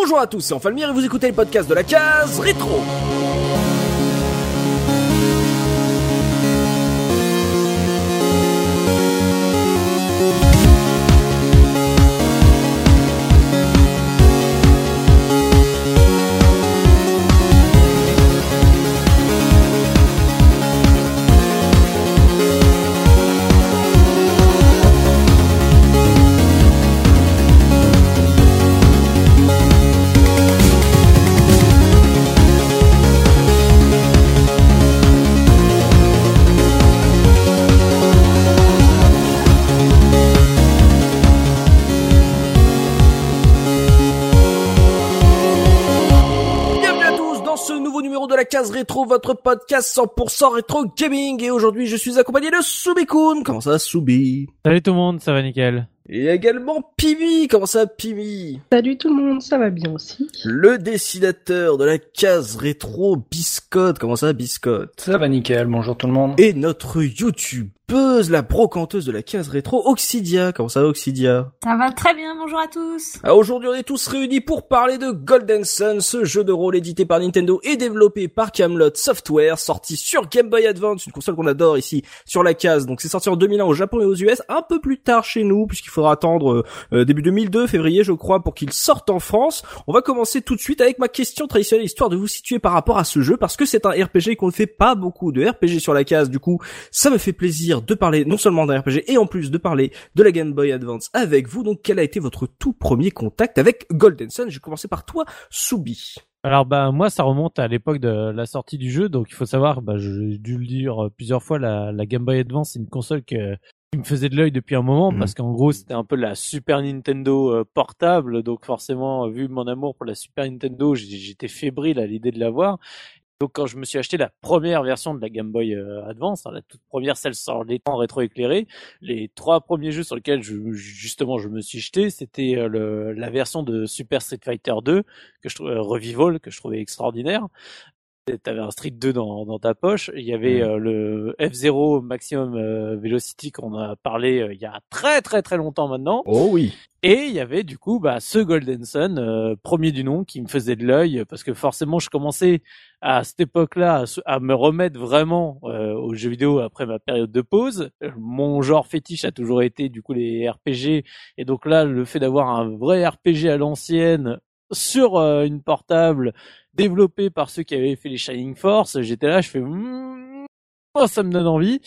Bonjour à tous, c'est Enfalmir et vous écoutez le podcast de la case rétro. Rétro, votre podcast 100% rétro gaming. Et aujourd'hui, je suis accompagné de Subikun. Comment ça, Subi Salut tout le monde, ça va nickel. Et également Pimi. Comment ça, Pimi? Salut tout le monde, ça va bien aussi. Le dessinateur de la case rétro, Biscotte. Comment ça, Biscotte? Ça va nickel, bonjour tout le monde. Et notre youtubeuse, la brocanteuse de la case rétro, Oxidia. Comment ça, Oxidia? Ça va très bien, bonjour à tous. Ah, Aujourd'hui, on est tous réunis pour parler de Golden Sun, ce jeu de rôle édité par Nintendo et développé par Camelot Software, sorti sur Game Boy Advance, une console qu'on adore ici sur la case. Donc c'est sorti en 2001 au Japon et aux US, un peu plus tard chez nous, puisqu'il faudra attendre euh, euh, début 2002, février je crois, pour qu'il sorte en France. On va commencer tout de suite avec ma question traditionnelle, histoire de vous situer par rapport à ce jeu, parce que c'est un RPG et qu'on ne fait pas beaucoup de RPG sur la case. Du coup, ça me fait plaisir de parler non seulement d'un RPG et en plus de parler de la Game Boy Advance avec vous. Donc quel a été votre tout premier contact avec Golden Sun? Je vais commencer par toi, Soubi. Alors bah moi ça remonte à l'époque de la sortie du jeu, donc il faut savoir, bah j'ai dû le dire euh, plusieurs fois, la, la Game Boy Advance c'est une console que qui me faisait de l'œil depuis un moment Mhm. parce qu'en gros c'était un peu la Super Nintendo euh, portable, donc forcément vu mon amour pour la Super Nintendo, j'étais fébrile à l'idée de l'avoir. Donc quand je me suis acheté la première version de la Game Boy euh, Advance, hein, la toute première, celle sans l'écran rétroéclairé, les trois premiers jeux sur lesquels je, justement je me suis jeté, c'était euh, la version de Super Street Fighter 2 que je trouvais euh, Revival que je trouvais extraordinaire. T'avais un Street 2 dans, dans ta poche. Il y avait Mhm. euh, le F0 Maximum euh, Velocity qu'on a parlé euh, il y a très très très longtemps maintenant. Oh oui. Et il y avait du coup bah, ce Golden Sun, euh, premier du nom, qui me faisait de l'œil parce que forcément je commençais à cette époque-là à, à me remettre vraiment euh, aux jeux vidéo après ma période de pause. Mon genre fétiche a toujours été du coup les RPG et donc là le fait d'avoir un vrai RPG à l'ancienne sur euh, une portable développé par ceux qui avaient fait les Shining Force, j'étais là, je fais Hmm, oh, ça me donne envie.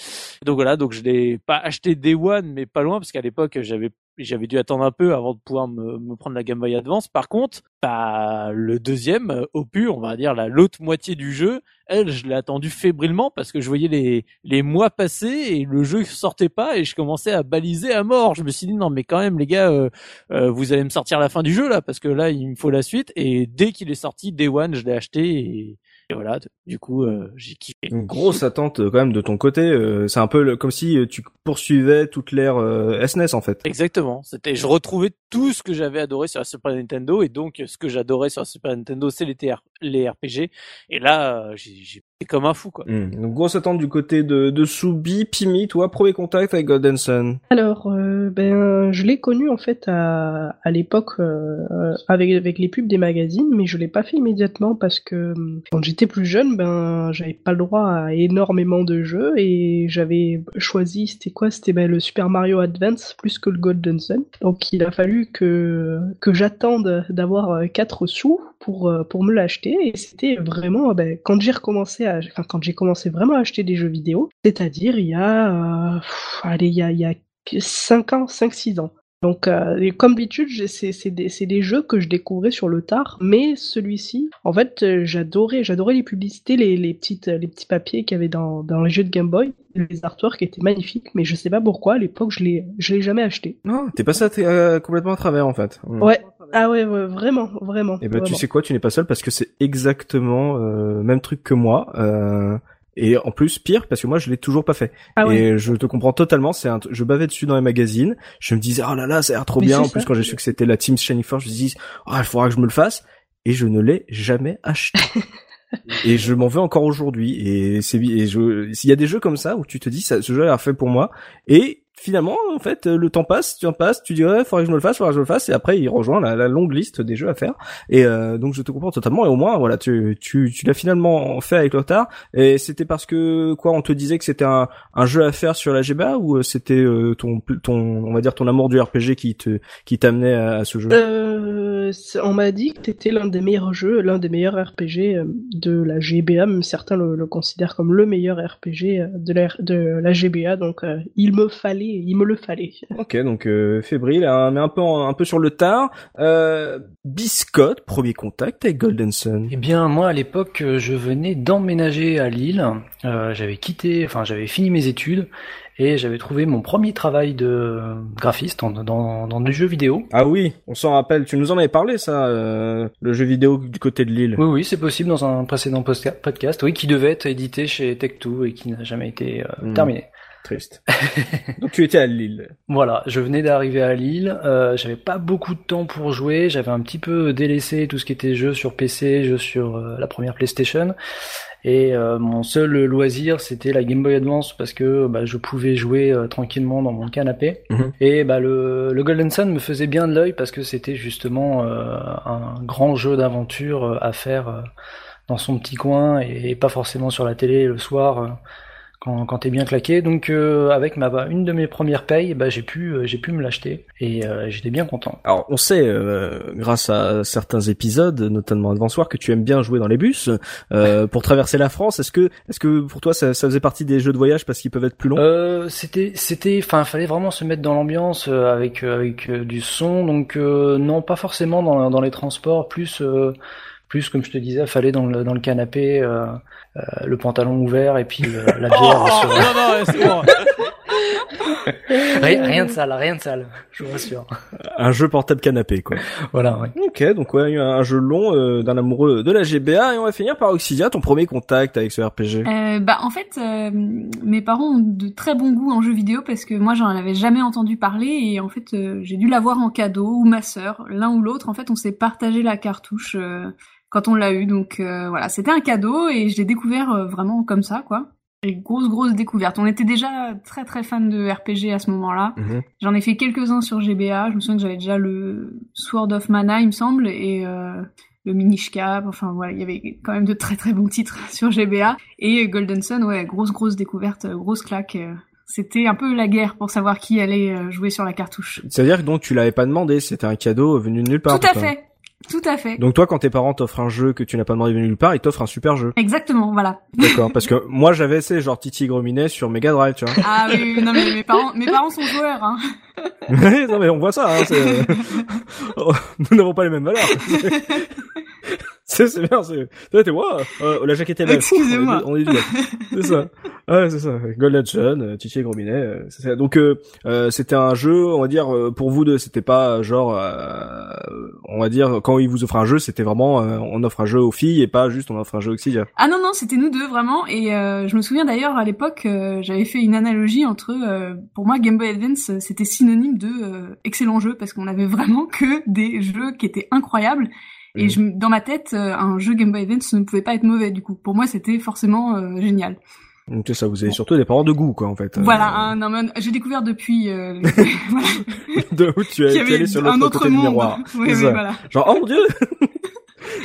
Donc voilà, donc je l'ai pas acheté Day One, mais pas loin, parce qu'à l'époque j'avais j'avais dû attendre un peu avant de pouvoir me, me prendre la Game Boy Advance. Par contre, bah, le deuxième euh, opus, on va dire la l'autre moitié du jeu, elle, je l'ai attendu fébrilement parce que je voyais les les mois passer et le jeu sortait pas et je commençais à baliser à mort. Je me suis dit non mais quand même les gars, euh, euh, vous allez me sortir la fin du jeu là parce que là il me faut la suite et dès qu'il est sorti Day One, je l'ai acheté et, et voilà. Du coup, euh, j'ai kiffé. Une grosse attente euh, quand même de ton côté. euh, c'est un peu le- comme si euh, tu poursuivais toute l'ère euh, SNES en fait. Exactement. C'était, je retrouvais tout ce que j'avais adoré sur la Super Nintendo et donc ce que j'adorais sur la Super Nintendo, c'est les, TR les RPG. Et là, j'ai, comme un fou quoi. Hmm. Donc grosse attente du côté de, de Soubi, Pimi, toi premier contact avec Golden Sun. Alors, euh, ben, je l'ai connu en fait à, à l'époque euh, euh, avec, avec les pubs des magazines, mais je l'ai pas fait immédiatement parce que euh, quand j'étais plus jeune, ben, j'avais pas le droit à énormément de jeux et j'avais choisi, c'était quoi? C'était ben, le Super Mario Advance plus que le Golden Sun. Donc, il a fallu que, que j'attende d'avoir euh, quatre sous pour, pour me l'acheter et c'était vraiment, ben, quand j'ai recommencé à, enfin, quand j'ai commencé vraiment à acheter des jeux vidéo, c'est-à-dire il y a, euh, pff, allez, il y a, il y a 5 ans, 5-6 ans. Donc, euh, et comme d'habitude, c'est c'est des, jeux que je découvrais sur le tard, mais celui-ci, en fait, euh, j'adorais, j'adorais les publicités, les, les petites, les petits papiers qu'il y avait dans, dans les jeux de Game Boy, les artworks étaient magnifiques, mais je sais pas pourquoi, à l'époque, je l'ai, je l'ai jamais acheté. Non, t'es passé à euh, complètement à travers en fait. Ouais, ah ouais, ouais, vraiment, vraiment. Et ben tu sais quoi, tu n'es pas seul parce que c'est exactement euh, même truc que moi. Euh, et en plus pire parce que moi je l'ai toujours pas fait. Ah ouais. Et je te comprends totalement. C'est un, je bavais dessus dans les magazines. Je me disais oh là là ça a l'air trop Mais bien. En plus ça. quand j'ai su que c'était la Team Shining Force, je me dis ah il faudra que je me le fasse. Et je ne l'ai jamais acheté. et je m'en veux encore aujourd'hui. Et c'est et je, s'il y a des jeux comme ça où tu te dis ça, ce jeu a l'air fait pour moi et finalement, en fait, le temps passe, tu en passes, tu dis ouais, faudrait que je me le fasse, faudrait que je le fasse, et après il rejoint la, la longue liste des jeux à faire. Et euh, donc je te comprends totalement. Et au moins, voilà, tu tu, tu l'as finalement fait avec Lothar. Et c'était parce que quoi, on te disait que c'était un, un jeu à faire sur la GBA ou euh, c'était euh, ton ton on va dire ton amour du RPG qui te qui t'amenait à, ce jeu? Euh, On m'a dit que t'étais l'un des meilleurs jeux, l'un des meilleurs RPG de la GBA. Même certains le, le considèrent comme le meilleur RPG de la de la GBA. Donc il me fallait, il me le fallait. Ok, donc fébrile, hein, mais un peu un peu sur le tard. Biscotte, premier contact avec Golden Sun. Eh bien, moi à l'époque, je venais d'emménager à Lille. j'avais quitté, enfin j'avais fini mes études et j'avais trouvé mon premier travail de graphiste dans, dans, dans du jeu vidéo. Ah oui, on s'en rappelle. Tu nous en avais parlé ça, euh, le jeu vidéo du côté de Lille. Oui, oui, c'est possible dans un précédent podcast. Oui, qui devait être édité chez Tech2 et qui n'a jamais été euh, hmm. terminé. Triste. Donc tu étais à Lille. Voilà, je venais d'arriver à Lille. Euh, j'avais pas beaucoup de temps pour jouer. J'avais un petit peu délaissé tout ce qui était jeux sur PC, jeux sur euh, la première PlayStation. Et euh, mon seul loisir, c'était la Game Boy Advance parce que bah, je pouvais jouer euh, tranquillement dans mon canapé. Mhm. Et bah, le, le, Golden Sun me faisait bien de l'œil parce que c'était justement euh, un grand jeu d'aventure à faire dans son petit coin et, pas forcément sur la télé le soir quand, quand t'es bien claqué. Donc euh, avec ma une de mes premières payes, bah, j'ai pu euh, j'ai pu me l'acheter et euh, j'étais bien content. Alors on sait grâce à certains épisodes, notamment Advance War, que tu aimes bien jouer dans les bus pour traverser la France. Est-ce que est-ce que pour toi ça, ça, faisait partie des jeux de voyage parce qu'ils peuvent être plus longs? C'était c'était enfin fallait vraiment se mettre dans l'ambiance avec avec du son. Donc non pas forcément dans dans les transports, plus plus comme je te disais, fallait dans le dans le canapé. Euh, le pantalon ouvert et puis euh, la bière. Oh, non, non, c'est bon. rien, rien, de sale, rien de sale, je vous rassure. Un jeu portable canapé, quoi. Voilà, ouais. Ok, donc ouais, un jeu long euh, d'un amoureux de la GBA et on va finir par Oxidia, ton premier contact avec ce RPG. Euh, bah en fait, mes parents ont de très bons goûts en jeux vidéo parce que moi j'en avais jamais entendu parler et en fait j'ai dû l'avoir en cadeau ou ma sœur, l'un ou l'autre. En fait, on s'est partagé la cartouche quand on l'a eu. Donc euh, voilà, c'était un cadeau et je l'ai découvert euh, vraiment comme ça, quoi. Et grosse grosse découverte. On était déjà très très fan de RPG à ce moment-là. Mhm. J'en ai fait quelques-uns sur GBA. Je me souviens que j'avais déjà le Sword of Mana, il me semble, et euh, le Minish Cap. Enfin voilà, il y avait quand même de très très bons titres sur GBA. Et Golden Sun, ouais, grosse grosse découverte, grosse claque. C'était un peu la guerre pour savoir qui allait jouer sur la cartouche. C'est-à-dire que donc tu l'avais pas demandé, c'était un cadeau venu de nulle part. Tout à fait. Tout à fait. Donc toi, quand tes parents t'offrent un jeu que tu n'as pas demandé de nulle part, ils t'offrent un super jeu. Exactement, voilà. D'accord, parce que moi j'avais essayé genre Titi Grominet sur Mega Drive, tu vois. Ah oui, non mais mes parents, mes parents sont joueurs, hein. non mais on voit ça, hein, nous n'avons pas les mêmes valeurs. c'est c'est bien, c'est. T'es wow, euh, la jaquette est. Excusez-moi. On est, C'est ça. Ouais, c'est ça. Golden Sun, euh, Titi Grominet. Euh, ça. Donc euh, euh, c'était un jeu, on va dire pour vous deux, c'était pas genre, on va dire quand ils vous offrent un jeu, c'était vraiment on offre un jeu aux filles et pas juste on offre un jeu aux Xidia. Ah non non, c'était nous deux vraiment. Et je me souviens d'ailleurs à l'époque, j'avais fait une analogie entre, pour moi Game Boy Advance, c'était synonyme de excellent jeu parce qu'on avait vraiment que des jeux qui étaient incroyables. Et mm. je, dans ma tête, un jeu Game Boy Advance ne pouvait pas être mauvais. Du coup, pour moi, c'était forcément génial. Donc c'est ça, vous avez surtout des parents de goût, quoi, en fait. Voilà, euh... j'ai découvert depuis. Euh, de où tu es, allé sur l'autre côté monde. du miroir. Oui, oui, voilà. Genre, oh mon dieu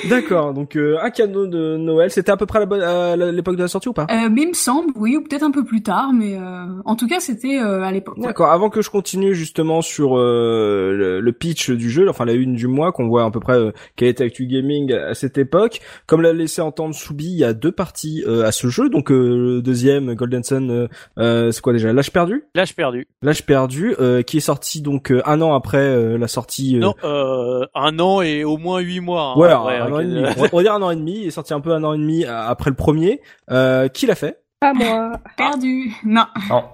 D'accord, donc euh, un cadeau de Noël, c'était à peu près à l'époque de la sortie ou pas? Euh, Mais il me semble, oui, ou peut-être un peu plus tard, mais euh, en tout cas c'était euh, à l'époque. D'accord, avant que je continue justement sur le, le, pitch du jeu, enfin la une du mois, qu'on voit à peu près quel était Actu Gaming à cette époque, comme l'a laissé entendre Soubi, il y a deux parties à ce jeu, donc le deuxième, Golden Sun, c'est quoi déjà? L'âge perdu? L'âge perdu. L'âge perdu, qui est sorti donc un an après la sortie... Non, un an et au moins huit mois. Hein, ouais, un an et demi. On va dire un an et demi. Il est sorti un peu un an et demi euh, après le premier. Euh, qui l'a fait Pas moi. Perdu. Non. Non.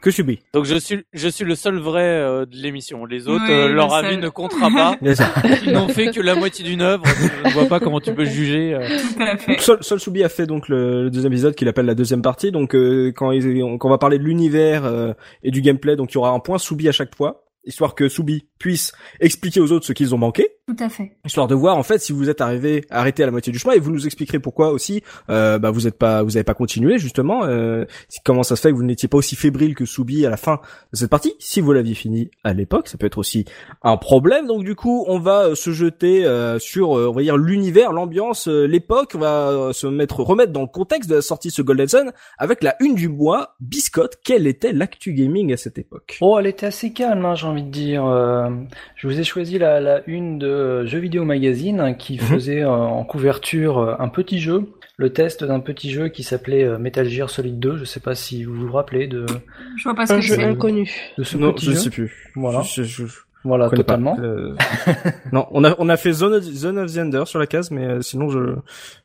Que subis. Donc je suis je suis le seul vrai euh, de l'émission. Les autres, euh, leur avis ne comptera pas. Ils n'ont fait que la moitié d'une œuvre. Je ne vois pas comment tu peux juger. Tout à fait. Sol, Sol Soubi a fait donc le, deuxième épisode qu'il appelle la deuxième partie. Donc quand, ils, quand on va parler de l'univers et du gameplay, donc il y aura un point Soubi à chaque fois histoire que Soubi puisse expliquer aux autres ce qu'ils ont manqué. Tout à fait. Histoire de voir en fait si vous êtes arrivé arrêté à la moitié du chemin et vous nous expliquerez pourquoi aussi euh, bah vous êtes pas vous avez pas continué justement euh, comment ça se fait que vous n'étiez pas aussi fébrile que Soubi à la fin de cette partie si vous l'aviez fini à l'époque ça peut être aussi un problème donc du coup on va euh, se jeter euh, sur euh, on va dire l'univers l'ambiance euh, l'époque on va se mettre remettre dans le contexte de la sortie de ce Golden Sun avec la une du mois Biscotte quelle était l'actu gaming à cette époque? Oh, elle était assez calme, hein, j'ai envie de dire. Euh, je vous ai choisi la, la une de Jeux Vidéo Magazine hein, qui Mhm. faisait euh, en couverture euh, un petit jeu, le test d'un petit jeu qui s'appelait euh, Metal Gear Solid 2. Je sais pas si vous vous rappelez de, Je vois pas ce Un que jeu inconnu. de ce non petit je jeu. sais plus Voilà. Je- je- je- Voilà, totalement. Euh, non, on a on a fait Zone of, Zone of the Ender sur la case, mais euh, sinon je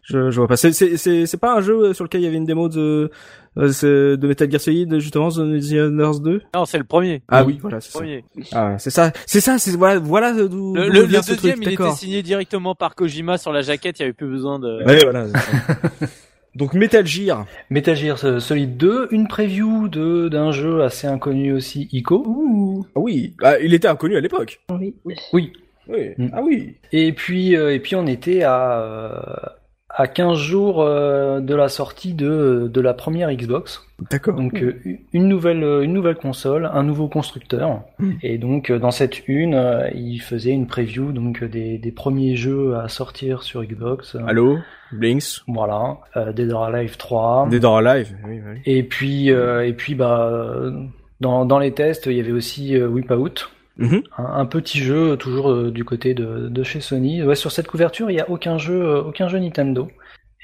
je je vois pas. C'est c'est c'est c'est pas un jeu euh, sur lequel il y avait une démo de euh, de Metal Gear Solid justement Zone of the Enders 2. Non, c'est le premier. Ah oui, voilà, c'est ça. Premier. Ah, c'est ça, c'est ça, c'est voilà voilà d'où Le, d'où le- vient le ce deuxième, truc, il était signé directement par Kojima sur la jaquette. Il y avait plus besoin de. Ouais, voilà. Donc Metal Gear. Metal Gear Solid 2, une preview de d'un jeu assez inconnu aussi, Ico. Ouh. Ah oui, ah, il était inconnu à l'époque. Oui. Oui. Oui. Mm. Ah oui. Et puis euh, et puis on était à euh, à 15 jours euh, de la sortie de de la première Xbox. D'accord. Donc euh, une nouvelle euh, une nouvelle console, un nouveau constructeur. Mm. Et donc dans cette une, il faisait une preview donc des des premiers jeux à sortir sur Xbox. Allô, Blinks, Voilà, euh, Dead or Alive 3. Dead or Alive. Oui, oui. Et puis euh, et puis bah dans dans les tests, il y avait aussi euh, Whip Out. Mhm. Un, un petit jeu toujours euh, du côté de, de chez Sony. Ouais, sur cette couverture, il y a aucun jeu, euh, aucun jeu Nintendo.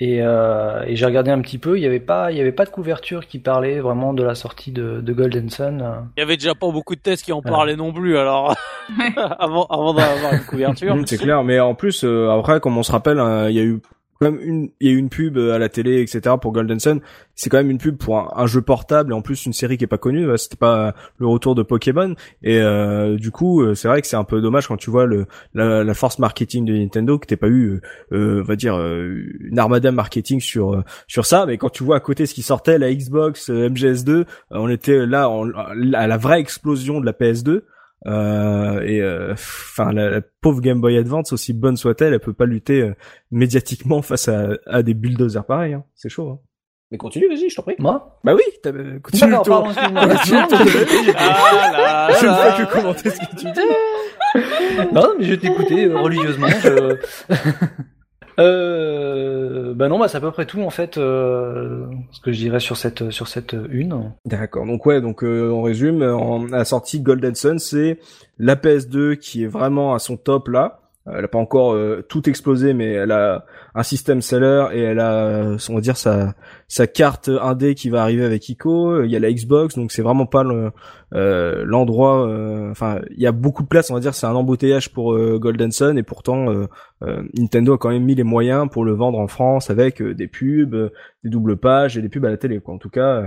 Et, euh, et j'ai regardé un petit peu, il y avait pas, il y avait pas de couverture qui parlait vraiment de la sortie de, de Golden Sun. euh. Il y avait déjà pas beaucoup de tests qui en parlaient non plus. Alors avant avant d'avoir une couverture. C'est clair, mais en plus, euh, après, comme on se rappelle, hein, il y a eu quand même une, il y a eu une pub euh, à la télé, etc. pour Golden Sun. C'est quand même une pub pour un, jeu portable et en plus une série qui est pas connue. bah, C'était pas le retour de Pokémon et euh, du coup, euh, c'est vrai que c'est un peu dommage quand tu vois le la, force marketing de Nintendo que t'aies pas eu, euh, euh, va dire, une armada marketing sur sur ça. Mais quand tu vois à côté ce qui sortait, la Xbox, euh, MGS2, euh, on était là en- à la vraie explosion de la PS2. Euh, et euh, enfin la, la pauvre Game Boy Advance aussi bonne soit-elle elle peut pas lutter euh, médiatiquement face à, à des bulldozers pareils hein. c'est chaud hein. mais continue vas-y je t'en prie Moi? Bah oui t'as- euh, continue le tour. pardon. Ah là je ne là. fais que commenter ce que tu dis non, mais je t'écoutais euh, religieusement. Je... euh, bah non, bah c'est à peu près tout en fait. Euh, ce que je dirais sur cette sur cette une. D'accord. Donc ouais, donc euh, on résume. En, à la sortie Golden Sun, c'est la PS2 qui est vraiment à son top là. Euh, Elle a pas encore euh, tout explosé, mais elle a un système seller et elle a, euh, on va dire sa sa carte indé qui va arriver avec Ico. Il y a la Xbox, donc c'est vraiment pas le, euh, l'endroit. euh, Enfin, il y a beaucoup de place. On va dire c'est un embouteillage pour Golden Sun et pourtant Nintendo a quand même mis les moyens pour le vendre en France avec des pubs, des doubles pages et des pubs à la télé. Quoi. En tout cas.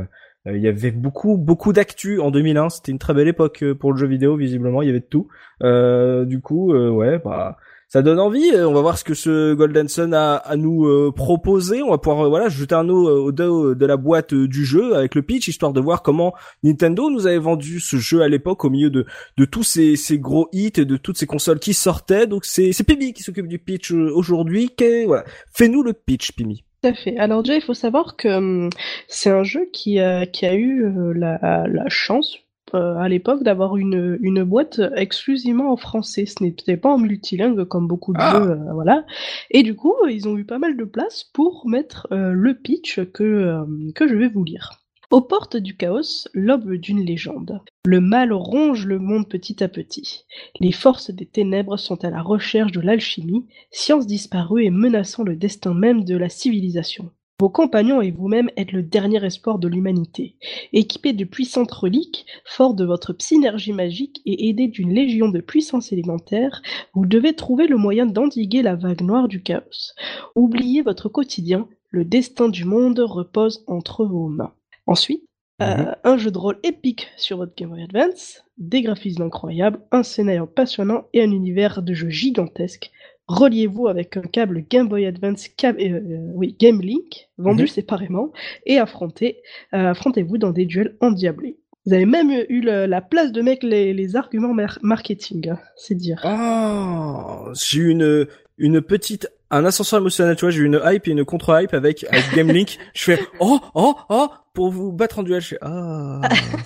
Il y avait beaucoup beaucoup d'actu en 2001. C'était une très belle époque pour le jeu vidéo. Visiblement, il y avait de tout. Euh, du coup, euh, ouais, bah ça donne envie. Euh, On va voir ce que ce Golden Sun a à nous euh, proposer. On va pouvoir euh, voilà jeter un œil au dos de la boîte euh, du jeu avec le pitch, histoire de voir comment Nintendo nous avait vendu ce jeu à l'époque au milieu de de tous ces, ces gros hits et de toutes ces consoles qui sortaient. Donc c'est c'est Pimi qui s'occupe du pitch euh, aujourd'hui. Voilà, fais-nous le pitch, Pimi. Tout à fait. Alors déjà, il faut savoir que hum, c'est un jeu qui a, qui a eu euh, la, la chance euh, à l'époque d'avoir une, une boîte exclusivement en français. Ce n'était pas en multilingue comme beaucoup de Ah. jeux, euh, voilà. Et du coup, ils ont eu pas mal de place pour mettre euh, le pitch que, que je vais vous lire. Aux portes du chaos, l'aube d'une légende. Le mal ronge le monde petit à petit. Les forces des ténèbres sont à la recherche de l'alchimie, science disparue et menaçant le destin même de la civilisation. Vos compagnons et vous-même êtes le dernier espoir de l'humanité. Équipés de puissantes reliques, fort de votre synergie magique et aidés d'une légion de puissance élémentaire, vous devez trouver le moyen d'endiguer la vague noire du chaos. Oubliez votre quotidien, le destin du monde repose entre vos mains. Ensuite, euh, un jeu de rôle épique sur votre Game Boy Advance, des graphismes incroyables, un scénario passionnant et un univers de jeu gigantesque. Reliez-vous avec un câble Game Boy Advance Cab- euh, euh, oui, Game Link, vendu Mhm. séparément, et affrontez, euh, affrontez-vous dans des duels endiablés. Ils avaient même eu le- la place de mettre les, les arguments mar- marketing, hein, c'est dire. Oh, j'ai eu une une petite un ascenseur émotionnel, tu vois, j'ai eu une hype et une contre-hype avec avec Game Link. Je fais oh oh oh pour vous battre en duel. Je fais ah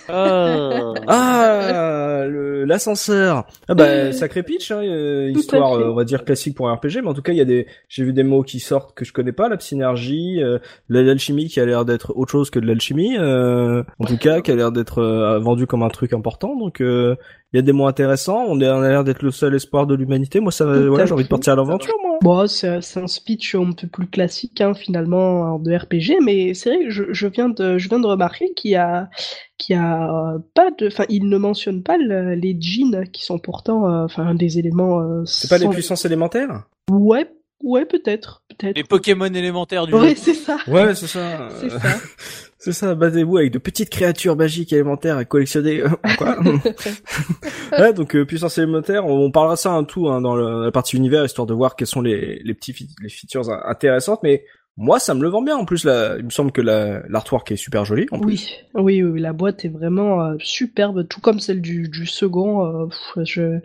Ah. ah l'ascenseur. Ah bah sacré pitch, hein, euh, histoire euh, on va dire classique pour un RPG, mais en tout cas il y a des j'ai vu des mots qui sortent que je connais pas, la synergie, euh, l'alchimie qui a l'air d'être autre chose que de l'alchimie, euh, en tout cas qui a l'air d'être euh, vendu comme un truc important. Donc euh, il y a des mots intéressants. On, est, on a l'air d'être le seul espoir de l'humanité. Moi ça, voilà, j'ai envie de partir à l'aventure moi. Bon, c'est un speech un peu plus classique hein, finalement de RPG, mais c'est vrai que je, je viens de je viens de remarquer qu'il y a qu'il y a euh, pas de, enfin il ne mentionne pas le- les jeans qui sont pourtant euh, enfin des éléments. euh, C'est pas les puissances élémentaires? Ouais, ouais peut-être, peut-être. Les Pokémon élémentaires du Ouais, jeu. c'est ça. Ouais, c'est ça. C'est ça. C'est ça, battez-vous avec de petites créatures magiques élémentaires à collectionner. Quoi Ouais, donc euh, puissance élémentaire, on, on parlera ça un tout hein, dans le- la partie univers, histoire de voir quels sont les, les petits fi- les features in- intéressantes. Mais moi, ça me le vend bien. En plus, là, il me semble que la- l'artwork est super joli. En plus. Oui, oui, oui, la boîte est vraiment euh, superbe, tout comme celle du, du second. euh,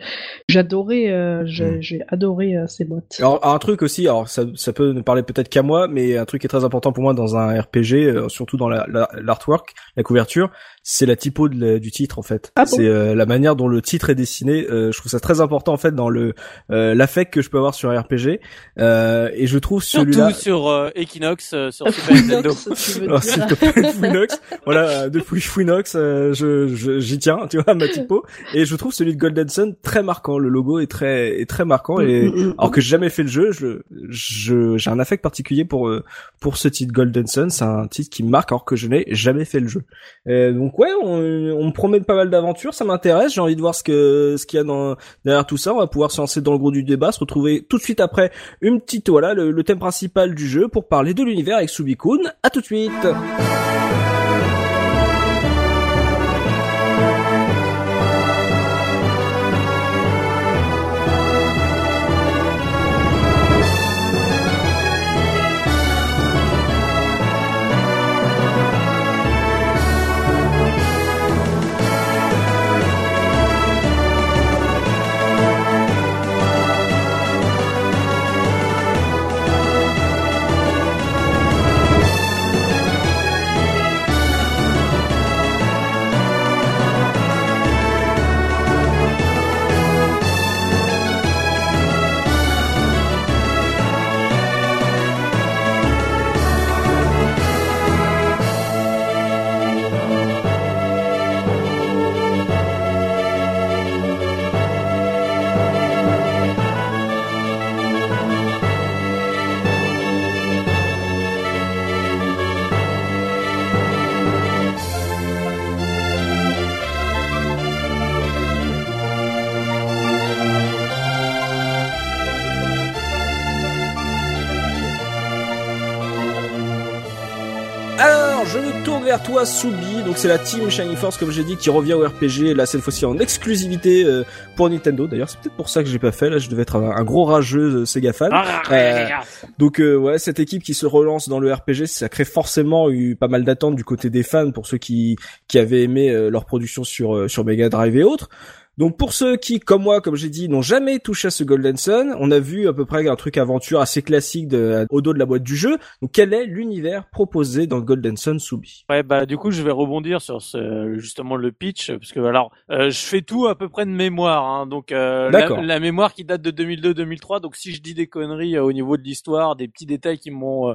j'adorais, euh, j'ai, Mm. j'ai adoré euh, ces boîtes. Alors un truc aussi, alors ça, ça peut ne parler peut-être qu'à moi, mais un truc qui est très important pour moi dans un RPG, euh, surtout dans la, la- l'artwork, la couverture, c'est la typo de la- du titre en fait. Ah bon c'est euh, la manière dont le titre est dessiné. euh, je trouve ça très important en fait dans le euh, l'affect que je peux avoir sur un RPG. Euh, et je trouve celui-là. Surtout sur euh, Equinox, euh, sur Super Nintendo. Fouinox, Fouinox. voilà, depuis Fouinox, euh, je, je- j'y tiens, tu vois, ma typo. Et je trouve celui de Golden Sun très marquant. Le logo est très, est très marquant. Et Mm, mm, mm. alors que j'ai jamais fait le jeu, je, je, j'ai un affect particulier pour pour ce titre Golden Sun. C'est un titre qui me marque alors que je n'ai jamais fait le jeu. Euh, donc ouais, on, me promet pas mal d'aventures, ça m'intéresse. J'ai envie de voir ce que ce qu'il y a derrière tout ça. On va pouvoir se lancer dans le gros du débat, se retrouver tout de suite après une petite voilà le, le thème principal du jeu pour parler de l'univers avec Subikun. À tout de suite. Vers toi, Soubi. Donc, c'est la team Shining Force, comme j'ai dit, qui revient au RPG. Là, cette fois-ci en exclusivité euh, pour Nintendo. D'ailleurs, c'est peut-être pour ça que j'ai pas fait. Là, je devais être un, un gros rageux euh, Sega fan. Euh, donc, euh, ouais, cette équipe qui se relance dans le RPG, ça crée forcément eu pas mal d'attentes du côté des fans pour ceux qui qui avaient aimé euh, leur production sur euh, sur Mega Drive et autres. Donc pour ceux qui, comme moi, comme j'ai dit, n'ont jamais touché à ce Golden Sun, on a vu à peu près un truc aventure assez classique de, au dos de la boîte du jeu. Donc quel est l'univers proposé dans Golden Sun Soubi? Ouais, bah du coup, je vais rebondir sur ce, justement le pitch, parce que alors, euh, je fais tout à peu près de mémoire, hein, donc euh, la, mémoire qui date de 2002-2003. Donc si je dis des conneries euh, au niveau de l'histoire, des petits détails qui m'ont, euh,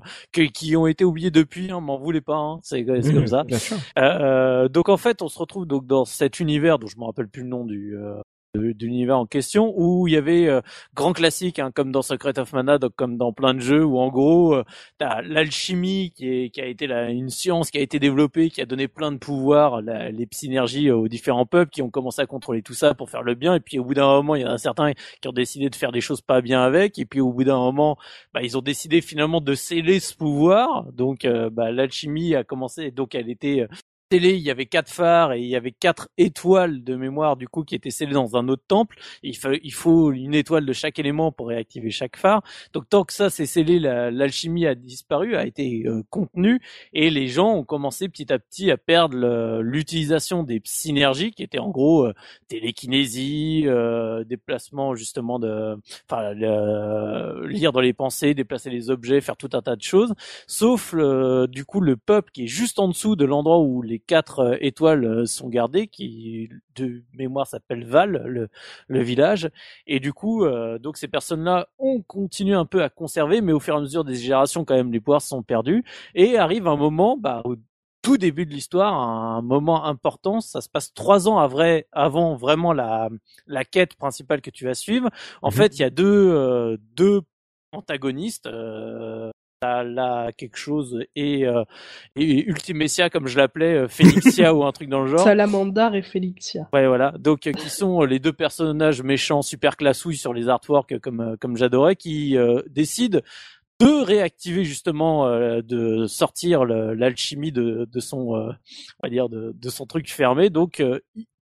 qui ont été oubliés depuis, hein, m'en voulez pas, hein, c'est c'est comme ça. Bien sûr. Euh, euh, donc en fait, on se retrouve donc dans cet univers dont je me rappelle plus le nom du euh, l'univers en question où il y avait euh, grand classique hein, comme dans Secret of Mana comme dans plein de jeux où en gros euh, t'as l'alchimie qui a été une science qui a été développée qui a donné plein de pouvoirs les synergies aux différents peuples qui ont commencé à contrôler tout ça pour faire le bien. Et puis au bout d'un moment il y en a certains qui ont décidé de faire des choses pas bien avec. Et puis au bout d'un moment bah, ils ont décidé finalement de sceller ce pouvoir. Donc bah, l'alchimie a commencé. Donc elle était scellés, il y avait quatre phares et il y avait quatre étoiles de mémoire du coup qui étaient scellées dans un autre temple. il, faut, il faut une étoile de chaque élément pour réactiver chaque phare. Donc tant que ça c'est scellé, l'alchimie a disparu, a été euh, contenue et les gens ont commencé petit à petit à perdre l'utilisation des synergies qui étaient en gros euh, télékinésie, euh, déplacement justement de, enfin lire dans les pensées, déplacer les objets, faire tout un tas de choses. Sauf du coup le peuple qui est juste en dessous de l'endroit où les quatre euh, étoiles euh, sont gardées, qui de mémoire s'appelle Val, le, le, village. Et du coup, euh, donc ces personnes-là ont continué un peu à conserver, mais au fur et à mesure des générations, quand même, les pouvoirs sont perdus. Et arrive un moment, bah, au tout début de l'histoire, un moment important. Ça se passe trois ans avant vraiment la, la quête principale que tu vas suivre. En mhm. fait, il y a deux, deux antagonistes, là quelque chose et, euh, et Ultimecia comme je l'appelais euh, Félixia ou un truc dans le genre. Salamandar et Félixia ouais voilà. Donc euh, qui sont les deux personnages méchants super classouilles sur les artworks comme comme j'adorais qui décident de réactiver justement de sortir l'alchimie de, de son on va dire de, de son truc fermé. Donc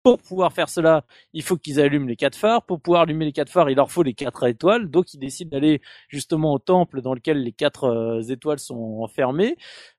pour pouvoir faire cela, il faut qu'ils allument les quatre phares. Pour pouvoir allumer les quatre phares, il leur faut les quatre étoiles. Donc, ils décident d'aller justement au temple dans lequel les quatre euh, étoiles sont enfermées.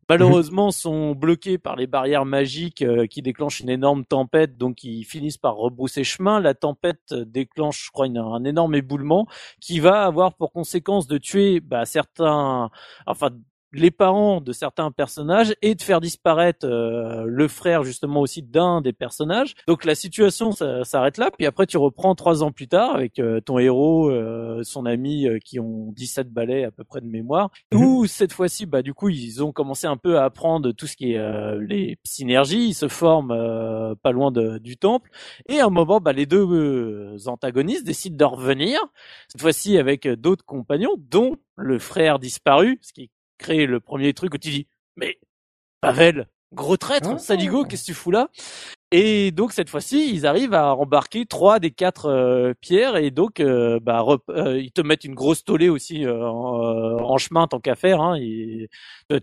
Malheureusement, sont bloqués par les barrières magiques euh, qui déclenchent une énorme tempête, donc ils finissent par rebrousser chemin. La tempête déclenche, je crois, un énorme éboulement qui va avoir pour conséquence de tuer bah, certains, enfin les parents de certains personnages et de faire disparaître euh, le frère justement aussi d'un des personnages. Donc la situation s'arrête là, puis après tu reprends trois ans plus tard avec euh, ton héros, euh, son ami qui ont 17 balais à peu près de mémoire, mhm. où cette fois-ci bah du coup ils ont commencé un peu à apprendre tout ce qui est les synergies, ils se forment pas loin de, du temple. Et à un moment bah les deux antagonistes décident de revenir, cette fois-ci avec d'autres compagnons dont le frère disparu, ce qui créer le premier truc où tu dis mais Pavel, gros traître, ah. Sadigo, qu'est-ce que tu fous là? Et donc cette fois-ci, ils arrivent à embarquer trois des quatre euh, pierres et donc euh, bah, euh, ils te mettent une grosse tollée aussi en, chemin tant qu'à faire. Hein, et,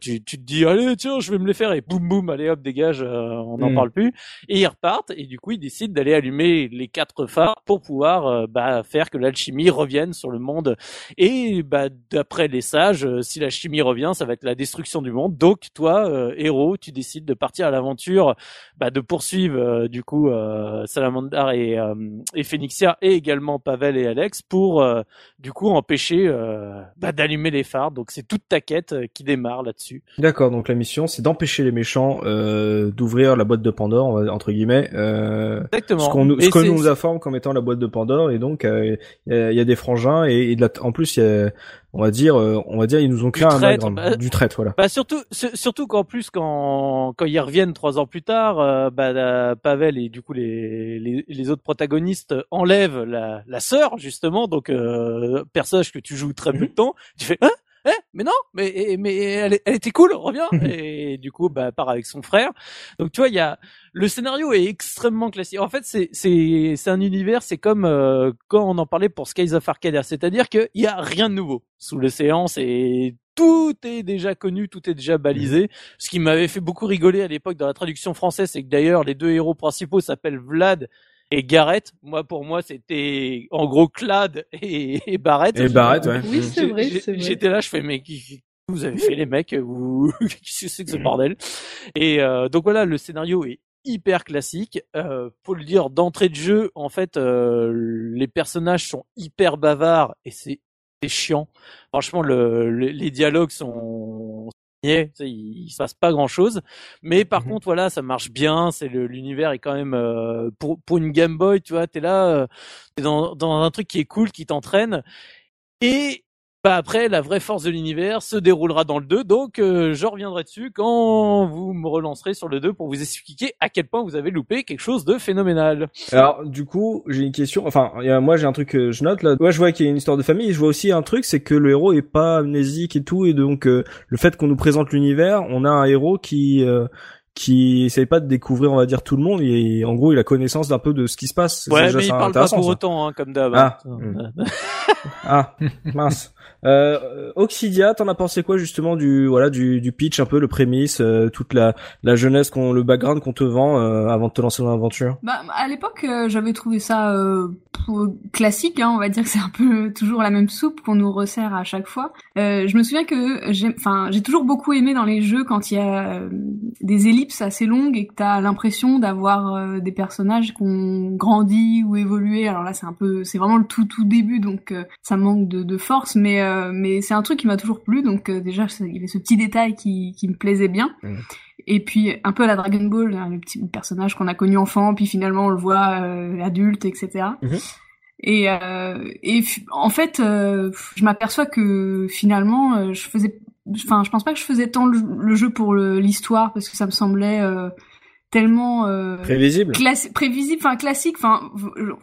tu, tu te dis allez tiens je vais me les faire et boum boum allez hop dégage on n'en hmm. parle plus et ils repartent et du coup ils décident d'aller allumer les quatre phares pour pouvoir bah, faire que l'alchimie revienne sur le monde et bah, d'après les sages si la chimie revient ça va être la destruction du monde donc toi héros tu décides de partir à l'aventure bah, de poursuivre euh, du coup euh, Salamandar et, euh, et Phoenixia et également Pavel et Alex pour du coup empêcher bah, d'allumer les phares. Donc c'est toute ta quête qui démarre là-dessus. D'accord, donc la mission c'est d'empêcher les méchants d'ouvrir la boîte de Pandore entre guillemets. Exactement. Ce qu'on nous nous informe comme étant la boîte de Pandore et donc il y, a, des frangins et, et en plus il y a on va dire, euh, on va dire, ils nous ont créé un bah, du traître, voilà. Bah surtout, surtout qu'en plus quand quand ils reviennent trois ans plus tard, euh, bah, Pavel et du coup les, les, les autres protagonistes enlèvent la la sœur justement, donc euh, personnage que tu joues très peu de mhm. temps, tu fais hein? Eh, mais non, mais mais elle, elle était cool, reviens. et du coup, bah, part avec son frère. Donc tu vois, il y a le scénario est extrêmement classique. En fait, c'est c'est c'est un univers, c'est comme euh, quand on en parlait pour Skies of Arcadia, c'est-à-dire qu'il y a rien de nouveau sous l'océan. C'est tout est déjà connu, tout est déjà balisé. Ce qui m'avait fait beaucoup rigoler à l'époque dans la traduction française, c'est que d'ailleurs les deux héros principaux s'appellent Vlad et Garrett, moi pour moi c'était en gros Clad et, et Barrett. Et Barrett, ouais. Oui, c'est vrai, c'est vrai. J'étais là, je fais mais qui, vous avez fait les mecs ou qu'est-ce que c'est que ce bordel? Et euh, donc voilà, le scénario est hyper classique. Euh, faut le dire d'entrée de jeu, en fait, euh, les personnages sont hyper bavards et c'est chiant. Franchement, le, les dialogues sont il, il se passe pas grand chose, mais par mhm. contre voilà, ça marche bien. C'est l'univers est quand même euh, pour pour une Game Boy, tu vois, t'es là, euh, t'es dans dans un truc qui est cool, qui t'entraîne, et bah après, la vraie force de l'univers se déroulera dans le 2, donc euh, je reviendrai dessus quand vous me relancerez sur le 2 pour vous expliquer à quel point vous avez loupé quelque chose de phénoménal. Alors du coup, j'ai une question, enfin moi j'ai un truc que je note là, moi je vois qu'il y a une histoire de famille, je vois aussi un truc, c'est que le héros est pas amnésique et tout, et donc euh, le fait qu'on nous présente l'univers, on a un héros qui... Euh, qui essaye pas de découvrir, on va dire, tout le monde. Et en gros, il a connaissance d'un peu de ce qui se passe. Ouais, déjà mais il parle pas pour ça. autant, hein, comme d'hab. Ah. hein. Ah, mince. Euh, Oxidia, t'en as pensé quoi justement du voilà du, du pitch un peu le prémisse, euh, toute la la jeunesse qu'on le background qu'on te vend euh, avant de te lancer dans l'aventure? Bah, à l'époque, euh, j'avais trouvé ça euh, classique, hein, on va dire que c'est un peu toujours la même soupe qu'on nous resserre à chaque fois. Euh, je me souviens que j'ai, toujours beaucoup aimé dans les jeux quand il y a euh, des ellipses assez longues et que t'as l'impression d'avoir euh, des personnages qui ont grandi ou évolué. Alors là, c'est un peu, c'est vraiment le tout tout début, donc euh, ça manque de, force, mais euh, mais c'est un truc qui m'a toujours plu. Donc euh, déjà, il y avait ce petit détail qui qui me plaisait bien. Mhm. Et puis un peu à la Dragon Ball, hein, le petit personnage qu'on a connu enfant, puis finalement on le voit euh, adulte, etc. Mhm. Et, euh, et en fait, euh, je m'aperçois que finalement, euh, je faisais, enfin, je pense pas que je faisais tant le, le jeu pour l'histoire parce que ça me semblait euh, tellement euh, Prévisible. prévisible, enfin classique, enfin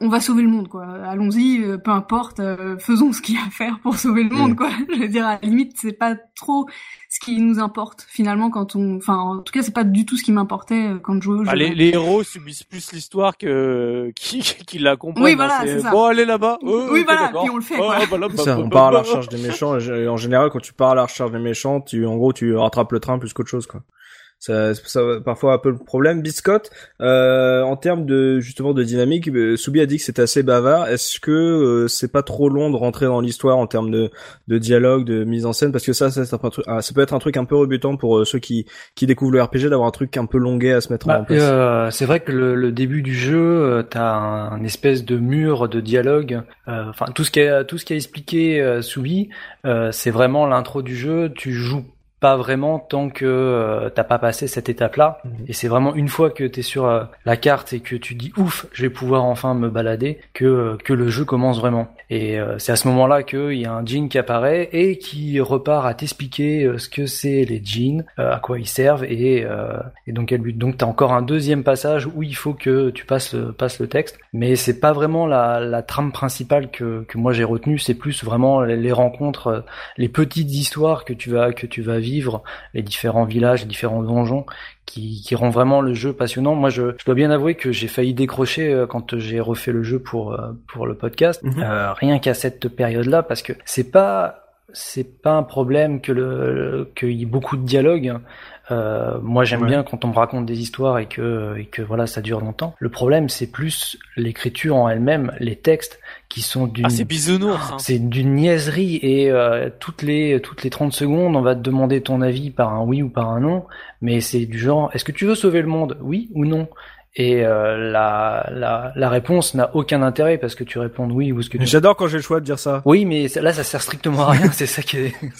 on va sauver le monde quoi. Allons-y, peu importe, faisons ce qu'il y a à faire pour sauver le monde quoi. Je veux dire à la limite c'est pas trop ce qui nous importe finalement quand on, enfin en tout cas c'est pas du tout ce qui m'importait euh, quand je jouais au jeu. Ah, les, les héros subissent plus l'histoire que qui, qui la comprennent. Oui, voilà, hein, c'est ça. Bon, allez là-bas. Oh, Oui, ok, voilà, puis on le fait, Oh, quoi. voilà, C'est ça, bah, on bah, part à la bah, recherche des méchants. et En général, quand tu pars à la recherche des méchants, tu, en gros, tu rattrapes le train plus qu'autre chose, quoi. Ça, ça, parfois un peu le problème. Biscotte, euh, en termes de justement de dynamique, euh, Soubi a dit que c'était assez bavard. Est-ce que euh, c'est pas trop long de rentrer dans l'histoire en termes de, de dialogue, de mise en scène? Parce que ça, ça, ah, ça peut être un truc un peu rebutant pour euh, ceux qui, qui découvrent le RPG d'avoir un truc un peu longuet à se mettre en Bah, place. euh, c'est vrai que le, le début du jeu, t'as un, un espèce de mur de dialogue. euh, Enfin, tout ce qui a tout ce qui a expliqué Soubi, euh, c'est vraiment l'intro du jeu. Tu joues pas vraiment tant que euh, t'as pas passé cette étape-là. Mhm. Et c'est vraiment une fois que t'es sur euh, la carte et que tu dis ouf, je vais pouvoir enfin me balader, que euh, que le jeu commence vraiment. Et euh, c'est à ce moment-là qu'il y a un djinn qui apparaît et qui repart à t'expliquer ce que c'est les euh, à quoi ils servent et et donc quel but. Donc t'as encore un deuxième passage où il faut que tu passes le, passes le texte, mais c'est pas vraiment la, la trame principale que, que moi j'ai retenue, c'est plus vraiment les, les rencontres, les petites histoires que tu vas que tu vas vivre, les différents villages, les différents donjons qui, qui rend vraiment le jeu passionnant. Moi, je, je dois bien avouer que j'ai failli décrocher euh, quand j'ai refait le jeu pour euh, pour le podcast, Mhm. Euh, rien qu'à cette période-là, parce que c'est pas c'est pas un problème que le qu'il y ait beaucoup de dialogue. Euh, moi, j'aime Ouais. bien quand on me raconte des histoires et que et que voilà, ça dure longtemps. Le problème, c'est plus l'écriture en elle-même, les textes qui sont d'une Ah, c'est bisounours. hein. c'est d'une niaiserie et euh, toutes les toutes les 30 secondes, on va te demander ton avis par un oui ou par un non, mais c'est du genre est-ce que tu veux sauver le monde? Oui ou non? Et euh, la, la la réponse n'a aucun intérêt parce que tu réponds oui ou ce que tu J'adore quand j'ai le choix de dire ça. Oui, mais là ça sert strictement à rien, c'est ça qui est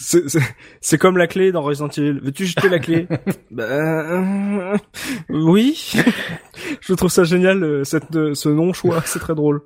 C'est- comme la clé dans Resident Evil. Veux-tu jeter la clé? Bah, euh, Oui. Je trouve ça génial, euh, cette, euh, ce non-choix. C'est très drôle.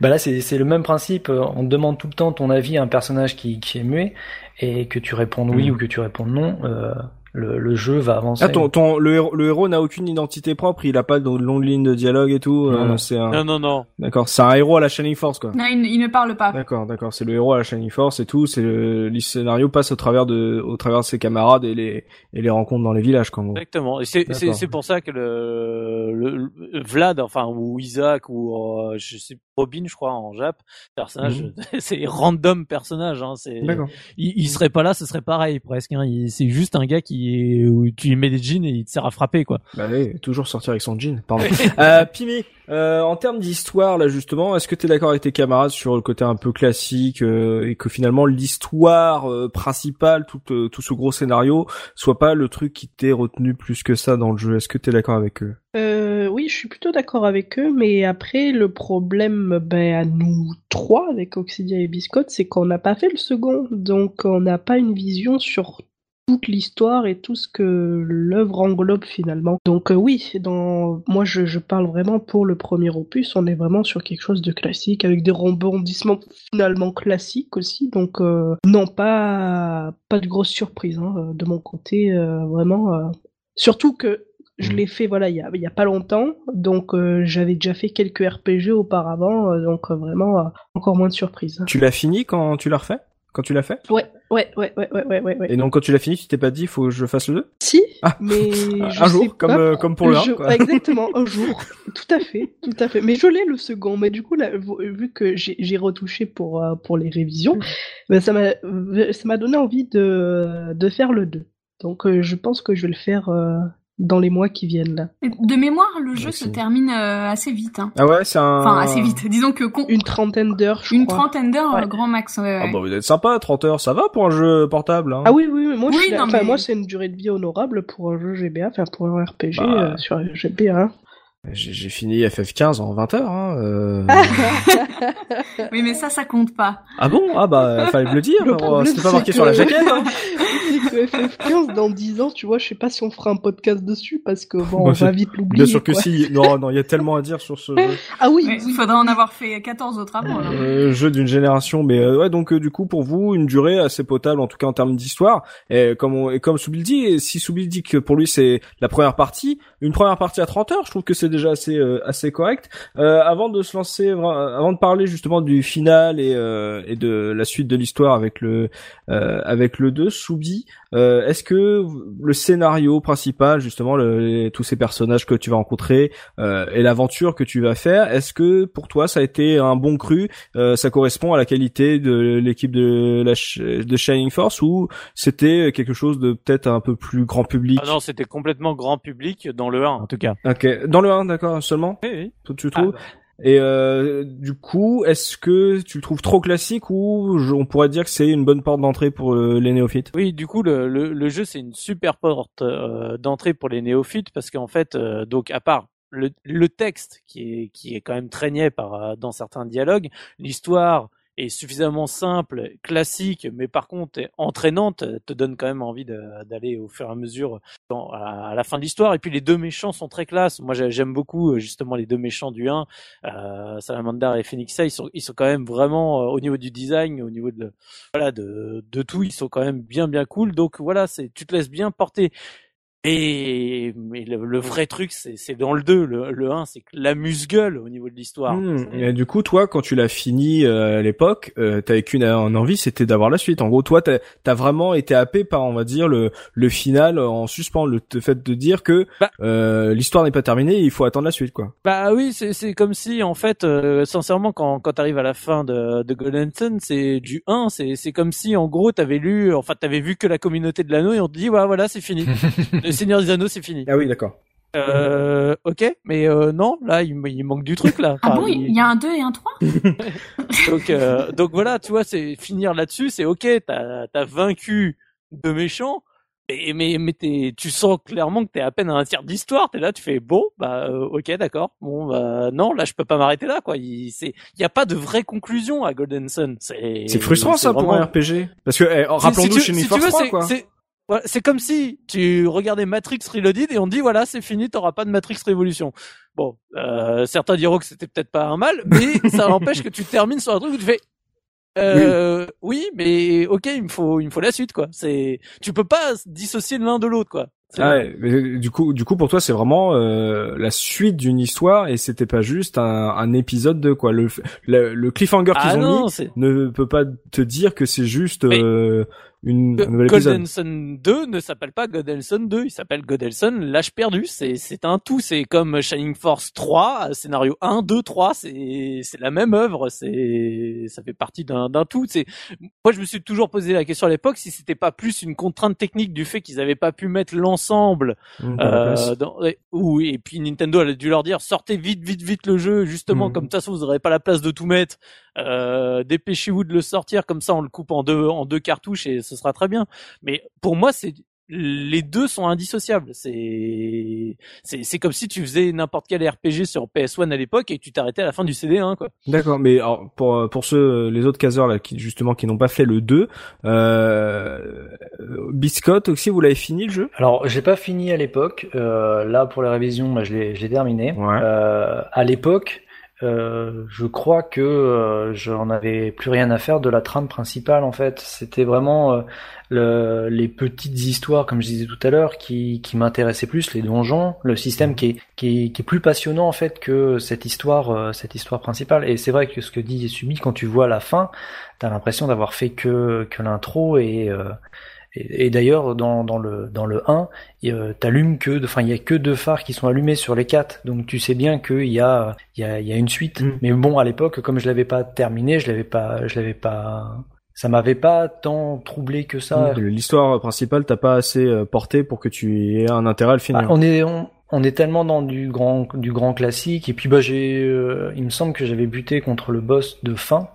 Bah là, c'est c'est le même principe. euh, On te demande tout le temps ton avis à un personnage qui, qui est muet et que tu répondes oui Mhm. ou que tu répondes non. euh, le, le jeu va avancer. Ah, ton, ton, le héros, le héros n'a aucune identité propre. Il a pas de longue ligne de dialogue et tout. Non, euh, non. c'est un, Non, non, non. d'accord. C'est un héros à la Shining Force, quoi. Non, il, il ne parle pas. D'accord, d'accord. C'est le héros à la Shining Force et tout. C'est le, le scénario passe au travers de, au travers de ses camarades et les, et les rencontres dans les villages, quoi. en gros. Exactement. Et c'est c'est pour ça que le, le, le- Vlad, enfin ou Isaac ou euh, je sais Robin, je crois en Jap, personnage, c'est random personnage. Hein, c'est D'accord. il, il serait pas là, ce serait pareil presque. Hein. Il- C'est juste un gars qui est où tu lui mets des jeans et il te sert à frapper quoi. Bah oui, toujours sortir avec son jean. Pardon. euh, Pimi, euh, en termes d'histoire là justement, est-ce que tu es d'accord avec tes camarades sur le côté un peu classique euh, et que finalement l'histoire euh, principale, tout euh, tout ce gros scénario, soit pas le truc qui t'est retenu plus que ça dans le jeu? Est-ce que tu es d'accord avec eux? Euh, oui, je suis plutôt d'accord avec eux, mais après, le problème, ben, à nous trois, avec Oxidia et Biscotte, c'est qu'on n'a pas fait le second, donc on n'a pas une vision sur toute l'histoire et tout ce que l'œuvre englobe finalement. Donc euh, oui, dans moi je, je parle vraiment pour le premier opus, on est vraiment sur quelque chose de classique avec des rebondissements finalement classiques aussi. Donc euh, non, pas pas de grosse surprise hein, de mon côté, euh, vraiment. euh. Surtout que je Mhm. l'ai fait voilà il y a, il y a pas longtemps, donc euh, j'avais déjà fait quelques RPG auparavant, euh, donc euh, vraiment euh, encore moins de surprises. Tu l'as fini quand tu l'as refait? Quand tu l'as fait? Ouais, Ouais, ouais, ouais, ouais, ouais, ouais. ouais. Et donc quand tu l'as fini, tu t'es pas dit faut que je fasse le 2 Si, Ah. mais Un jour, sais comme, pas euh, pour- comme pour le un, je- quoi. Exactement, un jour. Tout à fait, tout à fait. Mais je l'ai le second. Mais du coup, là, vu que j'ai retouché pour euh, pour les révisions, ben, ça m'a ça m'a donné envie de de faire le 2. Donc euh, je pense que je vais le faire euh, dans les mois qui viennent là. De mémoire, le jeu se termine euh, assez vite. Hein. Ah ouais, c'est un... Enfin, assez vite. Disons que con- Une trentaine d'heures, je une crois. trentaine d'heures, Ouais. euh, grand max. ouais, Ah bah vous êtes sympa, 30 heures, ça va pour un jeu portable. Hein. Ah oui, oui, oui, moi, je Oui, suis là- non, enfin, mais- moi c'est une durée de vie honorable pour un jeu GBA, enfin pour un RPG Bah. euh, sur GBA. hein. J'ai j'ai fini FF15 en 20 heures. Hein, euh. Oui, mais ça, ça compte pas. ah bon? Ah bah fallait me le dire, c'était pas marqué que- sur la jaquette. Hein. c'est que FF15 dans 10 ans, tu vois, je sais pas si on fera un podcast dessus parce que bon, Bah, on va vite l'oublier. Bien sûr que quoi. si. Non, non, il y a tellement à dire sur ce jeu. Ah oui, Mais oui. il faudra en avoir fait 14 autres avant. Euh, jeu d'une génération, mais euh, ouais, donc euh, du coup pour vous une durée assez potable en tout cas en termes d'histoire. Et comme on, et comme Soubil dit, si Soubil dit que pour lui c'est la première partie, une première partie à 30 heures, je trouve que c'est déjà assez euh, assez correct. Euh, avant de se lancer, avant de parler justement du final et euh, et de la suite de l'histoire avec le euh, avec le 2, Soubi, euh, est-ce que le scénario principal justement le, tous ces personnages que tu vas rencontrer euh, et l'aventure que tu vas faire, est-ce que pour toi ça a été un bon cru euh, ça correspond à la qualité de l'équipe de la de Shining Force ou c'était quelque chose de peut-être un peu plus grand public? Ah non, c'était complètement grand public dans le 1 en tout cas. Ok, dans le 1 d'accord seulement Oui, oui. Tout tu Ah, trouves Et euh, du coup, est-ce que tu le trouves trop classique ou on pourrait dire que c'est une bonne porte d'entrée pour euh, les néophytes? Oui, du coup, le, le, le jeu, c'est une super porte euh, d'entrée pour les néophytes parce qu'en fait, donc à part le, le texte qui est, qui est quand même niais par, dans certains dialogues, l'histoire est suffisamment simple, classique, mais par contre entraînante, te donne quand même envie d'aller au fur et à mesure à, la fin de l'histoire. Et puis les deux méchants sont très classe. Moi, j'ai- j'aime beaucoup euh, justement les deux méchants du 1, euh, Salamander et Phoenixa. Ils sont, ils sont quand même vraiment euh, au niveau du design, au niveau de voilà de, de tout, ils sont quand même bien bien cool. Donc voilà, c'est tu te laisses bien porter. Et mais le, le vrai truc, c'est c'est dans le 2. Le, le 1, c'est que l'amuse-gueule au niveau de l'histoire. Hmm, et du coup, toi, quand tu l'as fini euh, à l'époque, euh, t'avais qu'une en envie, c'était d'avoir la suite. En gros, toi, t'as as vraiment été happé par, on va dire, le, le final en suspens, le, le fait de dire que Bah. euh, l'histoire n'est pas terminée, il faut attendre la suite, quoi. Bah oui, c'est c'est comme si en fait, euh, sincèrement, quand quand t'arrives à la fin de de Golden Sun, c'est du 1, c'est c'est comme si en gros t'avais lu, enfin t'avais vu que la communauté de l'anneau et on te dit ouais voilà c'est fini, le Seigneur des Anneaux c'est fini. Ah oui, d'accord. Euh, ok, mais euh, non, là il, il manque du truc là. Ah Enfin, bon, il- il y a un 2 et un 3 donc euh, donc voilà, tu vois, c'est finir là-dessus, c'est ok, t'as vaincu deux méchants. Mais tu sens clairement que t'es à peine à un tiers d'histoire. T'es là, tu fais bon, bah euh, ok, d'accord. Bon, bah non, là je peux pas m'arrêter là, quoi. Il c'est, il y a pas de vraie conclusion à Golden Sun. C'est frustrant ça pour un RPG. Parce que, eh, rappelons-nous si tu- chez si for tu veux, 3, c'est- quoi. C'est comme si tu regardais Matrix Reloaded et on dit voilà c'est fini t'auras pas de Matrix Révolution. Bon, euh, certains diront que c'était peut-être pas un mal, mais ça n'empêche que tu termines sur un truc où tu fais euh, oui. mais ok il me faut il me faut la suite quoi. C'est tu peux pas dissocier l'un de l'autre quoi. Ah ouais, mais du coup, du coup, pour toi, c'est vraiment euh, la suite d'une histoire et c'était pas juste un, un épisode de quoi? Le, le, le cliffhanger qu'ils ah ont non mis ne peut pas te dire que c'est juste euh, une, un nouvel épisode. Golden Sun 2 ne s'appelle pas Golden Sun 2, il s'appelle Golden Sun l'âge perdu. C'est c'est un tout. C'est comme Shining Force 3, scénario 1, 2, 3. C'est c'est la même œuvre. C'est ça fait partie d'un d'un tout. C'est moi je me suis toujours posé la question à l'époque si c'était pas plus une contrainte technique du fait qu'ils avaient pas pu mettre l'ensemble Mmh, euh, dans, oui, et puis Nintendo elle a dû leur dire sortez vite, vite, vite le jeu, justement, Mhm. comme de toute façon vous n'aurez pas la place de tout mettre. Euh, dépêchez-vous de le sortir, comme ça on le coupe en deux, en deux cartouches et ce sera très bien. Mais pour moi, c'est les deux sont indissociables. C'est c'est c'est comme si tu faisais n'importe quel RPG sur PS1 à l'époque et tu t'arrêtais à la fin du CD1 quoi. D'accord, mais alors, pour pour ceux les autres caseurs là qui justement qui n'ont pas fait le 2, euh, Biscotte aussi vous l'avez fini le jeu? Alors, j'ai pas fini à l'époque. Euh, là, pour la révision, bah, je l'ai, je l'ai terminé. Ouais. Euh, à l'époque, euh, je crois que euh, j'en avais plus rien à faire de la trame principale. En fait, c'était vraiment euh, le- les petites histoires, comme je disais tout à l'heure, qui, qui m'intéressaient plus, les donjons, le système qui est, plus passionnant en fait que cette histoire, euh, cette histoire principale. Et c'est vrai que ce que dit Sumi, quand tu vois la fin, t'as l'impression d'avoir fait que que l'intro et et, d'ailleurs, dans, dans, le, dans le 1, t'allumes que, enfin, il y a que deux phares qui sont allumés sur les quatre, donc tu sais bien qu'il y a, il y a, y a une suite. Mm. Mais bon, à l'époque, comme je l'avais pas terminé, je l'avais pas, je l'avais pas, ça m'avait pas tant troublé que ça. L'histoire principale t'a pas assez euh, porté pour que tu aies un intérêt à le finir. Bah, on est, on, est tellement dans du grand, du grand classique, et puis bah j'ai, euh, il me semble que j'avais buté contre le boss de fin.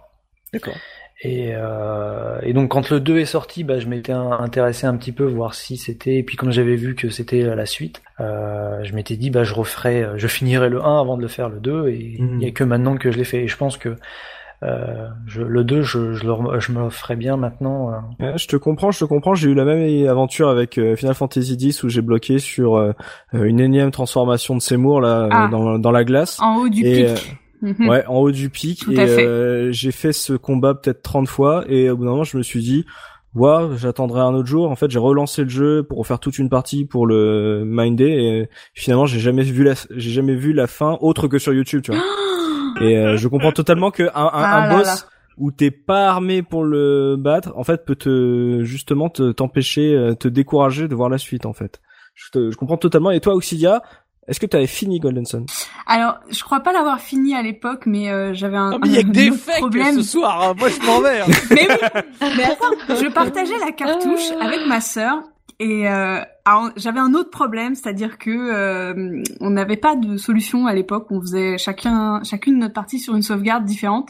D'accord. Et, euh, et, donc quand le 2 est sorti, bah, je m'étais intéressé un petit peu voir si c'était. Et puis comme j'avais vu que c'était la suite, euh, je m'étais dit bah je referai, je finirai le 1 avant de le faire le 2. Et il n'y a mhm. que maintenant que je l'ai fait. Et je pense que euh, je, le 2, je, je, le, je me le ferai bien maintenant. Euh. je te comprends, je te comprends. J'ai eu la même aventure avec euh, Final Fantasy X où j'ai bloqué sur euh, une énième transformation de Seymour là ah. dans, dans la glace. En haut du pic. Mhm. Ouais, en haut du pic. et euh, j'ai fait ce combat peut-être 30 fois et au bout d'un moment, je me suis dit, ouais, j'attendrai un autre jour. En fait, j'ai relancé le jeu pour refaire toute une partie pour le minder et finalement, j'ai jamais vu la, j'ai jamais vu la fin autre que sur YouTube, tu vois. et euh, je comprends totalement que un, un, ah boss où t'es pas armé pour le battre, en fait, peut te justement te t'empêcher, euh, te décourager de voir la suite, en fait. Je, je comprends totalement. Et toi, Oxidia, est-ce que tu avais fini Golden Sun? Alors, je crois pas l'avoir fini à l'époque, mais euh, j'avais un, oh, mais y a que des problème. ce soir. Hein. Moi, je m'en vais. Hein. mais oui. Mais attends, je partageais la cartouche avec ma sœur et euh, j'avais un autre problème, c'est-à-dire que euh, on n'avait pas de solution à l'époque. On faisait chacun, chacune notre partie sur une sauvegarde différente.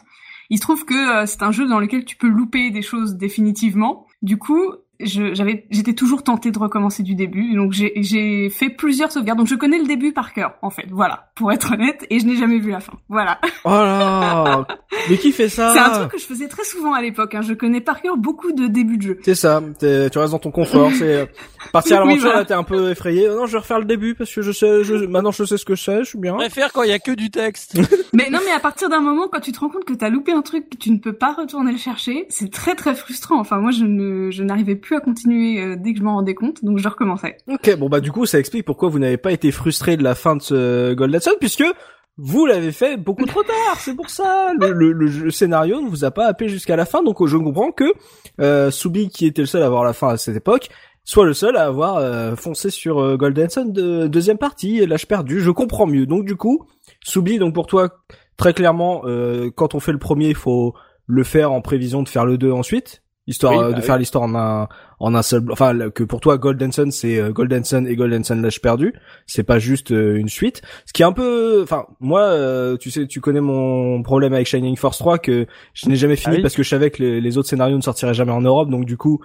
Il se trouve que euh, c'est un jeu dans lequel tu peux louper des choses définitivement. Du coup, j'avais j'étais toujours tentée de recommencer du début donc j'ai fait plusieurs sauvegardes. Donc je connais le début par cœur en fait. Voilà pour être honnête et je n'ai jamais vu la fin. Voilà. Oh là mais qui fait ça c'est un truc que je faisais très souvent à l'époque hein. je connais par cœur beaucoup de débuts de jeu. C'est ça. Tu restes dans ton confort c'est euh, partir à l'aventure là t'es un peu effrayé. Non je vais refaire le début parce que je sais je, maintenant je sais ce que je sais je suis bien. Je préfère quand il y a que du texte. Mais non mais à partir d'un moment quand tu te rends compte que t'as loupé un truc que tu ne peux pas retourner le chercher c'est très très frustrant. Enfin moi je ne je n'arrivais plus à continuer euh, dès que je m'en rendais compte, donc je recommençais. Ok, bon bah du coup ça explique pourquoi vous n'avez pas été frustré de la fin de ce Golden Sun, puisque vous l'avez fait beaucoup trop tard, c'est pour ça. Le, le, scénario ne vous a pas appelé jusqu'à la fin, donc je comprends que euh, Soubi, qui était le seul à avoir la fin à cette époque, soit le seul à avoir euh, foncé sur euh, Golden Sun de deuxième partie, l'âge perdu. Je comprends mieux. Donc du coup, Soubi, donc pour toi, très clairement, quand on fait le premier, il faut le faire en prévision de faire le 2 ensuite histoire euh, de bah faire l'histoire en un en un seul enfin que pour toi Golden Sun c'est euh, Golden Sun et Golden Sun l'âge perdu. C'est pas juste euh, une suite. Ce qui est un peu enfin moi tu sais tu connais mon problème avec Shining Force 3 que je n'ai jamais fini ah parce que je savais que les, autres scénarios ne sortiraient jamais en Europe. Donc du coup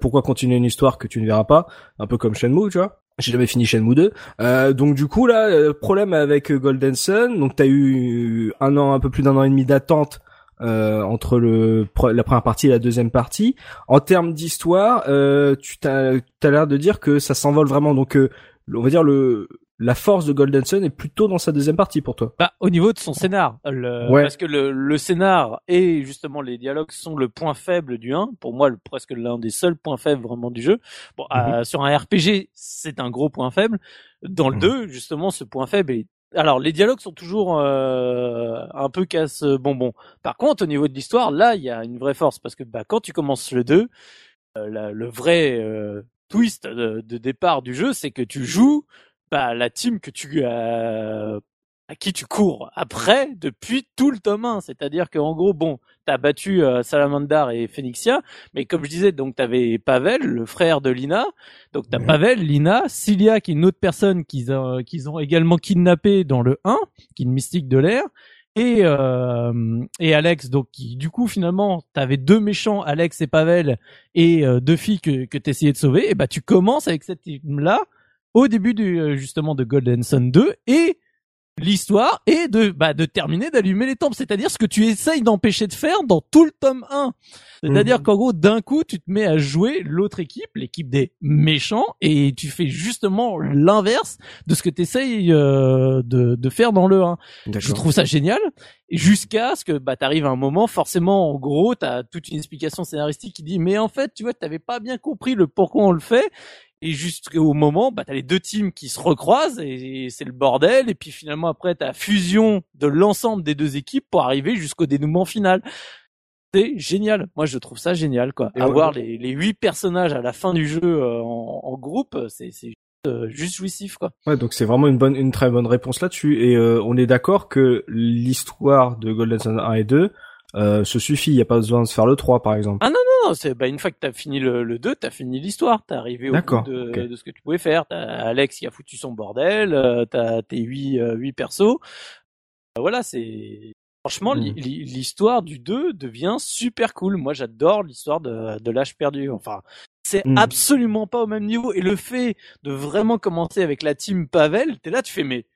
pourquoi continuer une histoire que tu ne verras pas? Un peu comme Shenmue tu vois. J'ai jamais fini Shenmue 2. Euh, donc du coup là, problème avec Golden Sun. Donc t'as eu un an, un peu plus d'un an et demi d'attente euh, entre le la première partie et la deuxième partie. En termes d'histoire, euh, tu t'as as, l'air de dire que ça s'envole vraiment. Donc, euh, on va dire le la force de Golden Sun est plutôt dans sa deuxième partie pour toi. Bah, au niveau de son scénar, le, parce que le, le scénar et justement les dialogues sont le point faible du 1. Pour moi, le, presque l'un des seuls points faibles vraiment du jeu. Bon, mhm. sur un RPG, c'est un gros point faible. Dans le 2, mhm. justement, ce point faible est alors les dialogues sont toujours euh, un peu casse bonbon. Par contre, au niveau de l'histoire, là, il y a une vraie force parce que bah, quand tu commences le 2, euh, le vrai euh, twist de, départ du jeu, c'est que tu joues bah, la team que tu as à qui tu cours après depuis tout le tome 1. C'est-à-dire qu'en gros, bon, t'as battu euh, Salamandar et Phoenixia, mais comme je disais, donc t'avais Pavel, le frère de Lina. Donc t'as Pavel, Lina, Cilia, qui est une autre personne qu'ils ont, qu'ils ont également kidnappé dans le 1, qui est une mystique de l'air. Et, euh, et Alex, donc qui, du coup finalement, t'avais deux méchants, Alex et Pavel, et euh, deux filles que, que t'essayais de sauver. Et bah tu commences avec cette team là au début du justement de Golden Sun 2 et l'histoire est de bah, de terminer d'allumer les temples, c'est-à-dire ce que tu essayes d'empêcher de faire dans tout le tome 1. C'est-à-dire mhm. qu'en gros d'un coup tu te mets à jouer l'autre équipe, l'équipe des méchants et tu fais justement l'inverse de ce que tu essayes euh, de, de faire dans le 1. Je trouve ça génial jusqu'à ce que bah t'arrives à un moment forcément en gros t'as toute une explication scénaristique qui dit mais en fait tu vois t'avais pas bien compris le pourquoi on le fait et jusqu'au moment, bah, t'as les deux teams qui se recroisent et, c'est le bordel. Et puis finalement après, t'as fusion de l'ensemble des deux équipes pour arriver jusqu'au dénouement final. c'est génial. Moi, je trouve ça génial, quoi. Et Avoir ouais. les, les huit personnages à la fin du jeu euh, en, en groupe, c'est euh, juste jouissif, quoi. Ouais, donc c'est vraiment une bonne, une très bonne réponse là-dessus. Et euh, on est d'accord que l'histoire de Golden Sun 1 et 2 euh, se suffit. Il y a pas besoin de se faire le 3, par exemple. Ah Non, c'est bah une fois que t'as fini le, le 2, t'as fini l'histoire, t'es arrivé au bout de, de ce que tu pouvais faire. T'as Alex qui a foutu son bordel, euh, t'as tes huit euh, huit persos. Euh, voilà, c'est franchement li- l'histoire du 2 devient super cool. Moi, j'adore l'histoire de, de l'âge perdu. Enfin, c'est Mhm. absolument pas au même niveau. Et le fait de vraiment commencer avec la team Pavel, t'es là, tu fais mais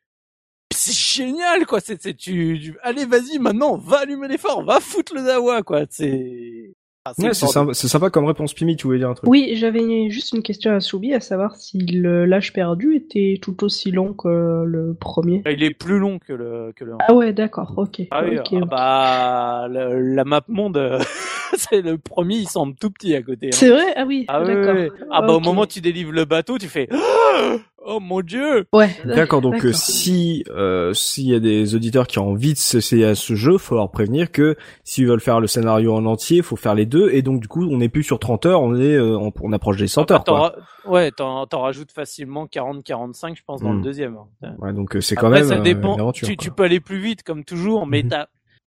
c'est génial quoi. C'est c'est tu, tu- allez vas-y maintenant, va allumer les phares, va foutre le dawa quoi. C'est ah, Ouais, c'est fort. sympa, c'est sympa comme réponse. Pimi, tu voulais dire un truc Oui, j'avais juste une question à Soubi, à savoir si le l'âge perdu était tout aussi long que le premier. Il est plus long que le que le. Ah ouais, d'accord, ok. Ah oui, ok, ah bah le- la map monde, c'est le premier, il semble tout petit à côté. hein. C'est vrai? Ah oui, Ah, d'accord. oui. ah bah au moment où tu délivres le bateau, tu fais oh mon dieu. Ouais. D'accord, donc euh, d'accord. si euh, s'il y a des auditeurs qui ont envie de s'essayer à ce jeu, faut leur prévenir que s'ils veulent faire le scénario en entier, faut faire les deux, et donc du coup on n'est plus sur 30 heures, on est euh, on, on approche des 100 heures T'en quoi. ra- Ouais, t'en t'en rajoutes facilement 40-45, je pense, dans Hmm. le deuxième. hein. Ouais, donc euh, c'est quand Après, même ça euh, dépend. une aventure. tu, quoi. tu peux aller plus vite, comme toujours, mais Mhm. t'as-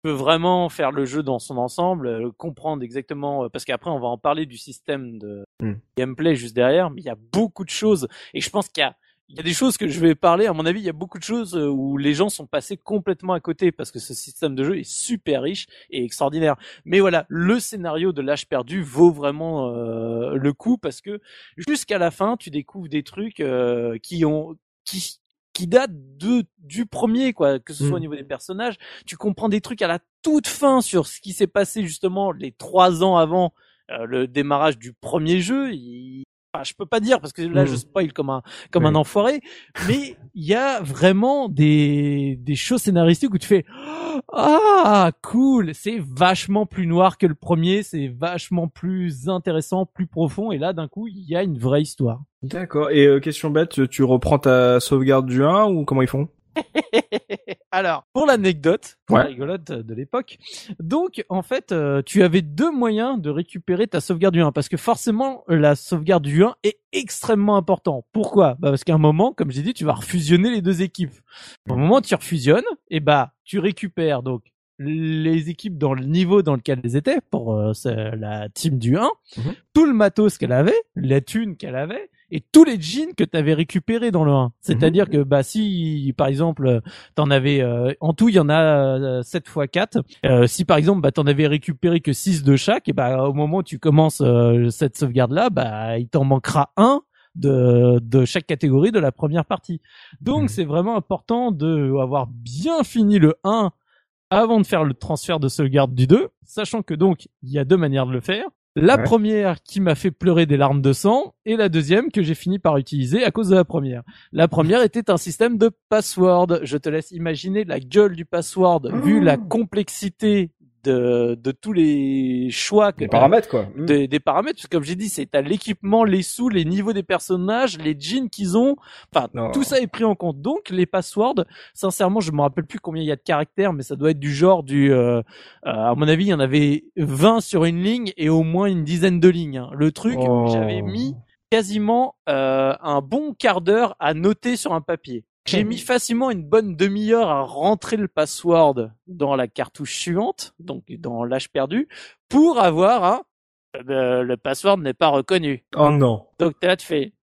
tu peux vraiment faire le jeu dans son ensemble, euh, comprendre exactement, euh, parce qu'après on va en parler du système de Mhm. gameplay juste derrière, mais il y a beaucoup de choses, et je pense qu'il y a il y a des choses que je vais parler, à mon avis, il y a beaucoup de choses euh, où les gens sont passés complètement à côté parce que ce système de jeu est super riche et extraordinaire. Mais voilà, le scénario de l'âge perdu vaut vraiment euh, le coup parce que jusqu'à la fin, tu découvres des trucs euh, qui ont qui qui datent de du premier quoi, que ce soit Mm. au niveau des personnages, tu comprends des trucs à la toute fin sur ce qui s'est passé justement les trois ans avant euh, le démarrage du premier jeu. Il... Enfin, je peux pas dire parce que là je spoil comme un comme Oui. un enfoiré, mais il y a vraiment des des choses scénaristiques où tu fais ah cool, c'est vachement plus noir que le premier, c'est vachement plus intéressant, plus profond et là d'un coup il y a une vraie histoire. D'accord. Et euh, question bête, tu reprends ta sauvegarde du 1 ou comment ils font? Alors, pour l'anecdote, pour Ouais. la rigolote de l'époque, donc en fait, euh, tu avais deux moyens de récupérer ta sauvegarde du 1 parce que forcément la sauvegarde du 1 est extrêmement important. Pourquoi? Bah Parce qu'à un moment, comme j'ai dit, tu vas refusionner les deux équipes. Au moment où tu refusionnes, et bah tu récupères donc les équipes dans le niveau dans lequel elles étaient pour euh, la team du 1, Mhm. tout le matos qu'elle avait, la thune qu'elle avait et tous les jeans que tu avais récupérés dans le 1. C'est-à-dire que bah si par exemple t'en avais euh, en tout il y en a euh, 7 fois 4 euh, si par exemple bah t'en avais récupéré que 6 de chaque et bah au moment où tu commences euh, cette sauvegarde là bah il t'en manquera un de, de chaque catégorie de la première partie. Donc Mhm. c'est vraiment important de avoir bien fini le 1 avant de faire le transfert de sauvegarde du 2, sachant que donc il y a deux manières de le faire. La Ouais. première qui m'a fait pleurer des larmes de sang et la deuxième que j'ai fini par utiliser à cause de la première. La première était un système de password. Je te laisse imaginer la gueule du password vu la complexité de, de tous les choix que t'as- paramètres quoi. Des, des paramètres, parce que comme j'ai dit, c'est t'as l'équipement, les sous, les niveaux des personnages, les jeans qu'ils ont, enfin Non. tout ça est pris en compte. Donc les passwords, sincèrement, je me rappelle plus combien il y a de caractères, mais ça doit être du genre du, euh, euh, à mon avis, il y en avait 20 sur une ligne et au moins une dizaine de lignes. hein. Le truc, Oh. j'avais mis quasiment euh, un bon quart d'heure à noter sur un papier. J'ai mis facilement une bonne demi-heure à rentrer le password dans la cartouche suivante, donc dans l'âge perdu, pour avoir un euh, le password n'est pas reconnu. Oh non. Donc t'es là, tu fais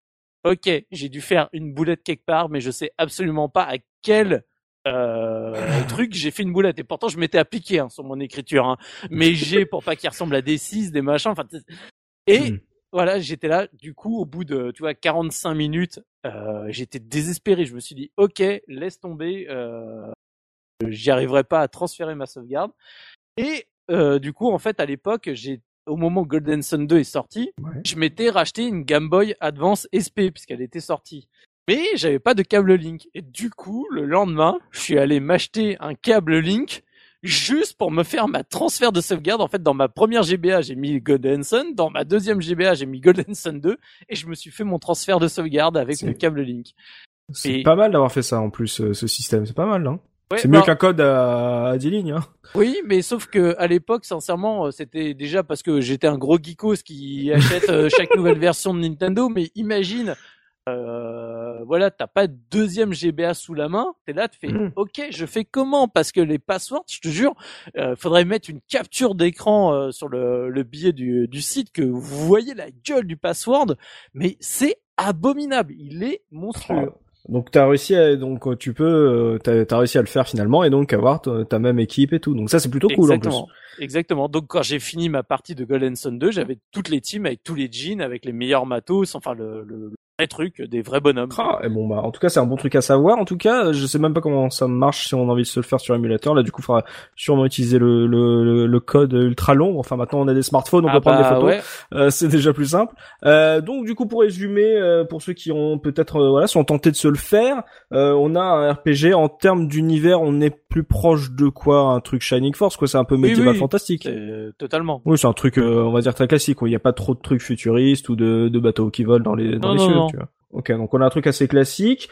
OK, j'ai dû faire une boulette quelque part, mais je sais absolument pas à quel euh, truc j'ai fait une boulette. Et pourtant, je m'étais appliqué hein, sur mon écriture. Hein. Mais j'ai pour pas qu'il ressemble à des 6, des machins. Enfin, et Mm. Voilà, j'étais là. Du coup, au bout de tu vois 45 minutes, euh, j'étais désespéré. Je me suis dit OK, laisse tomber. Euh, J'y arriverai pas à transférer ma sauvegarde. Et euh, du coup, en fait, à l'époque, j'ai au moment où Golden Sun 2 est sorti, Ouais. je m'étais racheté une Game Boy Advance SP puisqu'elle était sortie. Mais j'avais pas de câble Link. Et du coup, le lendemain, je suis allé m'acheter un câble Link juste pour me faire ma transfert de sauvegarde. En fait, dans ma première GBA, j'ai mis Golden Sun. Dans ma deuxième GBA, j'ai mis Golden Sun 2. Et je me suis fait mon transfert de sauvegarde avec le câble Link. C'est Et- pas mal d'avoir fait ça en plus, euh, ce système. C'est pas mal, hein Ouais, C'est mieux bah, qu'un code à, à 10 lignes. Hein. Oui, mais sauf que à l'époque, sincèrement, euh, c'était déjà parce que j'étais un gros geekos qui achète euh, chaque nouvelle version de Nintendo. Mais imagine, euh, voilà, t'as pas de deuxième GBA sous la main, t'es là, tu fais, Mhm. ok, je fais comment? Parce que les passwords, je te jure, euh, faudrait mettre une capture d'écran euh, sur le, le billet du, du site que vous voyez la gueule du password, mais c'est abominable, il est monstrueux. Donc t'as réussi à, donc tu peux t'as as réussi à le faire finalement et donc avoir ta même équipe et tout. Donc ça c'est plutôt cool en plus. Exactement. Exactement. Donc quand j'ai fini ma partie de Golden Sun 2, j'avais toutes les teams avec tous les jeans, avec les meilleurs matos, enfin le, le, le vrai truc, des vrais bonhommes. Ah, et bon bah en tout cas c'est un bon truc à savoir. En tout cas, je sais même pas comment ça marche si on a envie de se le faire sur émulateur. Là du coup, il faudra sûrement utiliser le, le, le, code ultra long. Enfin maintenant on a des smartphones, on Ah peut prendre des bah, photos. ouais. Euh, c'est déjà plus simple. Euh, donc du coup pour résumer, euh, pour ceux qui ont peut-être euh, voilà sont tentés de se le faire, euh, on a un RPG en termes d'univers, on est plus proche de quoi Un truc Shining Force quoi, c'est un peu Oui, médiéval oui. fantastique. C'est- Totalement. Oui, c'est un truc, euh, on va dire très classique. Il n'y a pas trop de trucs futuristes ou de, de bateaux qui volent dans les dans Non, les non, cieux. non. Ok, donc on a un truc assez classique.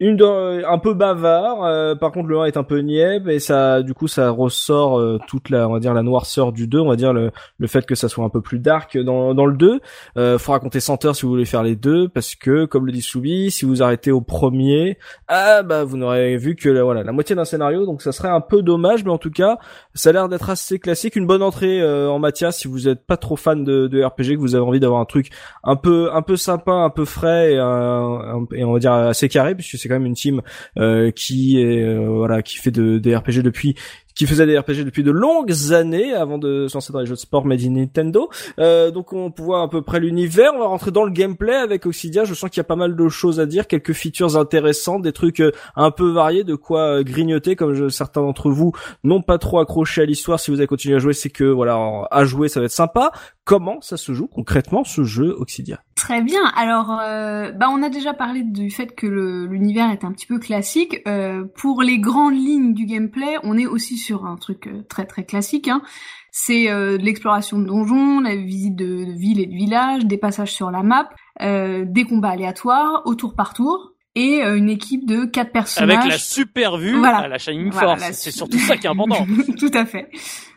Une de- un peu bavard. euh, par contre, le 1 est un peu niais et ça, du coup, ça ressort euh, toute la, on va dire la noirceur du 2. On va dire le, le fait que ça soit un peu plus dark dans, dans le 2. Euh, faut raconter 100 heures si vous voulez faire les deux parce que, comme le dit Soubi, si vous arrêtez au premier, ah bah vous n'aurez vu que la, voilà la moitié d'un scénario. Donc ça serait un peu dommage, mais en tout cas, ça a l'air d'être assez classique, une bonne entrée euh, en matière si vous êtes pas trop fan de, de RPG, que vous avez envie d'avoir un truc un peu un peu sympa, un peu frais et, un- et on va dire assez carré, puisque c'est quand même une team euh, qui est euh, voilà qui fait de, des RPG depuis qui faisait des RPG depuis de longues années avant de se lancer dans les jeux de sport made in Nintendo. Euh, donc on voir à peu près l'univers. On va rentrer dans le gameplay avec Oxidia. Je sens qu'il y a pas mal de choses à dire, quelques features intéressantes, des trucs euh, un peu variés, de quoi grignoter. Comme certains d'entre vous n'ont pas trop accroché à l'histoire, si vous avez continué à jouer, c'est que voilà à jouer ça va être sympa. Comment ça se joue concrètement ce jeu Oxidia? Très bien. Alors, euh, bah, on a déjà parlé du fait que l'univers est un petit peu classique. Euh, pour les grandes lignes du gameplay, on est aussi sur un truc euh, très très classique. Hein. C'est euh, l'exploration de donjons, la visite de, de villes et de villages, des passages sur la map, des combats aléatoires au tour par tour, et euh, une équipe de quatre personnages. Avec la super vue Voilà. à la Shining Voilà, Force. la C'est su- surtout ça qui est important. Tout à fait.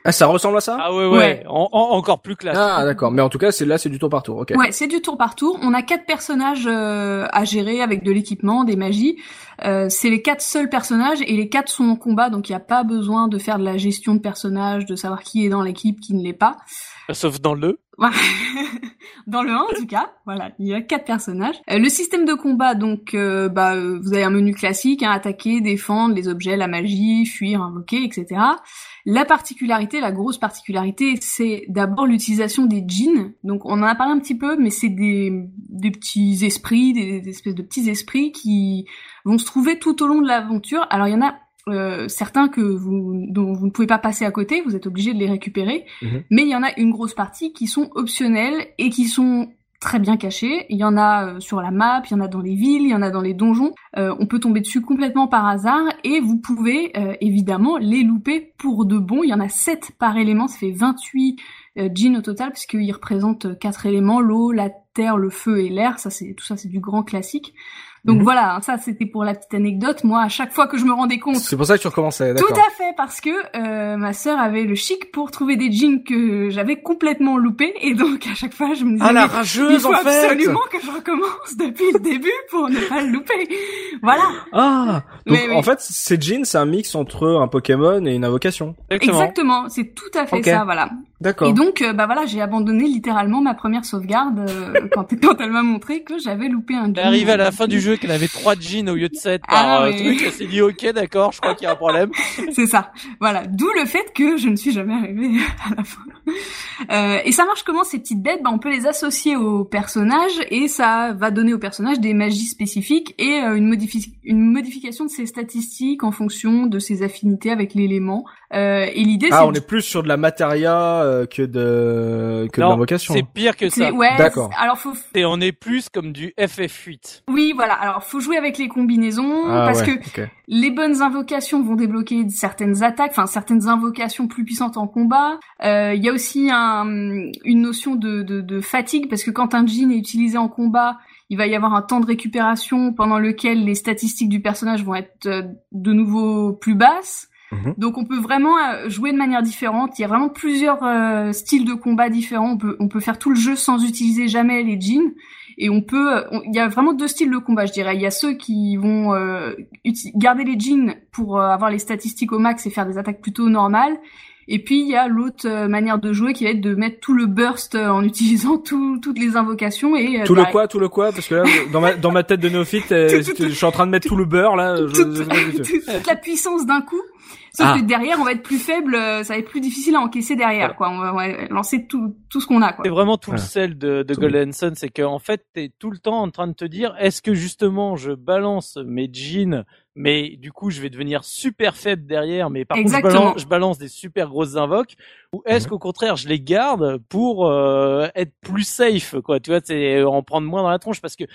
Ah ça ressemble à ça? Ah ouais, ouais. Ouais. En- en- encore plus classe. Ah d'accord, mais en tout cas c'est là c'est du tour par tour. Ok. Ouais, c'est du tour par tour. On a quatre personnages euh, à gérer avec de l'équipement, des magies. Euh, c'est les quatre seuls personnages et les quatre sont en combat, donc il n'y a pas besoin de faire de la gestion de personnages, de savoir qui est dans l'équipe, qui ne l'est pas. Sauf dans le 2. Voilà. Dans le 1 en tout cas, voilà, il y a quatre personnages. Euh, le système de combat, donc, euh, bah, vous avez un menu classique, hein, attaquer, défendre, les objets, la magie, fuir, invoquer, etc. La particularité, la grosse particularité, c'est d'abord l'utilisation des djinns. Donc on en a parlé un petit peu, mais c'est des, petits esprits, des espèces de petits esprits qui vont se trouver tout au long de l'aventure. Alors il y en a euh, certains que vous, dont vous ne pouvez pas passer à côté, vous êtes obligé de les récupérer. Mhm. Mais il y en a une grosse partie qui sont optionnelles et qui sont très bien cachées. Il y en a euh, sur la map, il y en a dans les villes, il y en a dans les donjons. Euh, on peut tomber dessus complètement par hasard et vous pouvez euh, évidemment les louper pour de bon. Il y en a 7 par élément, ça fait 28 euh, jeans au total puisqu'ils représentent quatre éléments, l'eau, la terre, le feu et l'air. Ça c'est tout ça c'est du grand classique. Donc Mhm. voilà, hein, ça c'était pour la petite anecdote. Moi, à chaque fois que je me rendais compte C'est pour ça que tu recommençais. tout à fait, parce que euh, ma sœur avait le chic pour trouver des jeans que j'avais complètement loupés, et donc à chaque fois je me disais Ah la mais il rageuse faut en fait. absolument que je recommence depuis le début pour ne pas le louper. Voilà, Ah. Donc Mais oui. en fait ces jeans c'est un mix entre un Pokémon et une invocation. Exactement. exactement, c'est tout à fait ça, voilà. D'accord. Et donc euh, bah voilà, j'ai abandonné littéralement ma première sauvegarde euh, quand, quand elle m'a montré que j'avais loupé un jean. Elle est arrivée à la fin du jeu qu'elle avait trois jeans au lieu de 7 Ah par euh, mais- truc. Elle s'est dit ok d'accord, je crois qu'il y a un problème. C'est ça. Voilà. D'où le fait que je ne suis jamais arrivée à la fin. Euh, et ça marche comment ces petites bêtes? Bah, On peut les associer aux personnages et ça va donner aux personnages des magies spécifiques et euh, une, modifi- une modification de ses statistiques en fonction de ses affinités avec l'élément. Euh, et l'idée Ah on est plus sur de la matéria euh, que de que de l'invocation. c'est pire que c'est- ça. ouais. D'accord. Alors faut Et on est plus comme du FF8. oui voilà. Alors faut jouer avec les combinaisons Ah, parce ouais, que. Les bonnes invocations vont débloquer certaines attaques, enfin certaines invocations plus puissantes en combat. Euh, Il y a aussi un, une notion de, de, de fatigue parce que quand un djinn est utilisé en combat, il va y avoir un temps de récupération pendant lequel les statistiques du personnage vont être euh, de nouveau plus basses. Mhm. Donc on peut vraiment euh, jouer de manière différente. Il y a vraiment plusieurs euh, styles de combat différents. On peut, on peut faire tout le jeu sans utiliser jamais les jeans. Et on peut, euh, on- il y a vraiment deux styles de combat, je dirais. Il y a ceux qui vont euh, garder les jeans pour euh, avoir les statistiques au max et faire des attaques plutôt normales. Et puis il y a l'autre manière de jouer qui va être de mettre tout le burst en utilisant tout- toutes les invocations et Tout le bah, quoi, tout le quoi, parce que là, dans ma, dans ma tête de néophyte, je suis en train de mettre tout le beurre, là. je- toute la puissance d'un coup. Sauf Ah. que derrière, on va être plus faible, euh, ça va être plus difficile à encaisser derrière, quoi. On va, on va lancer tout, tout ce qu'on a, quoi. C'est vraiment tout le Voilà. sel de, de Golden Sun, c'est qu'en fait, t'es tout le temps en train de te dire, est-ce que justement je balance mes jeans, mais du coup je vais devenir super faible derrière, mais par contre je Exactement. balance, je balance des super grosses invoques, ou est-ce qu'au contraire je les garde pour euh, être plus safe, quoi, tu vois, c'est euh, en prendre moins dans la tronche, parce que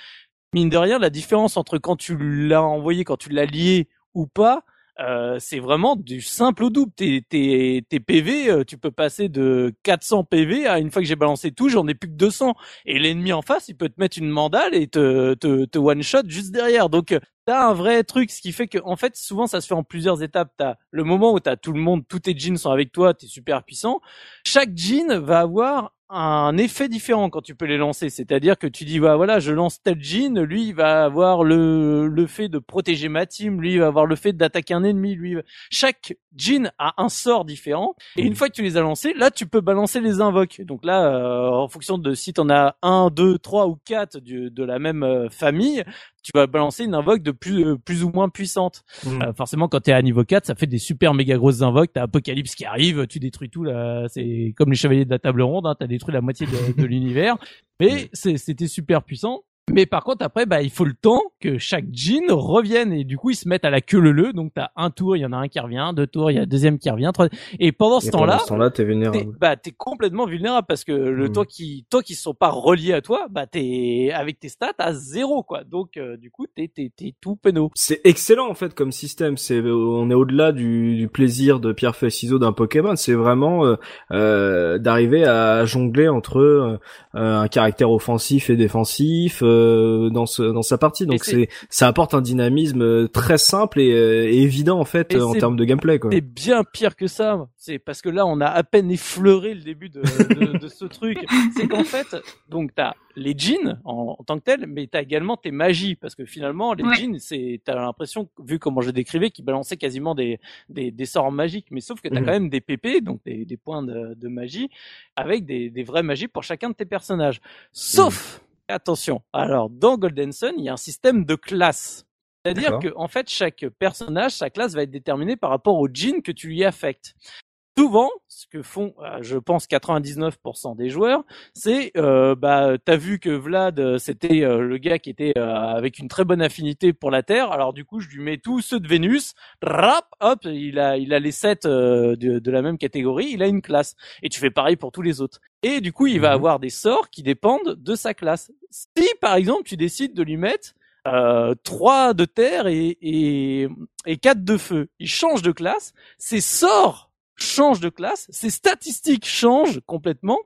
mine de rien, la différence entre quand tu l'as envoyé, quand tu l'as lié ou pas, euh, c'est vraiment du simple au double. Tes, tes, tes PV, euh, tu peux passer de 400 PV à une fois que j'ai balancé tout, j'en ai plus que 200. Et l'ennemi en face, il peut te mettre une mandale et te, te, te one shot juste derrière. Donc euh, t'as un vrai truc, ce qui fait que en fait souvent ça se fait en plusieurs étapes. T'as le moment où t'as tout le monde, tous tes jeans sont avec toi, t'es super puissant. Chaque jean va avoir un effet différent quand tu peux les lancer. C'est-à-dire que tu dis, bah voilà, je lance tel jean, lui il va avoir le, le fait de protéger ma team, lui il va avoir le fait d'attaquer un ennemi, lui. Chaque jean a un sort différent. Et une fois que tu les as lancés, là tu peux balancer les invoques. Donc là, euh, en fonction de si t'en as un, deux, trois ou quatre du- de la même euh, famille, tu vas balancer une invoque de plus, euh, plus ou moins puissante. Mhm. Euh, forcément, quand t'es à niveau 4, ça fait des super méga grosses invoques. T'as Apocalypse qui arrive, tu détruis tout. Là, c'est comme les chevaliers de la table ronde. Hein, t'as détruit la moitié de, de l'univers. Mais c'est- c'était super puissant. Mais par contre, après, bah, il faut le temps que chaque jean revienne et du coup, ils se mettent à la queue leu leu. Donc, t'as un tour, il y en a un qui revient, deux tours, il y a le deuxième qui revient, trois. Et pendant ce Et pendant temps-là, ce temps-là, t'es vulnérable. bah, t'es complètement vulnérable parce que le Mm. toi qui, toi qui sont pas reliés à toi, bah, t'es avec tes stats à zéro, quoi. Donc, euh, du coup, t'es, t'es, t'es tout penaud. C'est excellent en fait comme système. C'est on est au-delà du, du plaisir de pierre feuille ciseaux d'un Pokémon. C'est vraiment euh, euh, d'arriver à jongler entre euh, un caractère offensif et défensif euh, dans ce dans sa partie. Donc c'est- ça apporte un dynamisme euh, très simple et, euh, et évident en fait Et euh, en termes de gameplay quoi. C'est bien pire que ça. C'est parce que là, on a à peine effleuré le début de, de, de ce truc. C'est qu'en fait, donc t'as les jeans en, en tant que tels, mais t'as également tes magies parce que finalement, les Ouais. jeans, c'est t'as l'impression, vu comment je décrivais, qu'ils balançaient quasiment des, des des sorts magiques, mais sauf que t'as Mhm. quand même des PP, donc des, des points de, de magie, avec des des vraies magies pour chacun de tes personnages. Sauf Attention. Alors, dans Golden Sun, il y a un système de classe. C'est-à-dire que, en fait, chaque personnage, sa classe va être déterminée par rapport au jean que tu lui affectes. Souvent, ce que font, euh, je pense, 99% des joueurs, c'est, euh, bah, t'as vu que Vlad, euh, c'était euh, le gars qui était euh, avec une très bonne affinité pour la Terre. Alors du coup, je lui mets tous ceux de Vénus. Rap, hop, il a, il a les sept euh, de, de la même catégorie. Il a une classe. Et tu fais pareil pour tous les autres. Et du coup, il va Mhm. avoir des sorts qui dépendent de sa classe. Si, par exemple, tu décides de lui mettre euh, 3 de terre et, et, et 4 de feu, il change de classe, ses sorts changent de classe, ses statistiques changent complètement,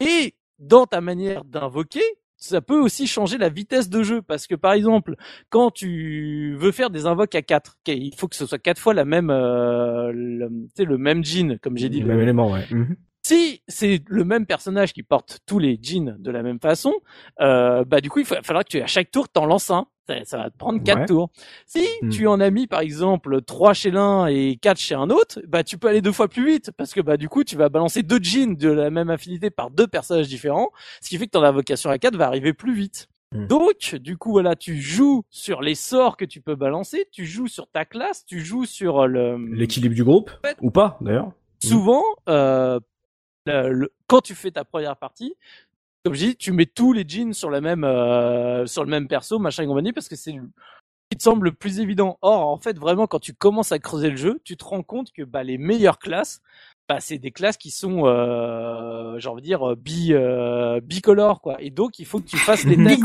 et dans ta manière d'invoquer, ça peut aussi changer la vitesse de jeu parce que par exemple, quand tu veux faire des invoques à 4, ok, il faut que ce soit quatre fois la même euh, le, le même jean comme j'ai dit. Le même élément ouais. Mhm. si c'est le même personnage qui porte tous les jeans de la même façon, euh, bah du coup il fa- faudra que tu à chaque tour t'en lances un. Ça, ça va te prendre quatre Ouais. tours. Si Hmm. tu en as mis par exemple trois chez l'un et quatre chez un autre, bah tu peux aller deux fois plus vite parce que bah du coup tu vas balancer deux jeans de la même affinité par deux personnages différents, ce qui fait que ton invocation à 4 va arriver plus vite. Hmm. Donc, du coup, voilà, tu joues sur les sorts que tu peux balancer, tu joues sur ta classe, tu joues sur le, L'équilibre du groupe fait- ou pas d'ailleurs. souvent, euh, le- le- quand tu fais ta première partie, comme je dis, tu mets tous les jeans sur la même, euh, sur le même perso, machin et compagnie, parce que c'est qui te semble le plus évident. Or, en fait, vraiment, quand tu commences à creuser le jeu, tu te rends compte que bah, les meilleures classes, bah, c'est des classes qui sont, euh, j'ai envie de dire, bi, euh, bicolores, quoi. Et donc, il faut que tu fasses les tests.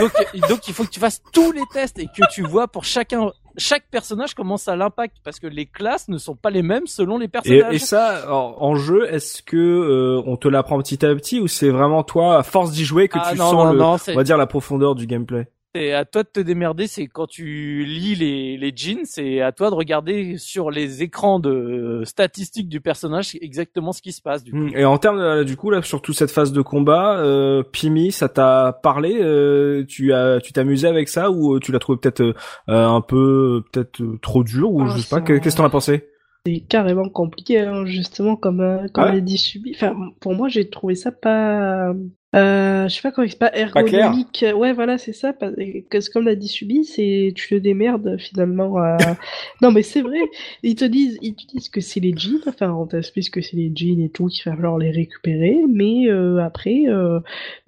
Donc, il faut que tu fasses tous les tests et que tu vois pour chacun chaque personnage commence à l'impact parce que les classes ne sont pas les mêmes selon les personnages. et ça, en, en jeu, est-ce que euh, on te l'apprend petit à petit ou c'est vraiment toi, à force d'y jouer, que Ah, tu non, sens non, le, non, on va dire la profondeur du gameplay? C'est à toi de te démerder. C'est quand tu lis les, les jeans, c'est à toi de regarder sur les écrans de euh, statistiques du personnage exactement ce qui se passe. Du coup. Hmm. Et en termes euh, du coup là, sur toute cette phase de combat, euh, Pimi, ça t'a parlé euh, Tu as, tu t'amusais avec ça ou tu l'as trouvé peut-être euh, un peu, peut-être trop dur ou Ah, je sais pas. Qu'est-ce que t'en as pensé? C'est carrément compliqué, hein, justement, comme, euh, comme Ah ouais dit Subi. Enfin, pour moi, j'ai trouvé ça pas. Euh, je sais pas comment c'est pas ergonomique. ouais, voilà, c'est ça. parce que comme l'a dit Subi, c'est tu te démerdes finalement. à- non, mais c'est vrai. Ils te disent, ils te disent que c'est les jeans. Enfin, on t'explique que c'est les jeans et tout, qu'il va falloir les récupérer. Mais euh, après, euh,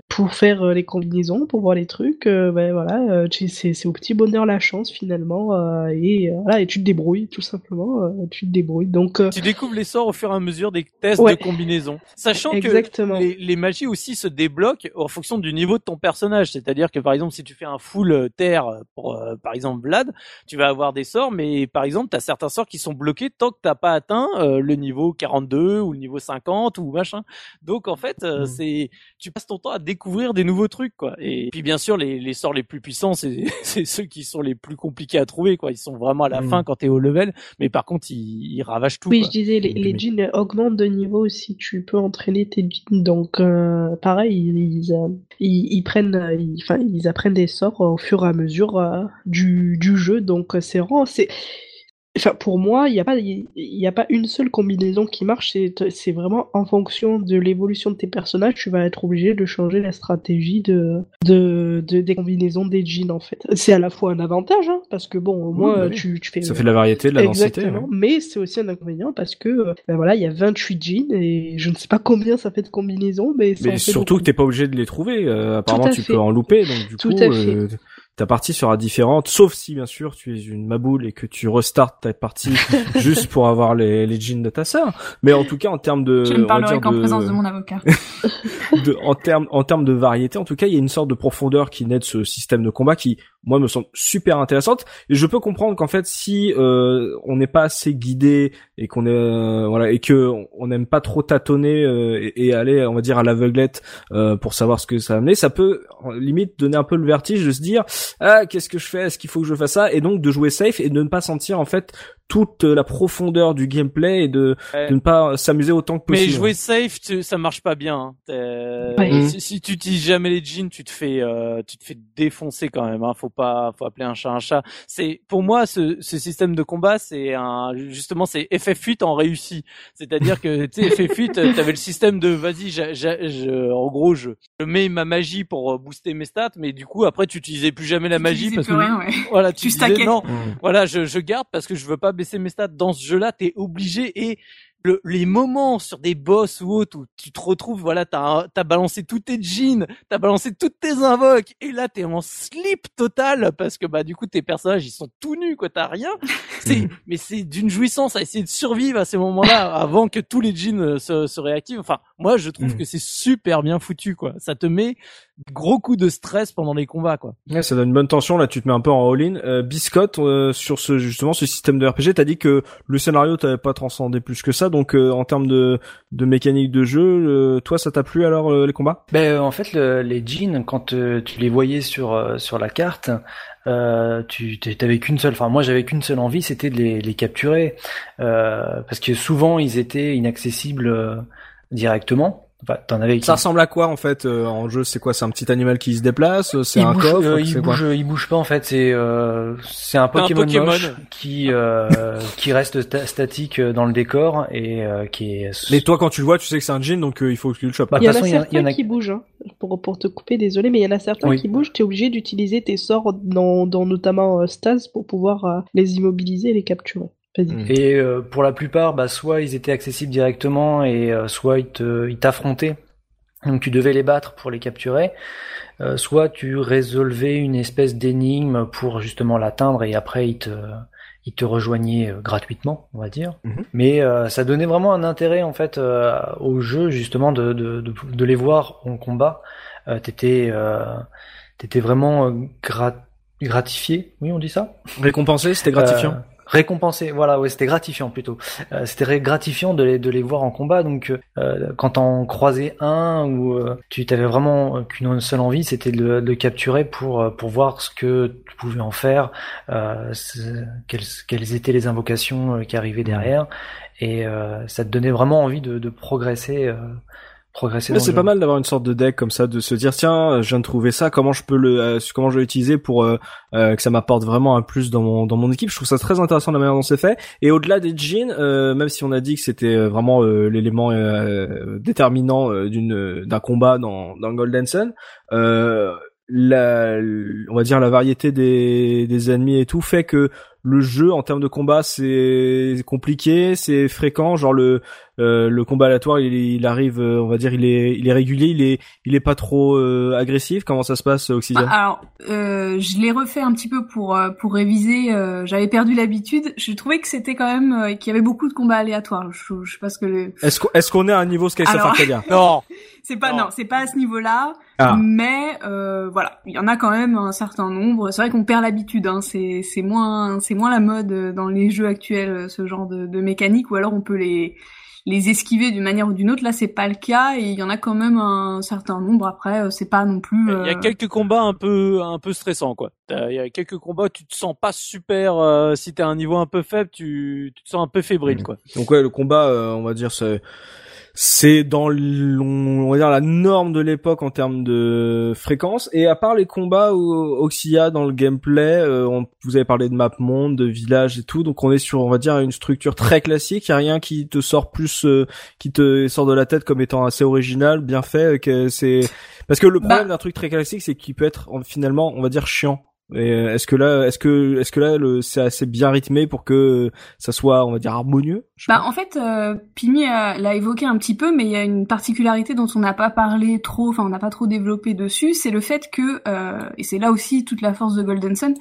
pour faire euh, les combinaisons, pour voir les trucs, euh, ben voilà, euh, c'est c'est au petit bonheur la chance finalement. euh, et voilà, et tu te débrouilles tout simplement. euh, tu te débrouilles. Donc euh, Tu découvres les sorts au fur et à mesure des tests Ouais. de combinaison, sachant Exactement. que les, les magies aussi se débloquent en fonction du niveau de ton personnage. C'est-à-dire que par exemple, si tu fais un full terre pour euh, par exemple Vlad, tu vas avoir des sorts, mais par exemple, tu as certains sorts qui sont bloqués tant que t'as pas atteint euh, le niveau 42 ou le niveau 50 ou machin. Donc en fait, euh, Mm. c'est tu passes ton temps à découvrir des nouveaux trucs quoi. Et puis bien sûr, les, les sorts les plus puissants, c'est c'est ceux qui sont les plus compliqués à trouver quoi. Ils sont vraiment à la Mm. fin quand t'es au level, mais par contre, ils, ils ravagent tout. Oui, quoi. je disais, les, les jeans augmentent de niveau si tu peux entraîner tes jeans. Donc, euh, pareil, ils, ils, euh, ils- ils prennent, euh, ils, enfin, ils apprennent des sorts au fur et à mesure euh, du, du jeu. Donc, c'est vraiment, c'est, enfin, pour moi, il n'y a pas, y a pas une seule combinaison qui marche. C'est, vraiment en fonction de l'évolution de tes personnages, tu vas être obligé de changer la stratégie de, de, de- des combinaisons des jeans en fait. C'est à la fois un avantage, hein, parce que bon, au moins, bah oui. tu, tu fais. Ça fait de la variété, de la densité. Ouais. mais c'est aussi un inconvénient parce que euh, ben voilà, il y a 28 jeans et je ne sais pas combien ça fait de combinaisons, mais Mais fait surtout beaucoup. que t'es pas obligé de les trouver. euh, apparemment, tu fait. peux en louper, donc du Tout coup, à fait. euh, ta partie sera différente, sauf si bien sûr tu es une maboule et que tu restartes ta partie juste pour avoir les, les jeans de ta sœur. Mais en tout cas, en termes de, Je ne parlerai qu'en de- présence de mon avocat. de, en termes en termes de variété, en tout cas, il y a une sorte de profondeur qui naît de ce système de combat qui, moi, me semble super intéressante. Et je peux comprendre qu'en fait, si euh, on n'est pas assez guidé et qu'on est euh, voilà et que on n'aime pas trop tâtonner euh, et, aller, on va dire, à l'aveuglette euh, pour savoir ce que ça va ça peut limite donner un peu le vertige de se dire ah qu'est-ce que je fais, est-ce qu'il faut que je fasse ça, et donc de jouer safe et de ne pas sentir en fait toute la profondeur du gameplay et de, Ouais. de ne pas s'amuser autant que Mais possible. jouer safe, tu- ça marche pas bien. hein. Ouais. Si, si tu utilises jamais les jeans, tu te fais, euh, tu te fais défoncer quand même. Hein. Faut pas, faut appeler un chat un chat. C'est pour moi ce, ce système de combat, c'est un, justement, c'est FF8 en réussi. C'est-à-dire que tu sais, FF8, euh, t'avais le système de, vas-y, je- en gros, je, je mets ma magie pour euh, booster mes stats, mais du coup après, tu utilisais plus jamais la Tu magie parce plus que rien, ouais. voilà, tu, Tu disais stackais. non, Mm. voilà, je, je garde parce que je veux pas baisser mes stats. Dans ce jeu-là, t'es obligé et le, les moments sur des boss ou autres où tu te retrouves, voilà, t'as as balancé tous tes jeans, t'as balancé toutes tes invoques et là t'es en slip total parce que bah du coup tes personnages ils sont tout nus quoi, t'as rien. C'est mais c'est d'une jouissance à essayer de survivre à ces moments-là avant que tous les jeans euh, se, se réactivent. Enfin, moi je trouve Mm. que c'est super bien foutu quoi. Ça te met gros coup de stress pendant les combats quoi. Ouais, ça donne une bonne tension. Là, tu te mets un peu en all-in. Euh, Biscotte, euh, sur ce justement ce système de RPG, t'as dit que le scénario t'avait pas transcendé plus que ça. Donc, euh, en termes de, de mécanique de jeu, euh, toi, ça t'a plu alors euh, les combats? Ben, euh, en fait, le- les jeans, quand tu les voyais sur euh, sur la carte, euh, tu t'avais qu'une seule. Enfin, moi, j'avais qu'une seule envie, c'était de les, les capturer, euh, parce que souvent, ils étaient inaccessibles euh, directement. Enfin, t'en avais. qui- Ça ressemble à quoi en fait euh, en jeu? C'est quoi? C'est un petit animal qui se déplace euh, C'est il un bouge, coffre euh, C'est il quoi? bouge, il bouge pas en fait. C'est euh, c'est un Pokémon, Pokémon. moche qui euh, qui reste sta- statique dans le décor et euh, qui est. Mais toi, quand tu le vois, tu sais que c'est un jean, donc euh, il faut que tu le chopes. Bah, Il y en de a toute façon, il y en a- certains il y en a- qui bougent, hein, pour, pour te couper, désolé, mais il y en a certains Oui. qui bougent, tu es obligé d'utiliser tes sorts dans, dans notamment euh, Stas pour pouvoir euh, les immobiliser et les capturer. Mm. Et euh, pour la plupart, bah, soit ils étaient accessibles directement et euh, soit ils te- ils t'affrontaient. Donc tu devais les battre pour les capturer. Euh, soit tu résolvais une espèce d'énigme pour justement l'atteindre et après ils te, ils te rejoignaient euh, gratuitement, on va dire. Mhm. Mais euh, ça donnait vraiment un intérêt en fait euh, au jeu justement de, de, de, de les voir en combat. Euh, t'étais, euh, t'étais vraiment grat- gratifié, oui, on dit ça? Récompensé, c'était gratifiant. Euh, récompensé, voilà, ouais, c'était gratifiant plutôt. Euh, c'était gratifiant de les, de les voir en combat. Donc, euh, quand on croisait un ou euh, tu t'avais vraiment qu'une seule envie, c'était de, le- de le capturer pour pour voir ce que tu pouvais en faire, euh, quelles, quelles étaient les invocations euh, qui arrivaient derrière, et euh, ça te donnait vraiment envie de, de progresser, euh, progresser. Dans c'est pas mal d'avoir une sorte de deck comme ça, de se dire tiens, je viens de trouver ça, comment je peux le, euh, comment je vais l'utiliser pour euh, euh, que ça m'apporte vraiment un plus dans mon dans mon équipe. Je trouve ça très intéressant la manière dont c'est fait. Et au-delà des jeans, euh, même si on a dit que c'était euh, vraiment euh, l'élément euh, déterminant euh, d'une d'un combat dans dans Golden Sun, euh, la, on va dire la variété des des ennemis et tout fait que le jeu en termes de combat c'est compliqué, c'est fréquent, genre le euh, le combat aléatoire il, il arrive euh, on va dire il est il est régulier, il est il est pas trop euh, agressif. Comment ça se passe Oxygen Bah, alors, euh, je l'ai refait un petit peu pour euh, pour réviser. euh, J'avais perdu l'habitude. Je trouvais que c'était quand même euh, qu'il y avait beaucoup de combats aléatoires. Je, je sais pas ce que le... Est-ce qu'on est-ce qu'on est à un niveau Sky of Alors- Non. c'est pas Non. non, c'est pas à ce niveau-là. Ah. Mais euh, voilà, il y en a quand même un certain nombre. C'est vrai qu'on perd l'habitude. Hein. C'est c'est moins c'est moins la mode euh, dans les jeux actuels euh, ce genre de, de mécanique ou alors on peut les les esquiver d'une manière ou d'une autre. Là, c'est pas le cas et il y en a quand même un certain nombre. Après, euh, c'est pas non plus. Il y a euh, quelques combats un peu un peu stressants quoi. T'as- Il y a quelques combats où tu te sens pas super euh, si t'es à un niveau un peu faible, tu, tu te sens un peu fébrile Mm. quoi. Donc ouais, le combat, euh, on va dire, c'est c'est dans on va dire la norme de l'époque en termes de fréquence. Et à part les combats où Oxia dans le gameplay, euh, on- vous avez parlé de map monde, de village et tout. Donc on est sur, on va dire, une structure très classique. Il y a rien qui te sort plus, euh, qui te sort de la tête comme étant assez original, bien fait. euh, Que c'est parce que le Bah- problème d'un truc très classique, c'est qu'il peut être en- finalement, on va dire, chiant. Et euh, est-ce que là, est-ce que, est-ce que là, le, c'est assez bien rythmé pour que ça soit, on va dire, harmonieux? Bah, en fait, euh, Pimi a- l'a évoqué un petit peu, mais il y a une particularité dont on n'a pas parlé trop, enfin on n'a pas trop développé dessus, c'est le fait que, euh, et c'est là aussi toute la force de Golden Sun,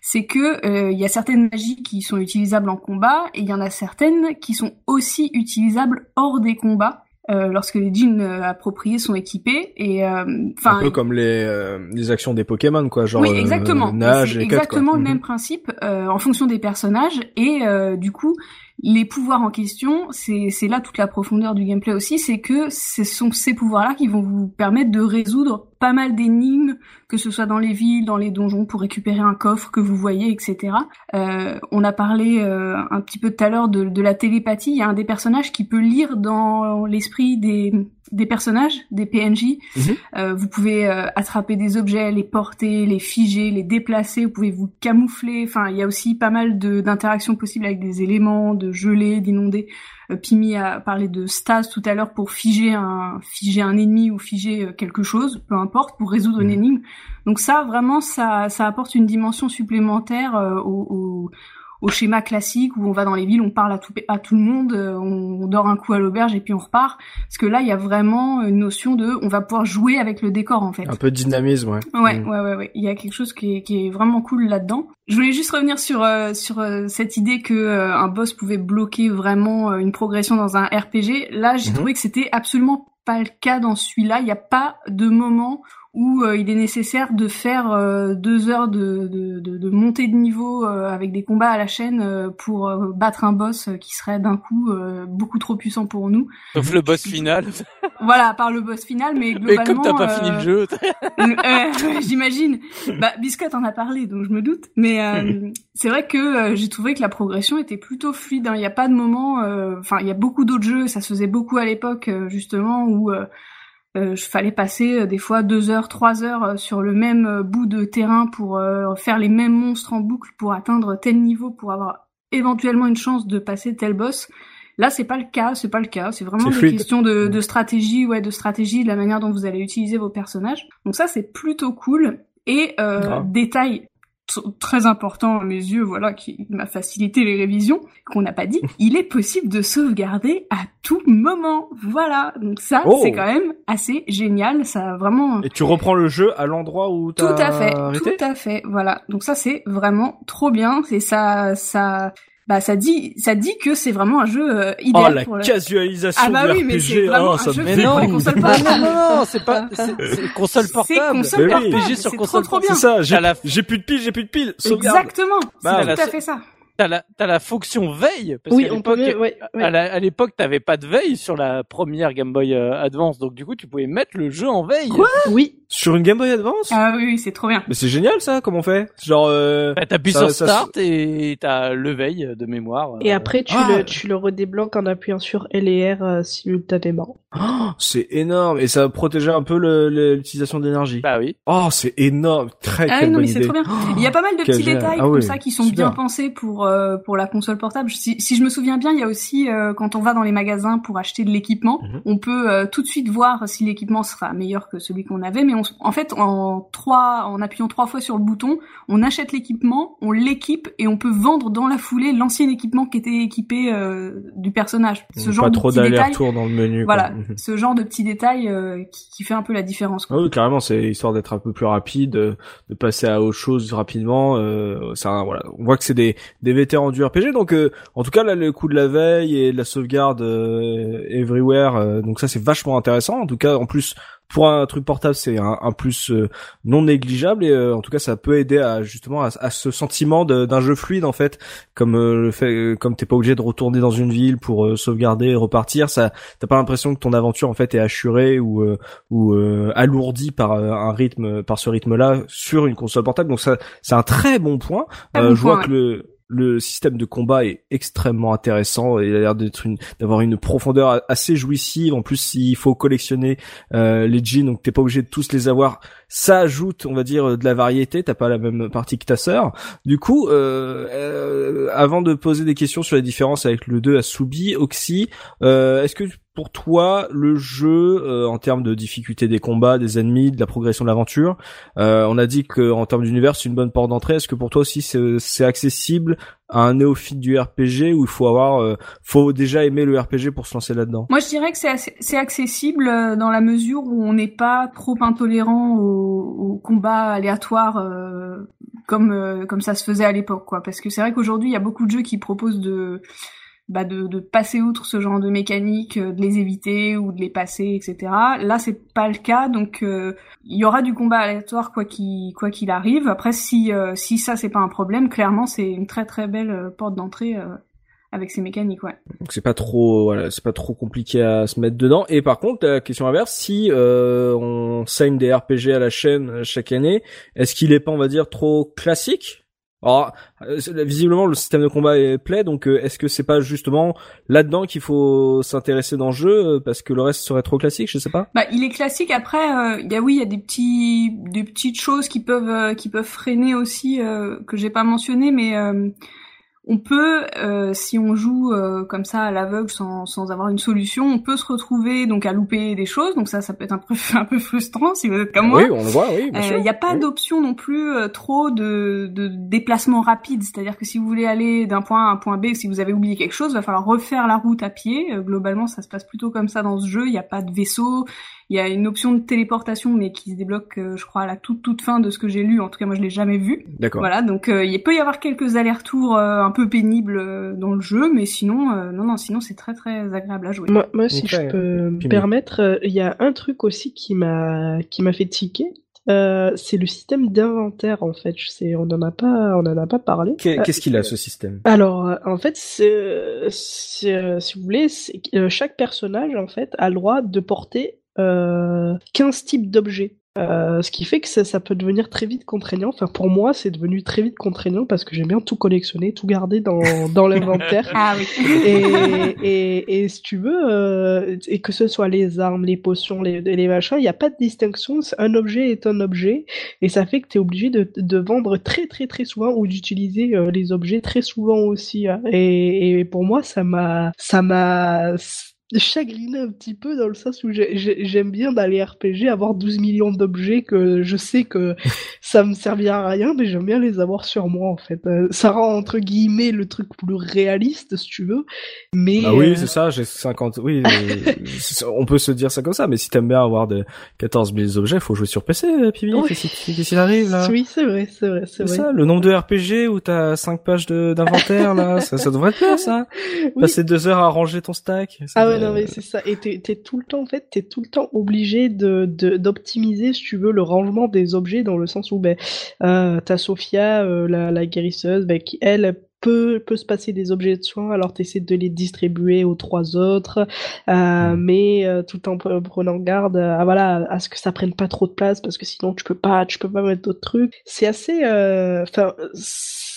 c'est que euh, il y a certaines magies qui sont utilisables en combat, et il y en a certaines qui sont aussi utilisables hors des combats. Euh, lorsque les jeans euh, appropriés sont équipés et euh, enfin un peu comme les, euh, les actions des Pokémon, quoi, genre oui, exactement. nage et exactement le Mhm. même principe euh, en fonction des personnages et euh, du coup les pouvoirs en question, c'est c'est là toute la profondeur du gameplay aussi, c'est que ce sont ces pouvoirs-là qui vont vous permettre de résoudre pas mal d'énigmes, que ce soit dans les villes, dans les donjons pour récupérer un coffre que vous voyez, etc. Euh, on a parlé euh, un petit peu tout à l'heure de, de la télépathie. Il y a un des personnages qui peut lire dans l'esprit des des personnages, des PNJ. Mhm. Euh, vous pouvez euh, attraper des objets, les porter, les figer, les déplacer. Vous pouvez vous camoufler. Enfin, il y a aussi pas mal de- d'interactions possibles avec des éléments, de geler, d'inonder. Euh, Pimi a parlé de stase tout à l'heure pour figer un figer un ennemi ou figer euh, quelque chose, peu importe, pour résoudre une Mhm. énigme. Donc ça, vraiment, ça, ça apporte une dimension supplémentaire euh, au, au, au schéma classique où on va dans les villes, on parle à tout, à tout le monde, euh, on dort un coup à l'auberge et puis on repart. Parce que là, il y a vraiment une notion de, on va pouvoir jouer avec le décor en fait. Un peu de dynamisme, ouais. Ouais, Mm. ouais, ouais, ouais. Il y a quelque chose qui est, qui est vraiment cool là-dedans. Je voulais juste revenir sur euh, sur euh, cette idée que euh, un boss pouvait bloquer vraiment une progression dans un RPG. Là, j'ai Mhm. trouvé que c'était absolument pas le cas dans celui-là. Il n'y a pas de moment où euh, il est nécessaire de faire euh, deux heures de, de, de, de montée de niveau euh, avec des combats à la chaîne euh, pour euh, battre un boss euh, qui serait d'un coup euh, beaucoup trop puissant pour nous. Sauf le boss final. Voilà, à part le boss final, mais Mais globalement. comme t'as pas fini le jeu, J'imagine. Bah, Biscuit en a parlé, donc je me doute. Mais euh, c'est vrai que euh, j'ai trouvé que la progression était plutôt fluide. hein. Il n'y a pas de moment. euh, Enfin, il y a beaucoup d'autres jeux. Ça se faisait beaucoup à l'époque, euh, justement, où euh, je fallait passer euh, des fois deux heures, trois heures euh, sur le même euh, bout de terrain pour euh, faire les mêmes monstres en boucle pour atteindre tel niveau pour avoir éventuellement une chance de passer tel boss. Là, c'est pas le cas, c'est pas le cas. C'est vraiment fluide. questions de, de stratégie, ouais, de stratégie, de la manière dont vous allez utiliser vos personnages. Donc ça, c'est plutôt cool. Et euh, détail très important à mes yeux, voilà, qui m'a facilité les révisions, qu'on n'a pas dit, il est possible de sauvegarder à tout moment. Voilà. Donc ça, Oh. c'est quand même assez génial. Ça a vraiment Et tu reprends le jeu à l'endroit où tout t'as à fait, arrêté? Tout à fait. Voilà. Donc ça c'est vraiment trop bien. C'est ça, ça. Bah ça dit ça dit que c'est vraiment un jeu euh, Oh idéal la pour le- casualisation Ah bah oui, mais c'est vraiment oh, un jeu fait pour les peur. consoles non, portables. non, non, c'est pas, c'est c'est console C'est portable. console Mais oui. portable, RPG sur c'est console trop trop bien. C'est ça, j'ai la- plus de piles, j'ai plus de piles. Sauvegarde. Exactement, Bah, c'est la- tout à fait ça. T'as la, t'as la fonction veille. Parce Oui, qu'à on peut. l'époque, Ouais, ouais. à la- à l'époque, t'avais pas de veille sur la première Game Boy euh, Advance, donc du coup, tu pouvais mettre le jeu en veille. Quoi? Oui. Sur une Game Boy Advance Ah oui, oui, c'est trop bien. Mais c'est génial ça, comment on fait Genre euh... Bah, t'appuies Ça- sur ça- Start et t'as le veille de mémoire. Et euh, après, tu, Ah. le, tu le redébloques en appuyant sur L et R euh, simultanément. oh, c'est énorme et ça protégeait un peu l'utilisation d'énergie. Bah oui. Oh, c'est énorme, très Ah quelle oui, non, bonne mais c'est idée. trop bien. Il y a pas mal de petits génial. détails Ah comme oui, ça qui sont super. bien pensés pour euh, pour la console portable. Si, si je me souviens bien, il y a aussi euh, quand on va dans les magasins pour acheter de l'équipement, Mhm. on peut euh, tout de suite voir si l'équipement sera meilleur que celui qu'on avait. Mais on, en fait, en trois, en appuyant trois fois sur le bouton, on achète l'équipement, on l'équipe et on peut vendre dans la foulée l'ancien équipement qui était équipé euh, du personnage. Ce genre pas de trop d'aller-retour dans le menu. Voilà, Mhm. ce genre de petits détails euh, qui, qui fait un peu la différence. Quoi. Ah oui, carrément, c'est histoire d'être un peu plus rapide, euh, de passer à autre chose rapidement. Euh, ça, voilà, on voit que c'est des, des vétérans du RPG. Donc, euh, en tout cas, là, le coup de la veille et de la sauvegarde euh, everywhere, euh, donc ça, c'est vachement intéressant. En tout cas, en plus, pour un truc portable, c'est un, un plus euh, non négligeable et euh, en tout cas, ça peut aider à justement à, à ce sentiment d'un jeu fluide en fait, comme euh, le fait, comme t'es pas obligé de retourner dans une ville pour sauvegarder et repartir. Ça, t'as pas l'impression que ton aventure en fait est assurée ou euh, ou euh, alourdi par un rythme par ce rythme-là sur une console portable. Donc ça c'est un très bon point. Très Euh, bon je vois point, que le le système de combat est extrêmement intéressant il a l'air d'être d'avoir une profondeur assez jouissive. En plus, s'il faut collectionner euh, les jeans, donc t'es pas obligé de tous les avoir. Ça ajoute, on va dire, de la variété. T'as pas la même partie que ta sœur. Du coup, euh, euh, avant de poser des questions sur les différences avec le 2 Asubi, Oxy, euh, est-ce que pour toi, le jeu, euh, en termes de difficulté des combats, des ennemis, de la progression de l'aventure, euh, on a dit que en termes d'univers, c'est une bonne porte d'entrée. Est-ce que pour toi aussi, c'est accessible à un néophyte du RPG où il faut avoir, euh, faut déjà aimer le RPG pour se lancer là-dedans? Moi, je dirais que c'est accessible euh, dans la mesure où on n'est pas trop intolérant aux, aux combats aléatoires euh, comme euh, comme ça se faisait à l'époque, quoi. Parce que c'est vrai qu'aujourd'hui, il y a beaucoup de jeux qui proposent de bah de, de passer outre ce genre de mécanique, euh, de les éviter ou de les passer, etc. Là, c'est pas le cas, donc euh, il y aura du combat aléatoire quoi qu'il quoi qu'il arrive. Après, si euh, si ça c'est pas un problème, clairement, c'est une très très belle euh, porte d'entrée euh, avec ces mécaniques, ouais. Donc c'est pas trop, voilà, c'est pas trop compliqué à se mettre dedans. Et par contre, la question inverse, si euh, on saigne des RPG à la chaîne euh, chaque année, est-ce qu'il est pas, on va dire, trop classique? Alors, euh, visiblement, le système de combat est plaît, donc euh, est-ce que c'est pas justement là-dedans qu'il faut s'intéresser dans le jeu euh, parce que le reste serait trop classique, je sais pas. Bah, il est classique. Après, euh, y a oui, il y a des petits, des petites choses qui peuvent, qui peuvent freiner aussi que j'ai pas mentionné, mais on peut, euh, si on joue euh, comme ça à l'aveugle sans, sans avoir une solution, on peut se retrouver donc à louper des choses. Donc ça, ça peut être un peu, un peu frustrant si vous êtes comme moi. oui, on le voit, oui, Il n'y a pas Oui. d'option non plus euh, trop de, de déplacement rapide, c'est-à-dire que si vous voulez aller d'un point A à un point B, si vous avez oublié quelque chose, il va falloir refaire la route à pied. Euh, globalement, ça se passe plutôt comme ça dans ce jeu. Il n'y a pas de vaisseau, il y a une option de téléportation, mais qui se débloque, euh, je crois, à la toute toute fin de ce que j'ai lu. En tout cas, moi, je l'ai jamais vu. D'accord. Voilà, donc euh, il peut y avoir quelques allers-retours euh, un peu pénibles euh, dans le jeu, mais sinon, euh, non, non, sinon c'est très très agréable à jouer. Moi, moi si je peux me permettre, euh, il y a un truc aussi qui m'a qui m'a fait tiquer. Euh, c'est le système d'inventaire en fait. Je sais, on en a pas, on en a pas parlé. Qu'est- Qu'est-ce qu'il a ce système? Alors, en fait, si vous voulez, chaque personnage en fait a le droit de porter euh, 15 types d'objets. Euh, ce qui fait que ça, ça peut devenir très vite contraignant. Enfin, pour moi, c'est devenu très vite contraignant parce que j'aime bien tout collectionner, tout garder dans, dans l'inventaire. Ah oui. et, et, et si tu veux, euh, et que ce soit les armes, les potions, les, les machins, il n'y a pas de distinction. Un objet est un objet, et ça fait que tu es obligé de, de vendre très très très souvent ou d'utiliser euh, les objets très souvent aussi. hein. Et, et pour moi, ça m'a, ça m'a, chagriné un petit peu dans le sens où j'aime bien dans les RPG avoir 12 millions d'objets que je sais que ça me servira à rien, mais j'aime bien les avoir sur moi en fait. Euh, ça rend entre guillemets le truc plus réaliste si tu veux, mais ah oui c'est ça, j'ai 50, oui, on peut se dire ça comme ça, mais si t'aimes bien avoir de 14 000 objets, faut jouer sur PC, Pivi, qu'est-ce qui arrive là? Oui c'est vrai, c'est vrai, c'est vrai. ça, le nombre de RPG où t'as 5 pages d'inventaire là, ça, ça devrait te plaire ça? Passer deux heures à ranger ton stack. Ah ouais non mais c'est ça, et t'es es tout le temps en fait, t'es tout le temps obligé de d'optimiser si tu veux le rangement des objets dans le sens où ben euh, t'as Sophia, euh, la, la guérisseuse, ben, qui elle peut, peut se passer des objets de soins, alors tu essaies de les distribuer aux trois autres, euh, mm. mais euh, tout en prenant garde à, voilà, à ce que ça prenne pas trop de place, parce que sinon tu peux pas, tu peux pas mettre d'autres trucs. C'est assez, euh,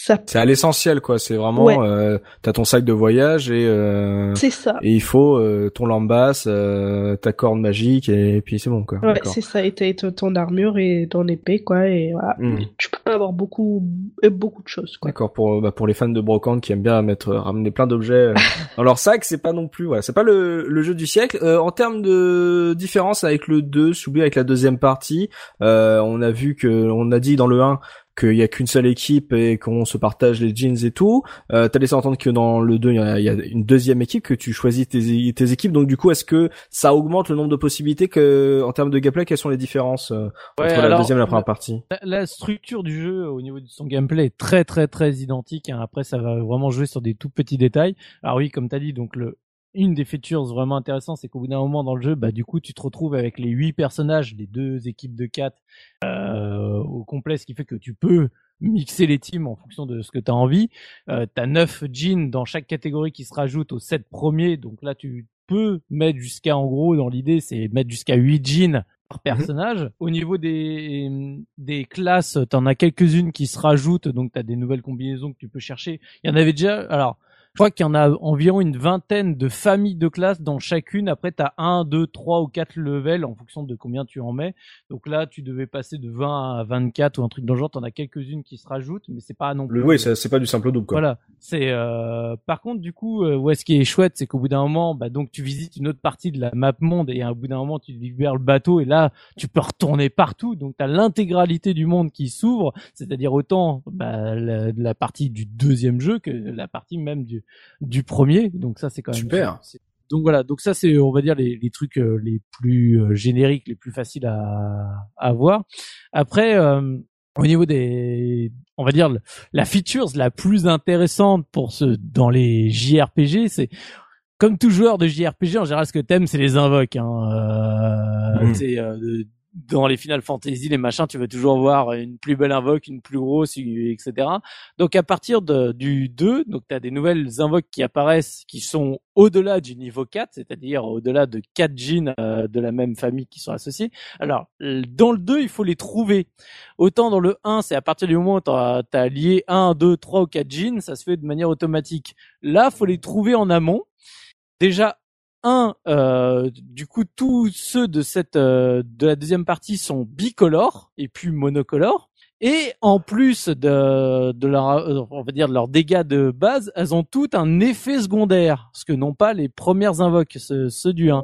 c'est à l'essentiel quoi. C'est vraiment, euh, t'as ton sac de voyage et euh, c'est ça. Et il faut euh, ton lambasse, euh, ta corde magique et, puis c'est bon quoi. Ouais, c'est ça. Et t'as ton armure et ton épée quoi. Et voilà. Hmm. Tu peux pas avoir beaucoup, beaucoup de choses quoi. D'accord. Pour bah, pour les fans de brocante qui aiment bien mettre ramener plein d'objets dans leur sac, c'est pas non plus voilà, c'est pas le, le jeu du siècle. en termes de différence avec le 2, s'oublie avec la deuxième partie, on a vu que on a dit dans le 1 qu'il y a qu'une seule équipe et qu'on se partage les jeans et tout. Euh, T'as laissé entendre que dans le 2, il y, a, une deuxième équipe que tu choisis tes, tes équipes. Donc du coup, est-ce que ça augmente le nombre de possibilités que, en termes de gameplay, quelles sont les différences euh, entre la deuxième et la première partie? la, structure du jeu au niveau de son gameplay est très très très identique. Hein. Après, ça va vraiment jouer sur des tout petits détails. Alors oui, comme t'as dit, donc le une des features vraiment intéressantes, c'est qu'au bout d'un moment dans le jeu, bah du coup, tu te retrouves avec les huit personnages, les deux équipes de quatre euh, au complet, ce qui fait que tu peux mixer les teams en fonction de ce que tu as envie. Euh, tu as neuf jeans dans chaque catégorie qui se rajoutent aux sept premiers, donc là tu peux mettre jusqu'à, en gros, dans l'idée, c'est mettre jusqu'à huit jeans par mhm. personnage. Au niveau des, des classes, en as quelques-unes qui se rajoutent, donc tu as des nouvelles combinaisons que tu peux chercher. Il y en avait déjà, alors je crois qu'il y en a environ une vingtaine de familles de classes dans chacune. Après, tu as un, deux, trois ou quatre levels en fonction de combien tu en mets. Donc là, tu devais passer de 20 à 24 ou un truc dans le genre. T'en as quelques-unes qui se rajoutent, mais c'est pas non plus. Oui, c'est pas du simple double. Quoi. Voilà. C'est. Euh... Par contre, du coup, euh, ouais, ce qui est chouette, c'est qu'au bout d'un moment, bah donc tu visites une autre partie de la map monde et au bout d'un moment, tu libères le bateau et là, tu peux retourner partout. Donc tu as l'intégralité du monde qui s'ouvre, c'est-à-dire autant bah, la, la partie du deuxième jeu que la partie même du du premier. Donc ça, c'est quand même super. Donc voilà, donc ça c'est on va dire les, les trucs euh, les plus euh, génériques, les plus faciles à, à voir. Après, euh, au niveau des, on va dire la features la plus intéressante pour ce dans les JRPG, c'est comme tout joueur de JRPG en général, ce que t'aimes c'est les invoques. Hein. Euh, mmh dans les Final Fantasy, les machins, tu vas toujours voir une plus belle invoque, une plus grosse, etc. Donc à partir du 2, donc tu as des nouvelles invoques qui apparaissent qui sont au-delà du niveau 4, c'est-à-dire au-delà de 4 jeans euh, de la même famille qui sont associés. Alors dans le 2, il faut les trouver. Autant dans le 1, c'est à partir du moment où tu lié 1, 2, 3 ou 4 jeans, ça se fait de manière automatique. Là, faut les trouver en amont. Déjà, un, euh, du coup, tous ceux de cette euh, de la deuxième partie sont bicolores et puis monocolores. Et en plus de, de leur, euh, on va dire de leurs dégâts de base, elles ont tout un effet secondaire, ce que n'ont pas les premières invoques, ceux, du 1.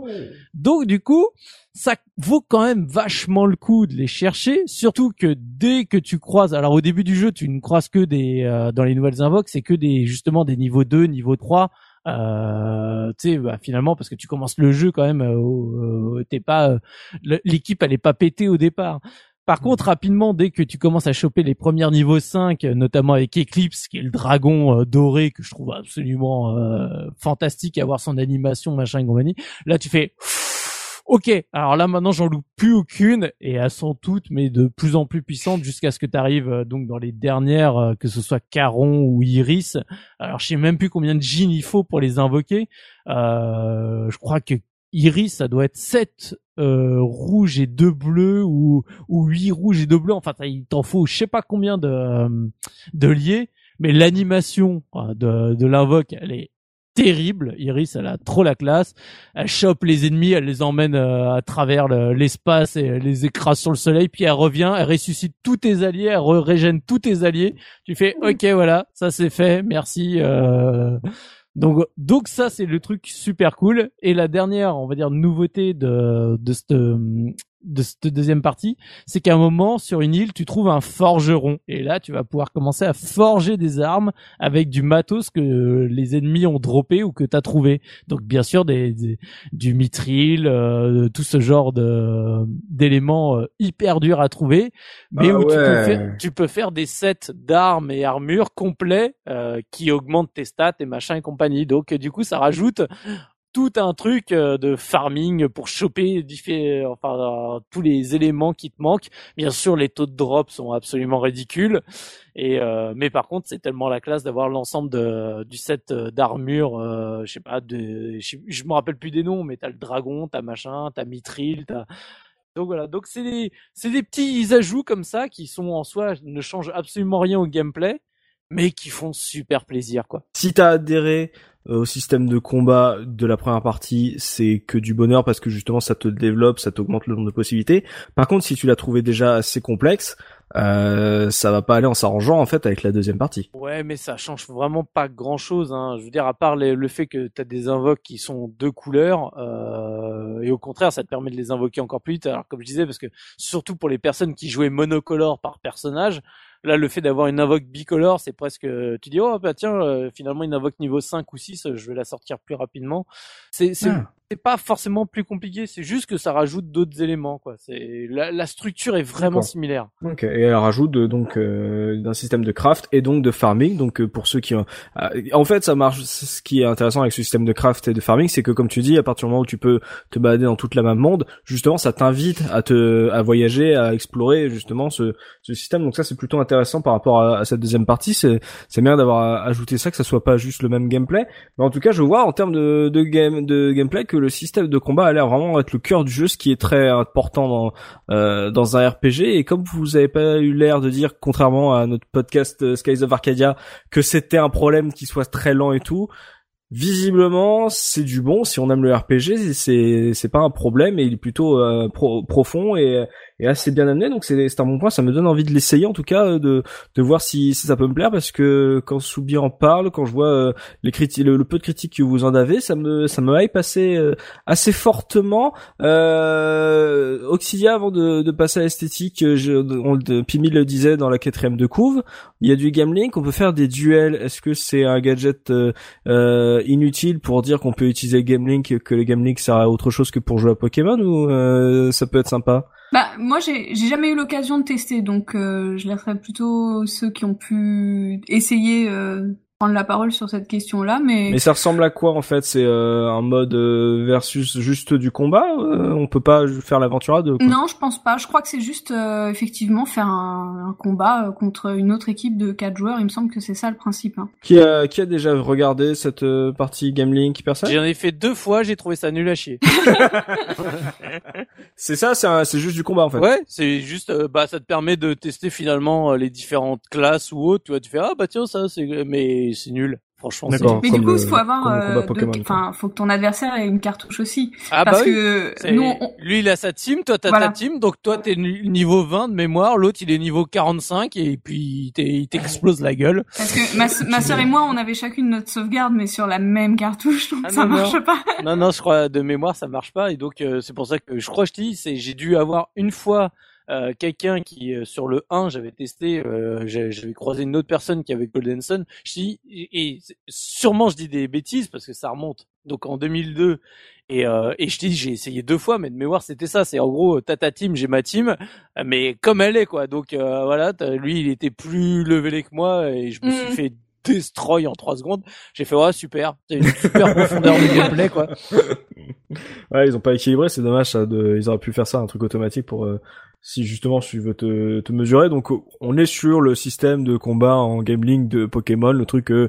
Donc du coup, ça vaut quand même vachement le coup de les chercher, surtout que dès que tu croises, alors au début du jeu, tu ne croises que des, dans les nouvelles invoques, c'est que des justement des niveaux 2, niveau 3, euh, tu sais, bah, finalement, parce que tu commences le jeu quand même, euh, t'es pas, euh, l'équipe elle est pas pétée au départ. Par contre, rapidement, dès que tu commences à choper les premiers niveaux 5, notamment avec Eclipse, qui est le dragon euh, doré que je trouve absolument fantastique à voir son animation, machin et compagnie, là tu fais Ok, alors là maintenant j'en loupe plus aucune et elles sont toutes mais de plus en plus puissantes jusqu'à ce que tu arrives euh, donc dans les dernières, euh, que ce soit Caron ou Iris. Alors je sais même plus combien de jeans il faut pour les invoquer. Euh, je crois que Iris ça doit être 7 euh, rouges et 2 bleus ou ou 8 rouges et 2 bleus. Enfin il t'en faut je sais pas combien de de liés. Mais l'animation de, de l'invoque, elle est terrible. Iris, elle a trop la classe. Elle chope les ennemis, elle les emmène euh, à travers l'espace et elle les écrase sur le soleil. Puis elle revient, elle ressuscite tous tes alliés, elle régène tous tes alliés. Tu fais, ok, voilà, ça c'est fait, merci. Euh... Donc, donc ça, c'est le truc super cool. Et la dernière, on va dire, nouveauté de, de cette, de cette deuxième partie, c'est qu'à un moment, sur une île, tu trouves un forgeron. Et là, tu vas pouvoir commencer à forger des armes avec du matos que les ennemis ont droppé ou que tu as trouvé. Donc, bien sûr, des, du mithril, euh, tout ce genre de d'éléments euh, hyper durs à trouver. Mais Ah où tu, peux faire, tu peux faire des sets d'armes et armures complets euh, qui augmentent tes stats et machin et compagnie. Donc, du coup, ça rajoute tout un truc euh, de farming pour choper enfin euh, tous les éléments qui te manquent. Bien sûr, les taux de drop sont absolument ridicules. Et euh, mais par contre, c'est tellement la classe d'avoir l'ensemble du set euh, d'armure. Euh, je sais pas, de, je me rappelle plus des noms, mais t'as le dragon, t'as machin, t'as mithril, t'as donc voilà, donc c'est des c'est des petits ajouts comme ça qui sont en soi ne changent absolument rien au gameplay, mais qui font super plaisir quoi. Si t'as adhéré euh, au système de combat de la première partie, c'est que du bonheur parce que justement ça te développe, ça t'augmente le nombre de possibilités. Par contre, si tu l'as trouvé déjà assez complexe, euh, ça va pas aller en s'arrangeant en fait avec la deuxième partie. Ouais, mais ça change vraiment pas grand chose. Hein. Je veux dire, à part les- le fait que tu as des invoques qui sont deux couleurs, euh, et au contraire, ça te permet de les invoquer encore plus vite. Alors, comme je disais, parce que surtout pour les personnes qui jouaient monocolore par personnage, là, le fait d'avoir une invoque bicolore, c'est presque, tu dis, oh, bah tiens, euh, finalement, une invoque niveau 5 ou 6, je vais la sortir plus rapidement. C'est, c'est, Ah. C'est pas forcément plus compliqué, c'est juste que ça rajoute d'autres éléments, quoi. C'est, la, la structure est vraiment similaire. Ok. Et elle rajoute de- donc euh, d'un système de craft et donc de farming. Donc euh, pour ceux qui, ont- euh, en fait, ça marche. Ce qui est intéressant avec ce système de craft et de farming, c'est que comme tu dis, à partir du moment où tu peux te balader dans toute la même monde, justement, ça t'invite à te, à voyager, à explorer justement ce, ce système. Donc ça, c'est plutôt intéressant par rapport à, à cette deuxième partie. C'est, c'est bien d'avoir ajouté ça, que ça soit pas juste le même gameplay. Mais en tout cas, je vois en termes de, de game, de gameplay que le système de combat a l'air vraiment être le cœur du jeu, ce qui est très important dans euh, dans un RPG et comme vous avez pas eu l'air de dire contrairement à notre podcast euh, Skies of Arcadia que c'était un problème qui soit très lent et tout visiblement c'est du bon si on aime le RPG c'est c'est pas un problème et il est plutôt euh, pro- profond et et assez bien amené donc c'est un bon point. Ça me donne envie de l'essayer en tout cas euh, de de voir si, si ça peut me plaire parce que quand Soubi en parle quand je vois euh, les critiques le, peu de critiques que vous en avez ça me ça me hype assez euh, assez fortement. Euh, Oxidia avant de, de passer à l'esthétique on, Pimi le disait dans la quatrième de couve il y a du game link on peut faire des duels. Est-ce que c'est un gadget euh, inutile pour dire qu'on peut utiliser le game link que le game link sert à autre chose que pour jouer à Pokémon ou euh, ça peut être sympa? Bah moi j'ai jamais eu l'occasion de tester donc euh, je laisserai plutôt ceux qui ont pu essayer euh, prendre la parole sur cette question-là mais, Mais ça ressemble à quoi en fait? C'est euh, un mode euh, versus juste du combat euh, On peut pas faire l'aventure à deux quoi? non je pense pas je crois que c'est juste euh, effectivement faire un, un combat euh, contre une autre équipe de quatre joueurs il me semble que c'est ça le principe hein. Qui a qui a déjà regardé cette euh, partie Game Link personne J'en ai fait deux fois, j'ai trouvé ça nul à chier. C'est ça, c'est un- c'est juste du combat en fait. Ouais, c'est juste, euh, bah, ça te permet de tester finalement les différentes classes ou autres. Tu vois, tu fais ah bah tiens ça c'est, mais c'est nul. Franchement, mais du coup il faut avoir euh, enfin faut que ton adversaire ait une cartouche aussi Ah parce bah oui. que C'est- nous on- Lui, il a sa team, toi, t'as Voilà. ta team, donc toi, t'es niveau 20 de mémoire, l'autre, il est niveau 45, et puis il t'explose la gueule. Parce que ma, ma sœur et moi, on avait chacune notre sauvegarde, mais sur la même cartouche, donc Ah ça non, non. marche pas. non, non, je crois, de mémoire, ça marche pas, et donc, euh, c'est pour ça que je crois que je te dis, c'est, j'ai dû avoir une fois, euh, quelqu'un qui, euh, sur le 1, j'avais testé, euh, j'avais croisé une autre personne qui avait Golden Sun, je dis, et, sûrement je dis des bêtises, parce que ça remonte, donc en 2002, et, euh, et je dis, j'ai essayé deux fois, mais de mémoire, c'était ça. C'est en gros, t'as ta team, j'ai ma team, mais comme elle est, quoi. Donc euh, voilà, t'as- lui, il était plus levelé que moi, et je me suis Mhm. fait destroy en trois secondes. J'ai fait, ouais, super. C'est une super profondeur de gameplay, quoi. Ouais, ils ont pas équilibré, c'est dommage ça. De... Ils auraient pu faire ça un truc automatique pour euh, si justement tu veux te, te mesurer. Donc on est sur le système de combat en game link de Pokémon, le truc que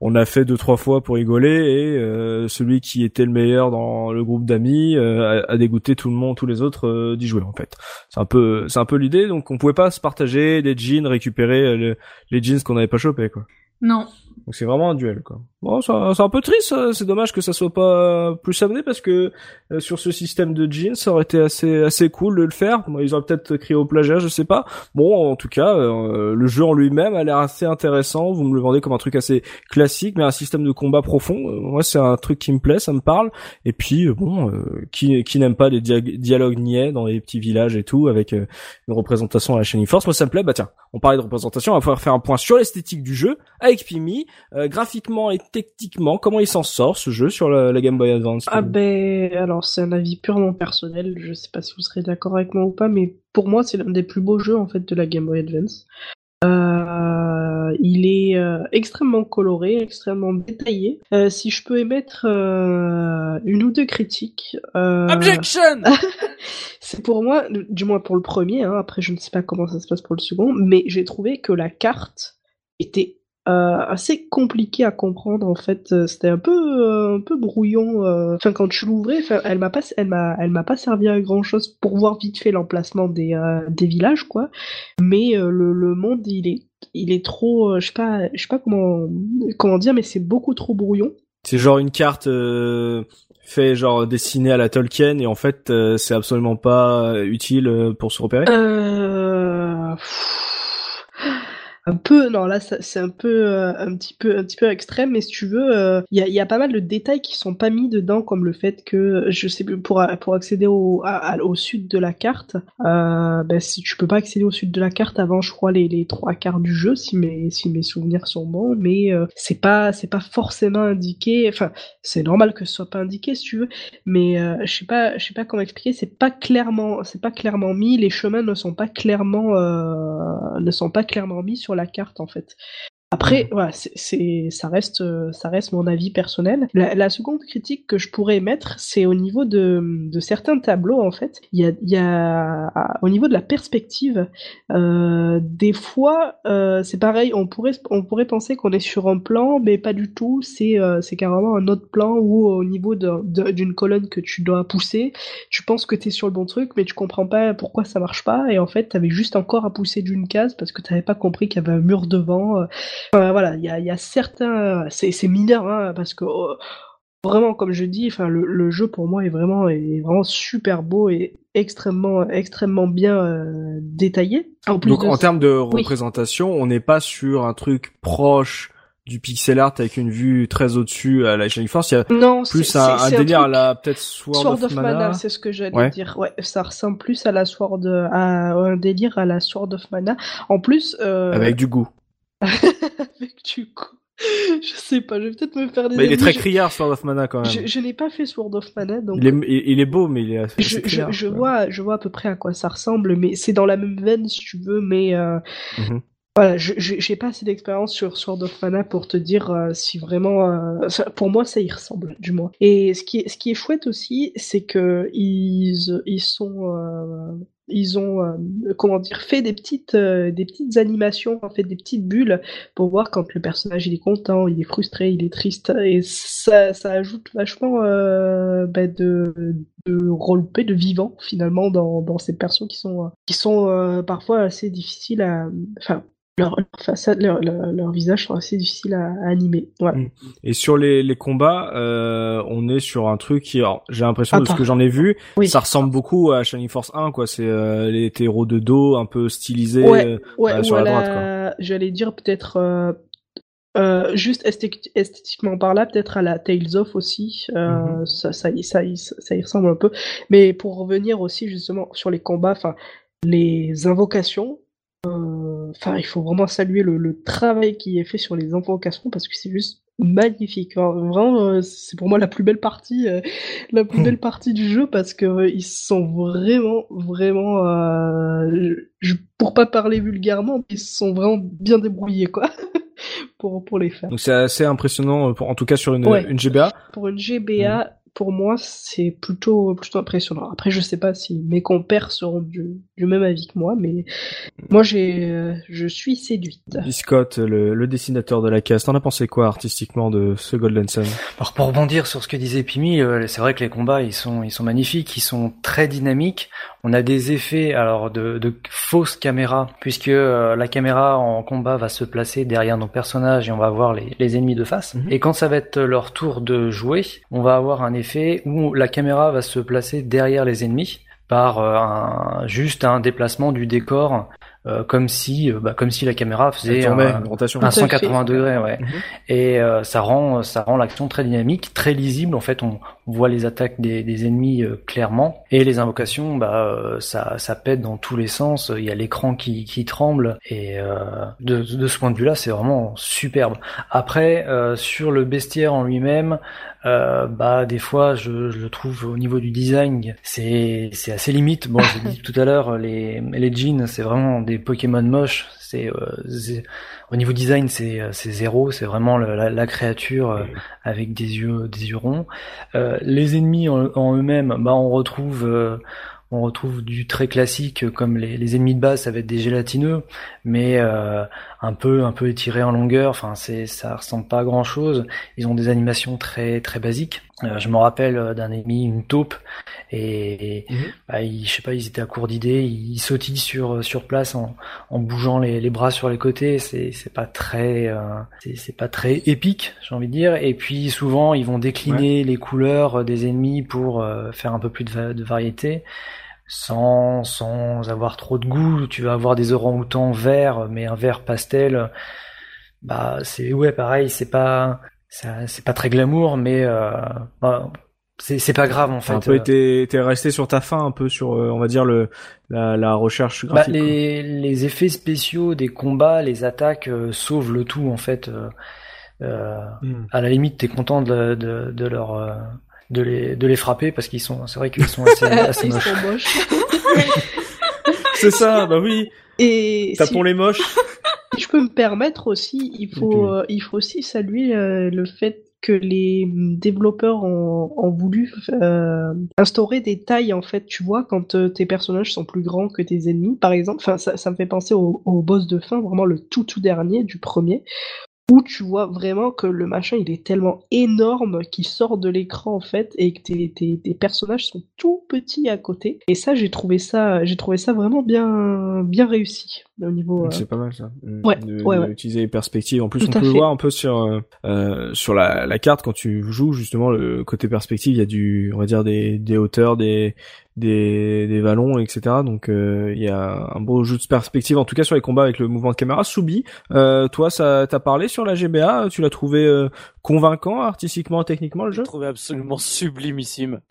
on a fait deux trois fois pour rigoler et euh, celui qui était le meilleur dans le groupe d'amis euh, a, a dégoûté tout le monde, tous les autres euh, d'y jouer en fait. C'est un peu c'est un peu l'idée. Donc on pouvait pas se partager des jeans, récupérer euh, le- les jeans qu'on n'avait pas chopé quoi. Non. Donc c'est vraiment un duel quoi. Bon, c'est un, peu triste, hein. c'est dommage que ça soit pas plus amené parce que euh, sur ce système de jeans, ça aurait été assez assez cool de le faire. Bon, ils auraient peut-être crié au plagiat, je sais pas. Bon, en tout cas, euh, le jeu en lui-même a l'air assez intéressant. Vous me le vendez comme un truc assez classique, mais un système de combat profond. Euh, moi, c'est un truc qui me plaît, ça me parle. Et puis bon, qui qui n'aime pas dia- dialogues niais dans les petits villages et tout avec une représentation à la Shining Force. Moi, ça me plaît. Bah tiens, on parlait de représentation, on va pouvoir faire un point sur l'esthétique du jeu avec Pimi, euh, graphiquement et techniquement, comment il s'en sort ce jeu sur la, la Game Boy Advance. Ah ben, alors c'est un avis purement personnel, je sais pas si vous serez d'accord avec moi ou pas, mais pour moi c'est l'un des plus beaux jeux en fait de la Game Boy Advance. Euh, il est euh, extrêmement coloré, extrêmement détaillé. Euh, si je peux émettre euh, une ou deux critiques, euh, Objection c'est pour moi, du moins pour le premier, hein, après je ne sais pas comment ça se passe pour le second, mais j'ai trouvé que la carte était assez compliquée à comprendre en fait. Euh, C'était un peu euh, un peu brouillon. euh. Enfin quand tu l'ouvrais, elle m'a pas elle m'a elle m'a pas servi à grand chose pour voir vite fait l'emplacement des euh, des villages quoi. Mais euh, le, le monde il est il est trop, euh, je sais pas je sais pas comment comment dire, mais c'est beaucoup trop brouillon. C'est genre une carte euh, fait genre dessinée à la Tolkien et en fait euh, c'est absolument pas utile euh, pour se repérer. Euh... Un peu, non là c'est un peu, euh, un petit peu, un petit peu extrême, mais si tu veux, euh, il y, a, y a pas mal de détails qui sont pas mis dedans, comme le fait que, je sais plus, pour pour accéder au au sud de la carte, euh, ben si tu peux pas accéder au sud de la carte avant, je crois les les trois quarts du jeu, si mes si mes souvenirs sont bons, mais c'est pas c'est pas forcément indiqué. Enfin, c'est normal que ce soit pas indiqué si tu veux, mais je sais pas je sais pas comment expliquer. C'est pas clairement c'est pas clairement mis. Les chemins ne sont pas clairement ne sont pas clairement mis sur la carte en fait. Après, voilà, c'est, c'est, ça reste, euh, ça reste mon avis personnel. La, la seconde critique que je pourrais émettre, c'est au niveau de, de certains tableaux, en fait. Il y a, il y a, au niveau de la perspective, euh, des fois, euh, c'est pareil, on pourrait, on pourrait penser qu'on est sur un plan, mais pas du tout. C'est, euh, c'est carrément un autre plan où, au niveau d'une colonne que tu dois pousser, tu penses que t'es sur le bon truc, mais tu comprends pas pourquoi ça marche pas, et en fait, t'avais juste encore à pousser d'une case parce que t'avais pas compris qu'il y avait un mur devant. Enfin, voilà, il y a, il y a certains, c'est c'est mineur, hein, parce que oh, vraiment, comme je dis, enfin le, le jeu pour moi est vraiment est vraiment super beau et extrêmement extrêmement bien euh, détaillé. En plus Donc de en termes de Oui. représentation, on n'est pas sur un truc proche du pixel art avec une vue très au-dessus à la Shining Force. Il y a non, plus c'est- un, délire à la peut-être Sword, Sword of, Mana. c'est ce que j'allais Ouais. dire. Ouais, ça ressemble plus à la Sword, à un délire à la Sword of Mana. En plus, euh, avec du goût. avec du coup, je sais pas, je vais peut-être me faire des. Il est très criard Sword of Mana quand même. Je, je n'ai pas fait Sword of Mana, donc Il est, il, il est beau mais il est assez, je, criard, je vois, je vois à peu près à quoi ça ressemble, mais c'est dans la même veine si tu veux, mais euh, Mhm. voilà, je- je- j'ai pas assez d'expérience sur Sword of Mana pour te dire euh, si vraiment, euh, pour moi, ça y ressemble, du moins. Et ce qui est, ce qui est chouette aussi, c'est que ils, ils sont, euh, ils ont, euh, comment dire, fait des petites, euh, des petites animations, en fait, des petites bulles pour voir quand le personnage il est content, il est frustré, il est triste, et ça, ça ajoute vachement euh, bah, de, de de vivant finalement dans, dans ces persos qui sont, qui sont parfois assez difficiles à, enfin, leur, leur façade, leur, leur, leur visage sont assez difficiles à, à animer. Voilà. Mm. Et sur les, les combats, euh, on est sur un truc qui, j'ai l'impression de ce que j'en ai vu, Oui. ça ressemble beaucoup à Shining Force 1, quoi. C'est euh, les héros de dos un peu stylisés. Ouais, euh, ouais, euh, sur la droite, la- j'allais dire peut-être euh, euh, juste esthé- esthétiquement par là, peut-être à la Tales of aussi, euh, Mhm. ça, ça, y, ça, y, ça y ressemble un peu. Mais pour revenir aussi justement sur les combats, enfin les invocations, enfin il faut vraiment saluer le, le travail qui est fait sur les invocations parce que c'est juste magnifique. Vraiment, euh, c'est pour moi la plus belle partie, euh, la plus Hmm. belle partie du jeu parce que euh, ils sont vraiment, vraiment, euh, je, pour pas parler vulgairement, ils se sont vraiment bien débrouillés quoi, pour pour les faire. Donc c'est assez impressionnant, pour, en tout cas sur une, Ouais. une GBA. Pour une GBA, pour moi, c'est plutôt, plutôt impressionnant. Après, je sais pas si mes compères seront du, du même avis que moi, mais moi, j'ai, euh, je suis séduite. Biscotte, le, le dessinateur de la case, t'en as pensé quoi artistiquement de ce Golden Sun? Alors pour rebondir sur ce que disait Pimi, euh, c'est vrai que les combats ils sont ils sont magnifiques, ils sont très dynamiques. On a des effets alors de, de fausses caméras puisque euh, la caméra en combat va se placer derrière nos personnages et on va voir les, les ennemis de face. Mhm. Et quand ça va être leur tour de jouer, on va avoir un effet où la caméra va se placer derrière les ennemis par euh, un, juste un déplacement du décor euh, comme si euh, bah, comme si la caméra faisait un, une rotation. un Tout à fait. 180 degrés ouais Mhm. et euh, ça rend ça rend l'action très dynamique très lisible en fait on voit les attaques des, des ennemis euh, clairement. Et les invocations bah euh, ça ça pète dans tous les sens. Il y a l'écran qui qui tremble. Et euh, de de ce point de vue là c'est vraiment superbe. Après euh, sur le bestiaire en lui-même euh, bah des fois je, je le trouve au niveau du design c'est c'est assez limite. Bon j'ai dit tout à l'heure les les jeans c'est vraiment des Pokémon moches. C'est euh, c'est- au niveau design c'est euh, c'est zéro c'est vraiment la, la créature euh, avec des yeux des yeux ronds. Euh, les ennemis en, en eux-mêmes bah on retrouve euh, on retrouve du très classique comme les, les ennemis de base ça va être des gélatineux. Mais euh, un peu un peu étiré en longueur. Enfin c'est ça ressemble pas à grand chose ils ont des animations très très basiques. Euh, je me rappelle euh, d'un ennemi une taupe. Et, Mhm. bah, ils, je sais pas ils étaient à court d'idées. Ils sautillent sur sur place en, en bougeant les, les bras sur les côtés. C'est c'est pas très euh, c'est c'est pas très épique j'ai envie de dire. Et puis souvent ils vont décliner les couleurs des ennemis pour euh, faire un peu plus de, va- de variété sans sans avoir trop de goût tu vas avoir des orang-outans verts mais un vert pastel bah c'est ouais pareil c'est pas c'est pas très glamour mais euh, bah, c'est pas grave en fait un peu t'es resté sur ta fin un peu sur, euh, on va dire le, la, la recherche Bah, graphique. quoi. les, les effets spéciaux des combats, les attaques euh, sauvent le tout en fait. Euh, euh, Hmm. à la limite, t'es content de, de, de leur euh, de les de les frapper parce qu'ils sont, c'est vrai qu'ils sont assez, assez moches. C'est ça, bah oui. Et si, Tapons les moches. je peux me permettre aussi, il faut, euh, il faut aussi saluer euh, le fait que les hum, développeurs ont, ont voulu euh, instaurer des tailles en fait. Tu vois, quand euh, tes personnages sont plus grands que tes ennemis, par exemple. Enfin, ça, ça me fait penser au, au boss de fin, vraiment le tout tout dernier du premier, où tu vois vraiment que le machin il est tellement énorme qu'il sort de l'écran en fait et que tes, tes, tes personnages sont tout petits à côté. Et ça, j'ai trouvé ça, j'ai trouvé ça vraiment bien, bien réussi au niveau. euh, C'est pas mal ça. Mm. Ouais, de, ouais, de ouais. utiliser les perspectives. En plus, Tout on peut le voir un peu sur euh, euh, sur la, la carte quand tu joues justement le côté perspective. Il y a du, on va dire des des hauteurs, des des des vallons, etc. Donc euh, il y a un beau jeu de perspective. En tout cas sur les combats avec le mouvement de caméra. Soubi, euh, toi, ça t'a parlé sur la GBA Tu l'as trouvé euh, convaincant artistiquement, techniquement le Je jeu? le trouvais absolument sublimissime.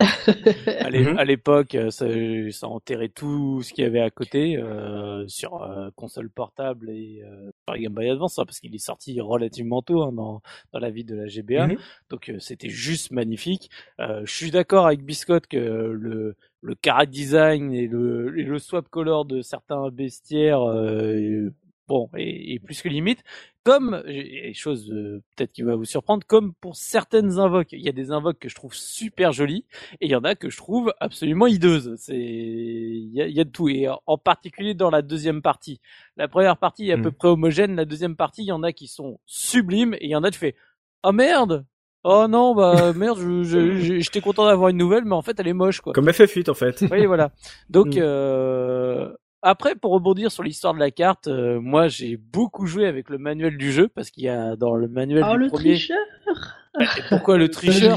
À Mhm. à l'époque, euh, ça, ça enterrait tout ce qu'il y avait à côté euh, sur euh, console portable et euh, par Game Boy Advance, hein, parce qu'il est sorti relativement tôt hein, dans, dans la vie de la GBA. Mhm. Donc euh, c'était juste magnifique. Euh, je suis d'accord avec Biscotte que le le cara design et le, et le swap color de certains bestiaires euh, bon est, est plus que limite. Comme et chose euh, peut-être qui va vous surprendre, comme pour certaines invoques, il y a des invoques que je trouve super jolies et il y en a que je trouve absolument hideuses. C'est il y a, y a de tout et en particulier dans la deuxième partie. La première partie est à peu près homogène, la deuxième partie il y en a qui sont sublimes et il y en a tu fais oh merde Oh non, bah merde, je- je- je- j'étais content d'avoir une nouvelle, mais en fait elle est moche quoi. Comme FF8 en fait. Oui, voilà. Donc Mm. euh, après, pour rebondir sur l'histoire de la carte, euh, moi j'ai beaucoup joué avec le manuel du jeu parce qu'il y a dans le manuel Oh du le premier. tricheur Et pourquoi le tricheur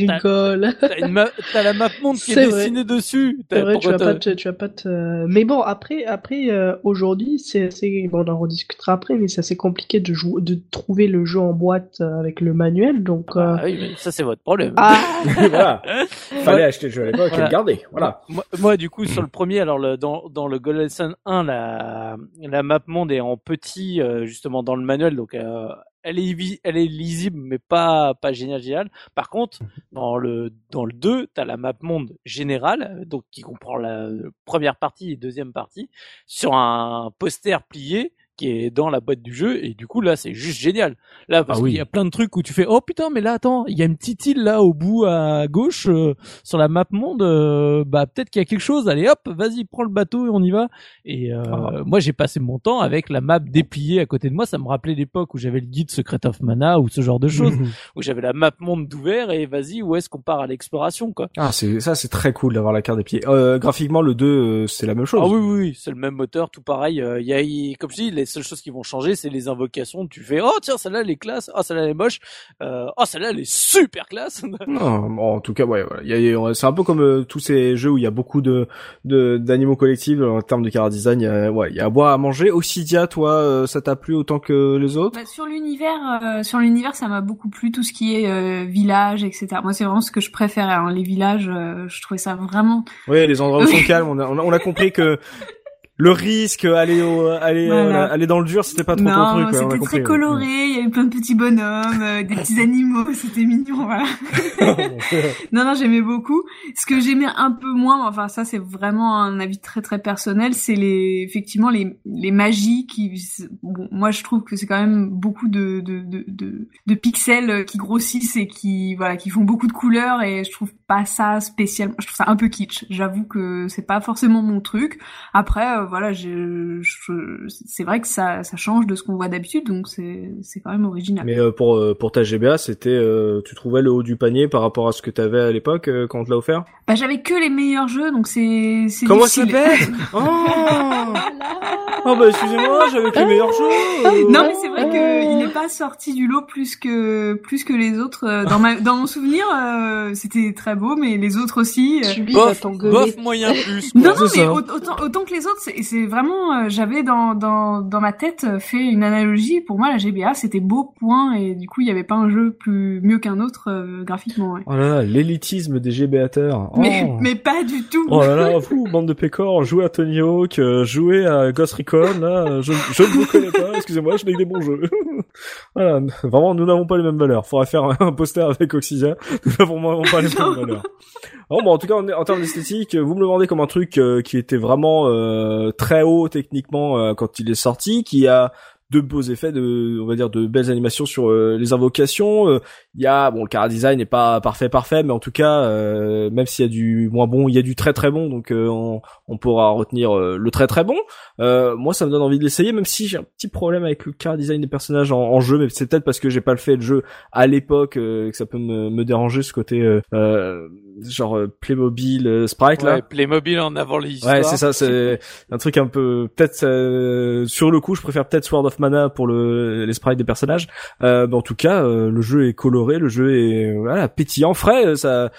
T'as une ma- la map monde qui est, dessinée dessus. T'as- C'est vrai, tu vas pas te, tu vas pas te... Mais bon, après, après euh, aujourd'hui, c'est assez... Bon, on en rediscutera après, mais c'est assez compliqué de jouer, de trouver le jeu en boîte euh, avec le manuel, donc... euh, Ah oui, mais ça c'est votre problème. Ah, voilà. Fallait acheter le jeu à l'époque et le garder. Voilà. Moi, moi, du coup, sur le premier, alors le, dans, dans le Golden Sun 1, la, la map monde est en petit, euh, justement dans le manuel, donc euh, elle est elle est lisible, mais pas pas génial génial. Par contre, dans le dans le 2, t'as la map monde générale, donc qui comprend la première partie et deuxième partie, sur un poster plié. Qui est dans la boîte du jeu et du coup là c'est juste génial. Là parce Ah oui. qu'il y a plein de trucs où tu fais oh putain mais là attends il y a une petite île là au bout à gauche euh, sur la map monde euh, bah peut-être qu'il y a quelque chose allez hop vas-y prends le bateau et on y va et euh, Ah. moi j'ai passé mon temps avec la map dépliée à côté de moi ça me rappelait l'époque où j'avais le guide Secret of Mana ou ce genre de choses où j'avais la map monde d'ouvert et vas-y où est-ce qu'on part à l'exploration quoi. Ah, c'est ça, c'est très cool d'avoir la carte pieds. Euh, graphiquement, le 2, euh, c'est la même chose. Ah oui, oui, oui, c'est le même moteur, tout pareil. Euh, Il y a, comme je dis, les seules choses qui vont changer, c'est les invocations. Tu fais, oh tiens, celle-là elle est classe, oh celle-là elle est moche, euh, oh celle-là elle est super classe. Non, bon, en tout cas, ouais, voilà. Il y a- il y a- c'est un peu comme euh, tous ces jeux où il y a beaucoup de de- d'animaux collectifs en termes de car design. Il y a, ouais, il y a à boire, à manger. Oxidia, toi, euh, ça t'a plu autant que les autres? Bah, sur l'univers, euh, sur l'univers, ça m'a beaucoup plu tout ce qui est euh, village, etc. Moi, c'est vraiment ce que je préférais. hein. Les villages, euh, je trouvais ça vraiment. Oui, les endroits où sont calmes. On a, on a, on a compris que le risque, aller au, aller, euh, Voilà. aller dans le dur, c'était pas trop ton non, truc. ouais, on a c'était très coloré. Il y avait plein de petits bonhommes, euh, des petits animaux. C'était mignon, voilà. non, non, j'aimais beaucoup. Ce que j'aimais un peu moins, enfin ça c'est vraiment un avis très très personnel, c'est les effectivement les les magies qui, bon, moi je trouve que c'est quand même beaucoup de de, de de de pixels qui grossissent et qui voilà qui font beaucoup de couleurs et je trouve pas ça spécialement. Je trouve ça un peu kitsch. J'avoue que c'est pas forcément mon truc. Après voilà, je- c'est vrai que ça ça change de ce qu'on voit d'habitude, donc c'est c'est quand même original. Mais euh, pour euh, pour ta GBA, c'était, euh, tu trouvais le haut du panier par rapport à ce que t'avais à l'époque quand on te l'a offert? Bah j'avais que les meilleurs jeux, donc c'est c'est Comment ça s'appelle? Oh Oh bah excusez-moi, j'avais que les meilleurs jeux. Non mais c'est vrai que il n'est pas sorti du lot plus que plus que les autres. Dans ma dans mon souvenir, c'était très beau, mais les autres aussi. bof, moyen plus. Quoi. Non, non, mais autant, autant que les autres, c'est vraiment, euh, j'avais dans, dans, dans ma tête euh, fait une analogie. Pour moi, la GBA, c'était beau, point, et du coup, il n'y avait pas un jeu plus mieux qu'un autre euh, graphiquement. Ouais. Oh là là, l'élitisme des GBAteurs. Oh. Mais, mais pas du tout. Oh là là, vous, bande de pécores, jouez à Tony Hawk, euh, jouez à Ghost Recon, là, je, je ne vous connais pas, excusez-moi, je n'ai que des bons jeux. voilà, vraiment, nous n'avons pas les mêmes valeurs. Faudrait faire un, poster avec Oxysia, nous n'avons vraiment pas les mêmes valeurs. Non, bon, en tout cas, en, en termes d'esthétique, vous me le vendez comme un truc euh, qui était vraiment euh, très haut techniquement euh, quand il est sorti, qui a de beaux effets, de, on va dire, de belles animations sur euh, les invocations. Euh, Il y a, bon, le cara design n'est pas parfait, parfait, mais en tout cas, euh, même s'il y a du moins bon, il y a du très très bon, donc euh, on, on pourra retenir euh, le très très bon. Euh, moi, ça me donne envie de l'essayer, même si j'ai un petit problème avec le cara design des personnages en, en jeu, mais c'est peut-être parce que j'ai pas le fait le jeu à l'époque euh, que ça peut me, me déranger ce côté euh, euh, genre euh, Playmobil euh, sprite là. Ouais, Playmobil en avant l'histoire. Ouais, c'est ça, c'est un truc un peu peut-être euh, sur le coup, je préfère peut-être Sword of Mana pour le les sprites des personnages. Euh, mais en tout cas, euh, le jeu est coloré, le jeu est euh, voilà, pétillant, frais, ça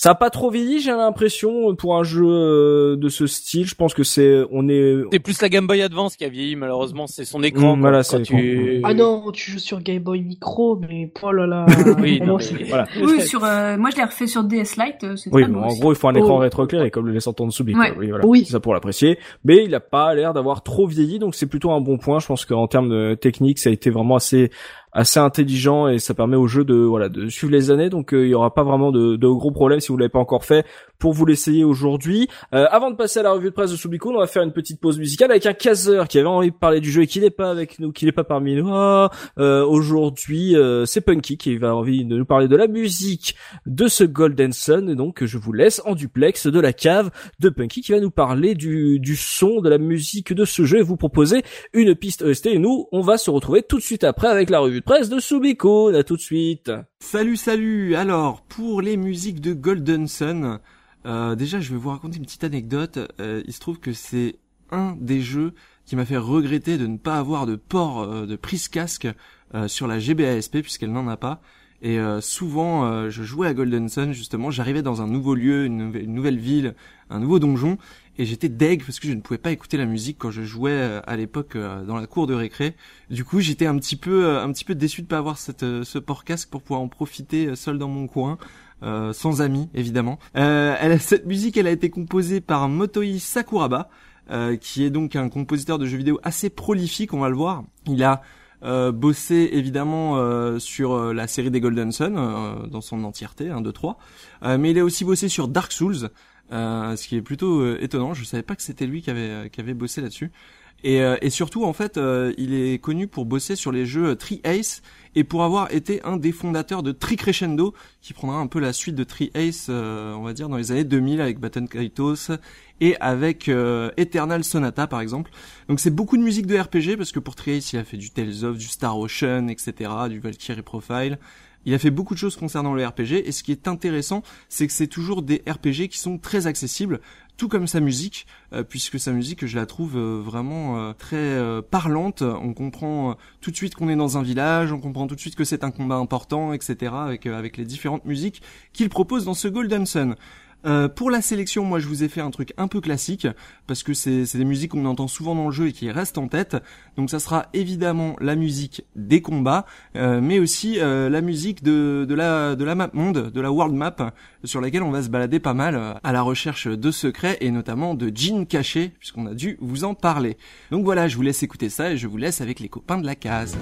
ça a pas trop vieilli, j'ai l'impression pour un jeu euh, de ce style, je pense que c'est on est C'est plus la Game Boy Advance qui a vieilli, malheureusement, c'est son écran. Mm, voilà, quand c'est tu... Ah non, tu joues sur Game Boy Micro, mais oh là là. Oui, non, mais- voilà. Oui, sur, euh, moi, je l'ai refait sur DS Lite, euh, c'est Oui, très bon, en gros, il faut un écran Oh. rétroéclairé comme le laisse entendre Soubi. Ouais. Oui, voilà. Oui. C'est ça pour l'apprécier. Mais il a pas l'air d'avoir trop vieilli, donc c'est plutôt un bon point. Je pense qu'en termes de technique, ça a été vraiment assez assez intelligent et ça permet au jeu de voilà de suivre les années. Donc euh, il y aura pas vraiment de, gros problèmes si vous l'avez pas encore fait pour vous l'essayer aujourd'hui. Euh, avant de passer à la revue de presse de Subico, on va faire une petite pause musicale avec un caseur qui avait envie de parler du jeu et qui n'est pas avec nous, qui n'est pas parmi nous. Ah, euh, aujourd'hui, c'est Punky qui va envie de nous parler de la musique de ce Golden Sun. Et donc, je vous laisse en duplex de la cave de Punky qui va nous parler du, du son, de la musique de ce jeu et vous proposer une piste EST. Et nous, on va se retrouver tout de suite après avec la revue de presse de Subiko. À tout de suite. Salut, salut. Alors, pour les musiques de Golden Sun, euh, déjà, je vais vous raconter une petite anecdote. Euh, il se trouve que c'est un des jeux qui m'a fait regretter de ne pas avoir de port euh, de prise casque euh, sur la GBASP puisqu'elle n'en a pas. Et euh, souvent, euh, je jouais à Golden Sun justement. J'arrivais dans un nouveau lieu, une nouvelle ville, un nouveau donjon, et j'étais deg parce que je ne pouvais pas écouter la musique quand je jouais euh, à l'époque euh, dans la cour de récré. Du coup, j'étais un petit peu, euh, un petit peu déçu de pas avoir ce port casque pour pouvoir en profiter seul dans mon coin. euh, sans amis évidemment. Euh, cette musique, elle a été composée par Motoi Sakuraba, euh, qui est donc un compositeur de jeux vidéo assez prolifique, on va le voir. Il a euh, bossé évidemment euh, sur la série des Golden Sun dans son entièreté, 1, 2, 3. Euh, mais il a aussi bossé sur Dark Souls, ce qui est plutôt euh, étonnant. Je savais pas que c'était lui qui avait, euh, qui avait bossé là-dessus. Et, euh, et surtout, en fait, euh, il est connu pour bosser sur les jeux Tri Ace et pour avoir été un des fondateurs de Tri Crescendo, qui prendra un peu la suite de Tri Ace, euh, on va dire, dans les années 2000 avec Baton Kaitos et avec Eternal Sonata, par exemple. Donc c'est beaucoup de musique de RPG, parce que pour Tri Ace, il a fait du Tales of, du Star Ocean, etc., du Valkyrie Profile. Il a fait beaucoup de choses concernant le RPG et ce qui est intéressant, c'est que c'est toujours des RPG qui sont très accessibles tout comme sa musique, euh, puisque sa musique, je la trouve euh, vraiment euh, très parlante. On comprend tout de suite qu'on est dans un village, on comprend tout de suite que c'est un combat important, etc. avec avec les différentes musiques qu'il propose dans ce Golden Sun. Euh, pour la sélection, moi je vous ai fait un truc un peu classique parce que c'est des musiques qu'on entend souvent dans le jeu et qui restent en tête. Donc ça sera évidemment la musique des combats, euh, mais aussi euh, la musique de, la de la map monde, de la world map sur laquelle on va se balader pas mal à la recherche de secrets et notamment de jeans cachés puisqu'on a dû vous en parler. Donc voilà, je vous laisse écouter ça et je vous laisse avec les copains de la case.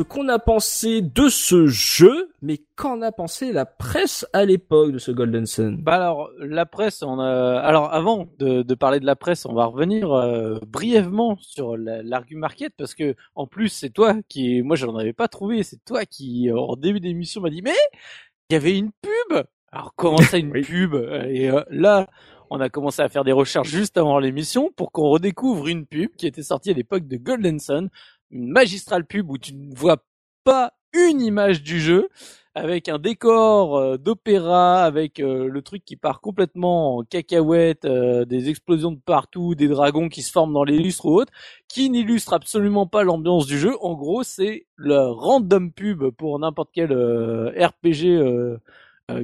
Ce qu'on a pensé de ce jeu, mais qu'en a pensé la presse à l'époque de ce Golden Sun? Bah alors la presse, on a alors avant de, de parler de la presse, on va revenir euh, brièvement sur l'argument market parce que en plus c'est toi qui, moi je n'en avais pas trouvé, c'est toi qui en début d'émission m'a dit mais il y avait une pub. Alors comment ça une pub? Et euh, là on a commencé à faire des recherches juste avant l'émission pour qu'on redécouvre une pub qui était sortie à l'époque de Golden Sun une magistrale pub où tu ne vois pas une image du jeu avec un décor euh, d'opéra, avec euh, le truc qui part complètement en cacahuète, euh, des explosions de partout, des dragons qui se forment dans les lustres ou autres, qui n'illustre absolument pas l'ambiance du jeu. En gros, c'est le random pub pour n'importe quel RPG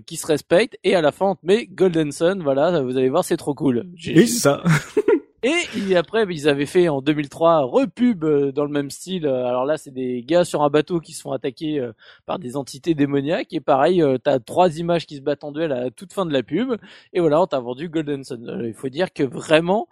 qui se respecte. Et à la fin, on te met Golden Sun, voilà, vous allez voir, c'est trop cool. Et ça Et après, ils avaient fait en 2003 repub euh, dans le même style. Alors là, c'est des gars sur un bateau qui se font attaquer euh, par des entités démoniaques. Et pareil, euh, t'as trois images qui se battent en duel à toute fin de la pub. Et voilà, on t'a vendu Golden Sun. Il faut dire que vraiment,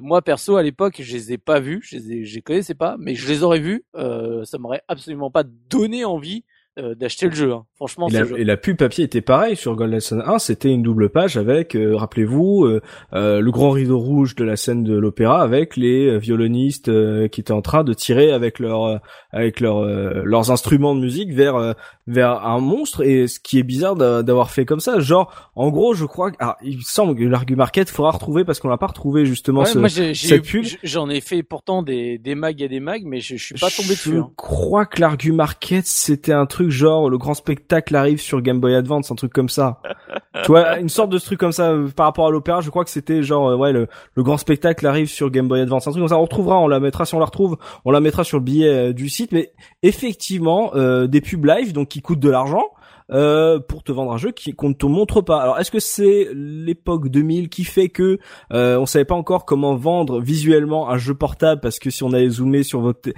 moi perso à l'époque, je les ai pas vus, je les, je les connaissais pas, mais je les aurais vus. ça m'aurait absolument pas donné envie euh, d'acheter le jeu. Hein. Franchement, et la, et la, pub papier était pareil sur Golden Sun 1. C'était une double page avec, euh, rappelez-vous, euh, le grand rideau rouge de la scène de l'opéra avec les violonistes qui étaient en train de tirer avec leur avec leur leurs instruments de musique vers vers un monstre. Et ce qui est bizarre d'avoir fait comme ça, genre en gros, je crois, ah, il semble que l'argument market faudra retrouver parce qu'on l'a pas retrouvé justement ce, moi cette pub. J'en ai fait pourtant des des mags et des mags, mais je, je suis pas tombé dessus. Je hein. crois que l'argument market c'était un truc genre le grand spectacle arrive sur Game Boy Advance, un truc comme ça. tu vois, une sorte de truc comme ça euh, par rapport à l'opéra. Je crois que c'était genre euh, ouais le, le, grand spectacle arrive sur Game Boy Advance, un truc comme ça. On retrouvera, on la mettra si on la retrouve, on la mettra sur le billet euh, du site. Mais effectivement, des pubs live donc qui coûtent de l'argent. Euh, pour te vendre un jeu qui qu'on ne te montre pas. Alors est-ce que c'est l'époque 2000 qui fait que euh, on savait pas encore comment vendre visuellement un jeu portable parce que si on avait zoomé sur votre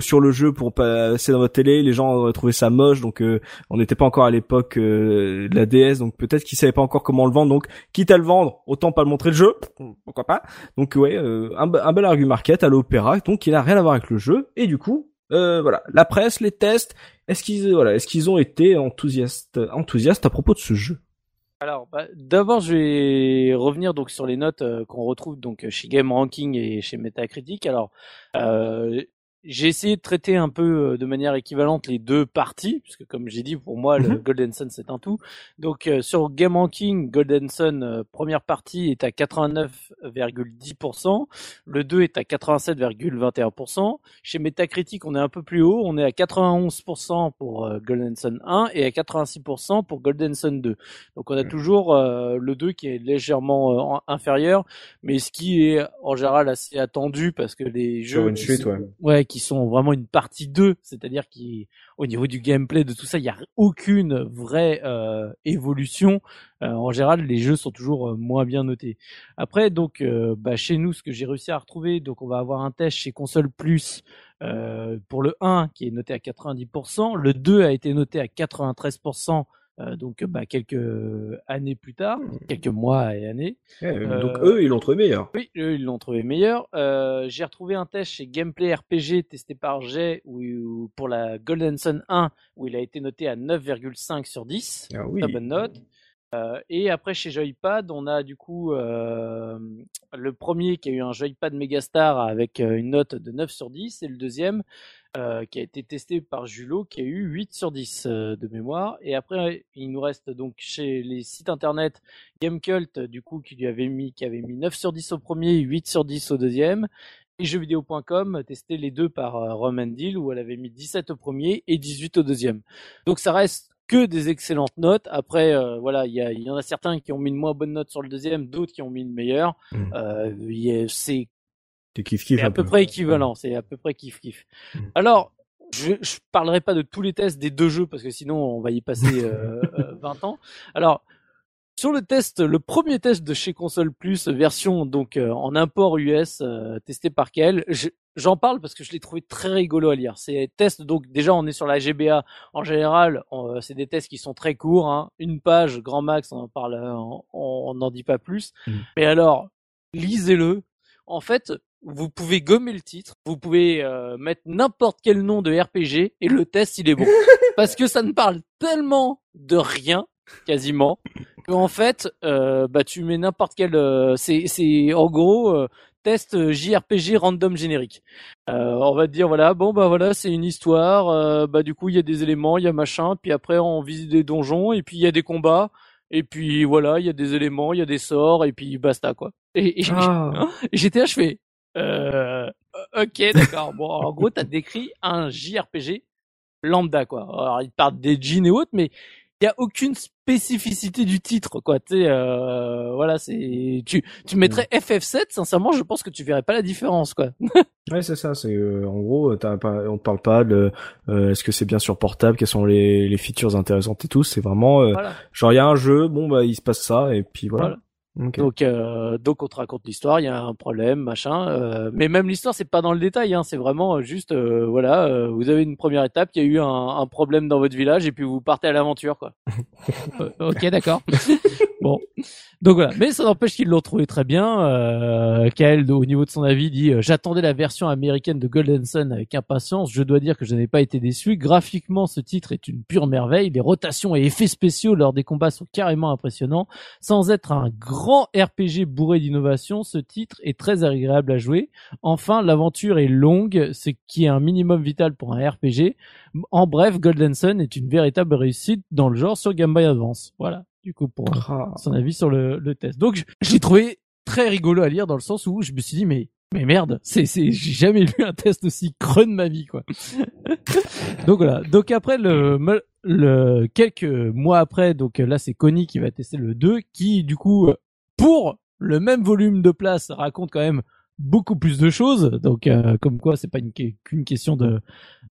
sur le jeu pour passer dans votre télé, les gens auraient trouvé ça moche. Donc euh, on n'était pas encore à l'époque euh, de la DS donc peut-être qu'ils savaient pas encore comment le vendre. Donc quitte à le vendre autant pas le montrer le jeu. Pourquoi pas? Donc ouais un, un bel argument market à l'opéra. Donc il a rien à voir avec le jeu. Et du coup euh, voilà, la presse, les tests, est-ce qu'ils voilà, est-ce qu'ils ont été enthousiastes enthousiastes à propos de ce jeu? Alors, bah, d'abord, je vais revenir donc sur les notes euh, qu'on retrouve donc chez Game Ranking et chez Metacritic. Alors, euh, j'ai essayé de traiter un peu euh, de manière équivalente les deux parties, puisque comme j'ai dit, pour moi, le Mhm. Golden Sun c'est un tout. Donc euh, sur Game Ranking, Golden Sun euh, première partie est à 89,10%, le 2 est à 87,21%. Chez Metacritic, on est un peu plus haut, on est à 91% pour euh, Golden Sun 1 et à 86% pour Golden Sun 2. Donc on a toujours euh, le 2 qui est légèrement euh, en- inférieur, mais ce qui est en général assez attendu parce que les Sur jeux une qui suite, sont- ouais. ouais, qui sont vraiment une partie 2, c'est-à-dire qui, au niveau du gameplay, de tout ça, il n'y a aucune vraie euh, évolution. Euh, en général, les jeux sont toujours euh, moins bien notés. Après, donc, euh, bah, chez nous, ce que j'ai réussi à retrouver, donc on va avoir un test chez Console Plus euh, pour le 1 qui est noté à 90%, le 2 a été noté à 93%. Euh, donc bah, quelques années plus tard, quelques mois et années. Ouais, Euh, Donc eux, ils l'ont trouvé meilleur. Oui, eux, ils l'ont trouvé meilleur. Euh, j'ai retrouvé un test chez Gameplay RPG testé par Jay où, où- pour la Golden Sun 1 où il a été noté à 9,5 sur 10. Ah oui. Très bonne note. Euh, et après chez Joypad, on a du coup euh, le premier qui a eu un Joypad Megastar avec euh, une note de 9 sur 10 et le deuxième qui a été testé par Julot qui a eu 8 sur 10 euh, de mémoire. Et après, il nous reste donc chez les sites internet Gamecult, du coup, qui lui avait mis, qui avait mis 9 sur 10 au premier, 8 sur 10 au deuxième. Et jeuxvideo.com, testé les deux par euh, Romandil, où elle avait mis 17 au premier et 18 au deuxième. Donc ça reste que des excellentes notes. Après, euh, voilà, il y, y en a certains qui ont mis une moins bonne note sur le deuxième, d'autres qui ont mis une meilleure. Mm. Euh, c'est kiff à peu peu. près équivalent, c'est à peu près kiff kiff. Mm. Alors, je, je parlerai pas de tous les tests des deux jeux parce que sinon on va y passer euh, euh, 20 ans. Alors, sur le test, le premier test de chez Console Plus, version donc euh, en import US, euh, testé par Kael, je- j'en parle parce que je l'ai trouvé très rigolo à lire. C'est test donc déjà on est sur la GBA. En général, euh, c'est des tests qui sont très courts, hein. une page grand max, on en parle, euh, on- n'en dit pas plus. Mm. Mais alors, lisez-le. En fait, vous pouvez gommer le titre, vous pouvez euh, mettre n'importe quel nom de RPG et le test il est bon. Parce que ça ne parle tellement de rien, quasiment, qu'en fait, euh, bah tu mets n'importe quel... euh, c'est, c'est en gros euh, test euh, JRPG random générique. Euh, on va te dire voilà, bon bah voilà, c'est une histoire, euh, bah du coup il y a des éléments, il y a machin, puis après on visite des donjons, et puis il y a des combats, et puis voilà, il y a des éléments, il y a des sorts, et puis basta quoi. Et, et- Ah. j'étais fais, euh, ok, d'accord. Bon, en gros, t'as décrit un JRPG lambda, quoi. Alors, ils parlent des jeans et autres, mais il y a aucune spécificité du titre, quoi. Tu euh, voilà, c'est, tu, tu mettrais FF7, sincèrement, je pense que tu verrais pas la différence, quoi. Ouais, c'est ça. C'est euh, en gros, t'as pas, on parle pas de euh, est-ce que c'est bien sur portable, quelles sont les, les features intéressantes et tout. C'est vraiment euh, Voilà. genre il y a un jeu, bon bah il se passe ça et puis voilà. Donc, euh, donc on te raconte l'histoire, il y a un problème, machin. euh, mais même l'histoire, c'est pas dans le détail, hein, c'est vraiment euh, juste, euh, voilà, euh, vous avez une première étape, il y a eu un, un problème dans votre village et puis vous partez à l'aventure, quoi. Euh, ok, d'accord. bon, donc voilà. Mais ça n'empêche qu'ils l'ont trouvé très bien. Euh, Kael, au niveau de son avis, dit euh, j'attendais la version américaine de Golden Sun avec impatience. Je dois dire que je n'ai pas été déçu. Graphiquement, ce titre est une pure merveille. Les rotations et effets spéciaux lors des combats sont carrément impressionnants. Sans être un grand RPG bourré d'innovation, ce titre est très agréable à jouer. Enfin, l'aventure est longue, ce qui est un minimum vital pour un RPG. En bref, Golden Sun est une véritable réussite dans le genre sur Game Boy Advance. Voilà, du coup, pour Ah. son avis sur le, le test. Donc, l'ai trouvé très rigolo à lire dans le sens où je me suis dit, mais mais merde, c'est c'est j'ai jamais lu un test aussi creux de ma vie quoi. donc voilà. Donc après le le quelques mois après, donc là c'est Connie qui va tester le 2 qui du coup pour le même volume de place raconte quand même beaucoup plus de choses. Donc euh, comme quoi c'est pas une qu'une question de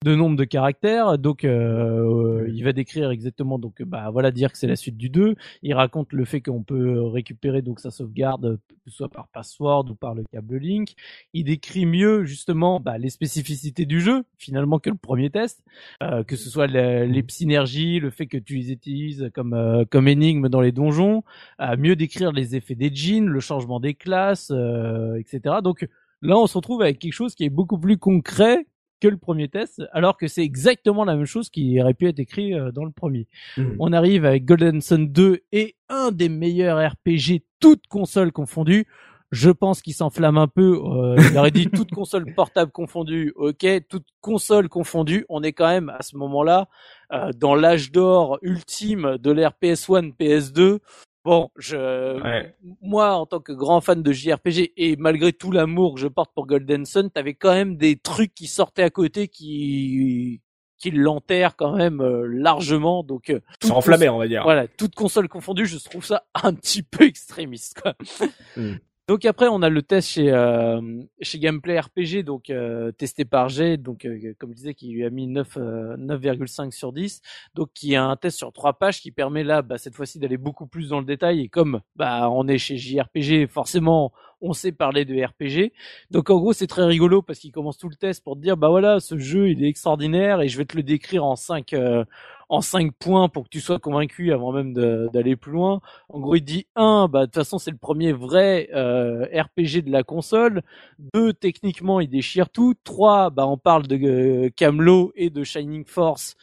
de nombre de caractères. Donc euh, il va décrire exactement donc bah voilà dire que c'est la suite du 2 il raconte le fait qu'on peut récupérer donc sa sauvegarde, que ce soit par password ou par le câble Link. Il décrit mieux justement bah, les spécificités du jeu finalement que le premier test, euh, que ce soit la- les synergies, le fait que tu les utilises comme euh, comme énigme dans les donjons, mieux décrire les effets des jeans, le changement des classes, euh, etc. Donc là on se retrouve avec quelque chose qui est beaucoup plus concret que le premier test, alors que c'est exactement la même chose qui aurait pu être écrit euh, dans le premier. Mhm. On arrive avec Golden Sun 2 et un des meilleurs RPG toutes consoles confondues. Je pense qu'il s'enflamme un peu. Euh, il aurait dit toute console portable confondue. Ok, toute console confondue. On est quand même à ce moment-là euh, dans l'âge d'or ultime de l'ère PS1, PS2. Bon, je, moi, en tant que grand fan de JRPG et malgré tout l'amour que je porte pour Golden Sun, t'avais quand même des trucs qui sortaient à côté qui qui l'enterrent quand même euh, largement. Donc, euh, c'est enflammé, on va dire. Voilà, toute console confondue, je trouve ça un petit peu extrémiste. Quoi. Hmm. Donc après, on a le test chez euh, chez Gameplay RPG, donc euh, testé par G, donc euh, comme je disais, qui lui a mis 9 9,5 sur 10, donc qui a un test sur trois pages qui permet là, bah, cette fois-ci, d'aller beaucoup plus dans le détail. Et comme bah on est chez JRPG, forcément, on sait parler de RPG. Donc en gros, c'est très rigolo parce qu'il commence tout le test pour te dire bah voilà, ce jeu il est extraordinaire et je vais te le décrire en 5 en cinq points pour que tu sois convaincu avant même d'aller plus loin. En gros, il dit un, bah de toute façon c'est le premier vrai euh, RPG de la console. Deux, techniquement, il déchire tout. Trois, bah on parle de euh, Camelot et de Shining Force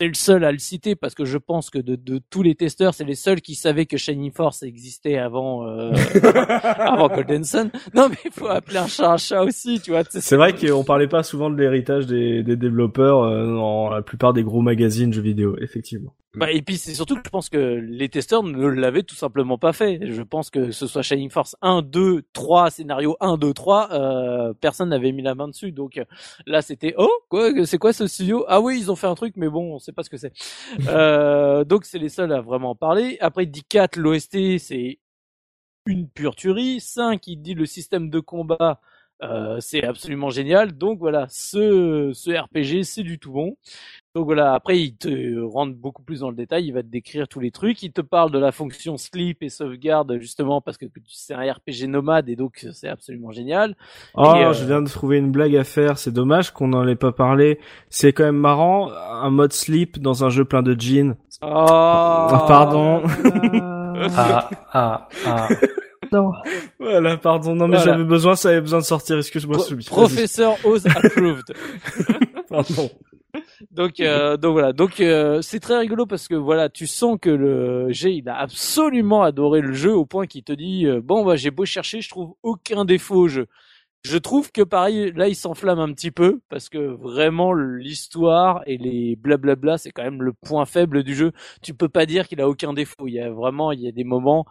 le seul à le citer parce que je pense que de, de tous les testeurs, c'est les seuls qui savaient que Shining Force existait avant euh, avant Golden Sun. Non, mais il faut appeler un chat un chat aussi, tu vois. C'est vrai qu'on parlait pas souvent de l'héritage des, des développeurs euh, dans la plupart des gros magazines jeux vidéo, effectivement. Bah, et puis c'est surtout que je pense que les testeurs ne l'avaient tout simplement pas fait. Je pense que ce soit Shining Force 1, 2, 3, scénario 1, 2, 3, euh, personne n'avait mis la main dessus. Donc là c'était oh quoi, c'est quoi ce studio? Ah oui ils ont fait un truc mais bon on sait pas ce que c'est. euh, donc c'est les seuls à vraiment en parler. Après il dit 4 l'OST c'est une pure tuerie. 5 il dit le système de combat euh, c'est absolument génial. Donc voilà, ce, ce RPG, c'est du tout bon. Donc voilà, après il te rentre beaucoup plus dans le détail, il va te décrire tous les trucs, il te parle de la fonction sleep et sauvegarde justement parce que c'est un RPG nomade et donc c'est absolument génial. Oh, je viens de trouver une blague à faire, c'est dommage qu'on n'en ait pas parlé. C'est quand même marrant, un mode sleep dans un jeu plein de jeans. Oh, oh pardon. ah, ah, ah. Non. Voilà, pardon. Non, mais j'avais besoin, ça avait besoin de sortir. Excuse-moi. Pro Professeur Oz approved. pardon donc, euh, donc voilà. Donc euh, c'est très rigolo parce que voilà, tu sens que le G il a absolument adoré le jeu au point qu'il te dit euh, bon bah j'ai beau chercher, je trouve aucun défaut au jeu. Je trouve que pareil, là il s'enflamme un petit peu parce que vraiment l'histoire et les blablabla c'est quand même le point faible du jeu. Tu peux pas dire qu'il a aucun défaut. Il y a vraiment il y a des moments,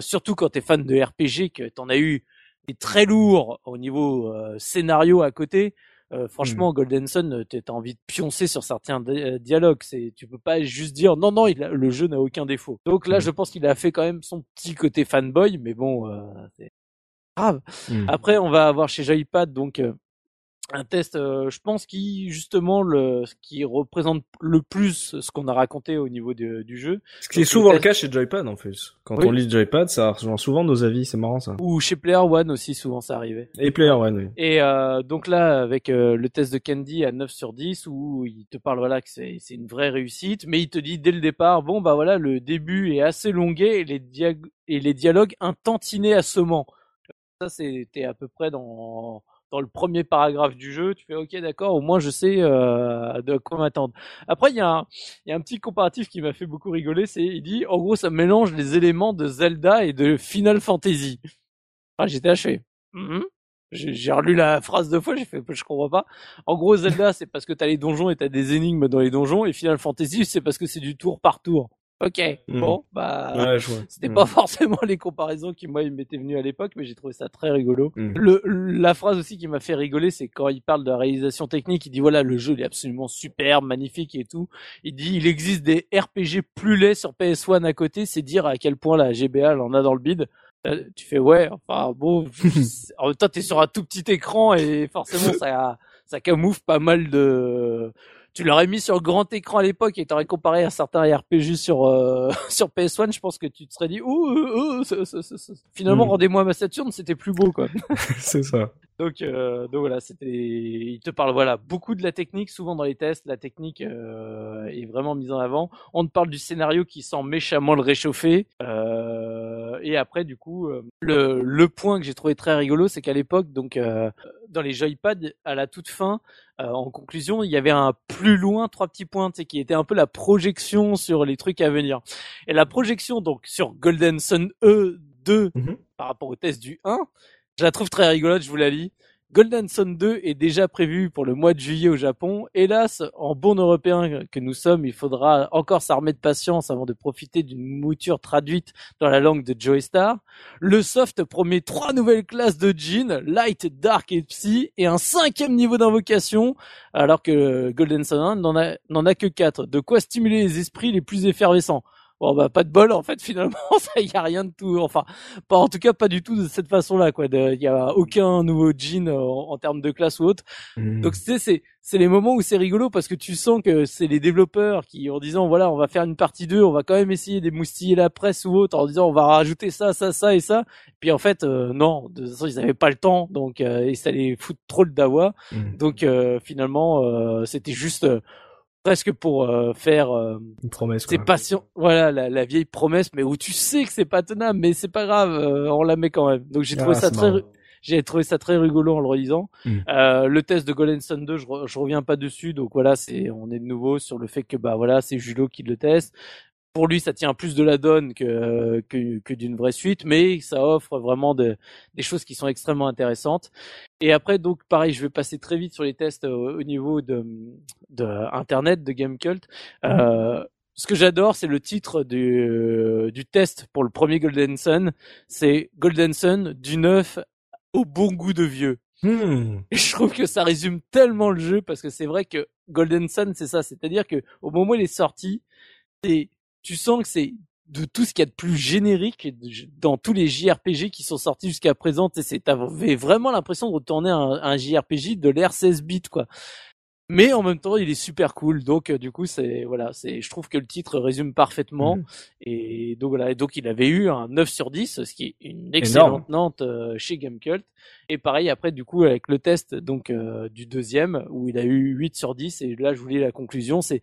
surtout quand t'es fan de RPG, que t'en as eu des très lourds au niveau scénario à côté. Euh, franchement, hmm. Golden Sun, euh, t'as envie de pioncer sur certains euh, dialogues. C'est, tu peux pas juste dire non, non, il le jeu n'a aucun défaut. Donc là, hmm. je pense qu'il a fait quand même son petit côté fanboy, mais bon, c'est grave. Hmm. Après, on va avoir chez Joypad donc un test, euh, je pense, qui justement le, qui représente le plus ce qu'on a raconté au niveau du jeu. Ce qui est souvent le, cas chez Joypad en plus. Quand on lit Joypad, ça rejoint souvent nos avis, c'est marrant ça. Ou chez Player One aussi, souvent ça arrivait. Et Player One, oui. Et euh, donc là, avec euh, le test de Candy à 9 sur 10, où il te parle voilà que c'est une vraie réussite, mais il te dit dès le départ, bon bah voilà, le début est assez longué et les, et les dialogues un tantinet assommants. Ça, c'était à peu près dans dans le premier paragraphe du jeu, tu fais ok d'accord, au moins je sais euh, de quoi m'attendre. Après il y, a un, y a un petit comparatif qui m'a fait beaucoup rigoler, c'est il dit en gros ça mélange les éléments de Zelda et de Final Fantasy. Ah j'étais achevé. Mm-hmm. J'ai relu la phrase deux fois, j'ai fait je comprends pas. En gros Zelda c'est parce que t'as les donjons et t'as des énigmes dans les donjons et Final Fantasy c'est parce que c'est du tour par tour. Ok, hmm. bon, bah, c'était hmm. pas forcément les comparaisons qui moi m'étaient venues à l'époque, mais j'ai trouvé ça très rigolo. Hmm. Le, la phrase aussi qui m'a fait rigoler, c'est quand il parle de la réalisation technique, il dit voilà le jeu il est absolument superbe, magnifique et tout. Il dit il existe des RPG plus laids sur PS1 à côté, c'est dire à quel point la GBA en a dans le bide. Euh, tu fais ouais, enfin bon, en même temps t'es sur un tout petit écran et forcément ça ça camoufle pas mal de tu l'aurais mis sur grand écran à l'époque et t'aurais comparé à certains RPG sur euh, sur PS1, je pense que tu te serais dit ouh, finalement hmm. rendez-moi ma Saturn, c'était plus beau quoi. c'est ça. Donc euh, donc voilà, c'était il te parle voilà beaucoup de la technique souvent dans les tests, la technique euh, est vraiment mise en avant. On te parle du scénario qui sent méchamment le réchauffer et après du coup le le point que j'ai trouvé très rigolo, c'est qu'à l'époque donc dans les joypads à la toute fin euh, en conclusion, il y avait un plus loin trois petits points, qui était un peu la projection sur les trucs à venir. Et la projection donc sur Golden Sun E 2 Mhm. par rapport au test du 1. Je la trouve très rigolote, je vous la lis. Golden Sun 2 est déjà prévu pour le mois de juillet au Japon. Hélas, en bon européen que nous sommes, il faudra encore s'armer de patience avant de profiter d'une mouture traduite dans la langue de Joey Star. Le soft promet trois nouvelles classes de jeans, Light, Dark et Psy, et un cinquième niveau d'invocation, alors que Golden Sun 1 n'en a, n'en a que quatre. De quoi stimuler les esprits les plus effervescents. Bon bah pas de bol en fait finalement ça y a rien de tout enfin pas en tout cas pas du tout de cette façon-là quoi il y a aucun nouveau jean euh, en, en termes de classe ou autre Mm. donc c'est c'est c'est les moments où c'est rigolo parce que tu sens que c'est les développeurs qui en disant voilà on va faire une partie 2 on va quand même essayer d'émoustiller la presse ou autre en disant on va rajouter ça ça ça et ça puis en fait euh, non de toute façon ils avaient pas le temps donc euh, et ça les fout trop le dawa Mm. donc euh, finalement euh, c'était juste euh, presque pour euh, faire euh, Une promesse. c'est quoi. patient, voilà la, la vieille promesse, mais où tu sais que c'est pas tenable, mais c'est pas grave, euh, on la met quand même. Donc j'ai trouvé Ah, ça c'est très, j'ai trouvé ça très rigolo en le relisant. Mm. Euh, le test de Golden Sun 2, je, re- je reviens pas dessus, donc voilà, c'est, on est de nouveau sur le fait que bah voilà, c'est Julo qui le teste. Pour lui, ça tient plus de la donne que que, que d'une vraie suite, mais ça offre vraiment de- des choses qui sont extrêmement intéressantes. Et après, donc pareil, je vais passer très vite sur les tests au niveau de, de internet de Gamecult. Euh, ce que j'adore, c'est le titre du, du test pour le premier Golden Sun. C'est Golden Sun du neuf au bon goût de vieux. Mm. Et je trouve que ça résume tellement le jeu parce que c'est vrai que Golden Sun, c'est ça. C'est-à-dire que au moment où il est sorti, c'est, tu sens que c'est de tout ce qu'il y a de plus générique dans tous les JRPG qui sont sortis jusqu'à présent. T'avais vraiment l'impression de retourner à un, un JRPG de l'ère 16 bits, quoi. Mais en même temps, il est super cool. Donc, euh, du coup, c'est voilà, c'est, je trouve que le titre résume parfaitement. Mhm. Et donc voilà, et donc il avait eu un 9 sur 10, ce qui est une excellente note euh, chez Gamecult. Et pareil après, du coup, avec le test donc euh, du deuxième où il a eu 8 sur 10. Et là, je voulais la conclusion, c'est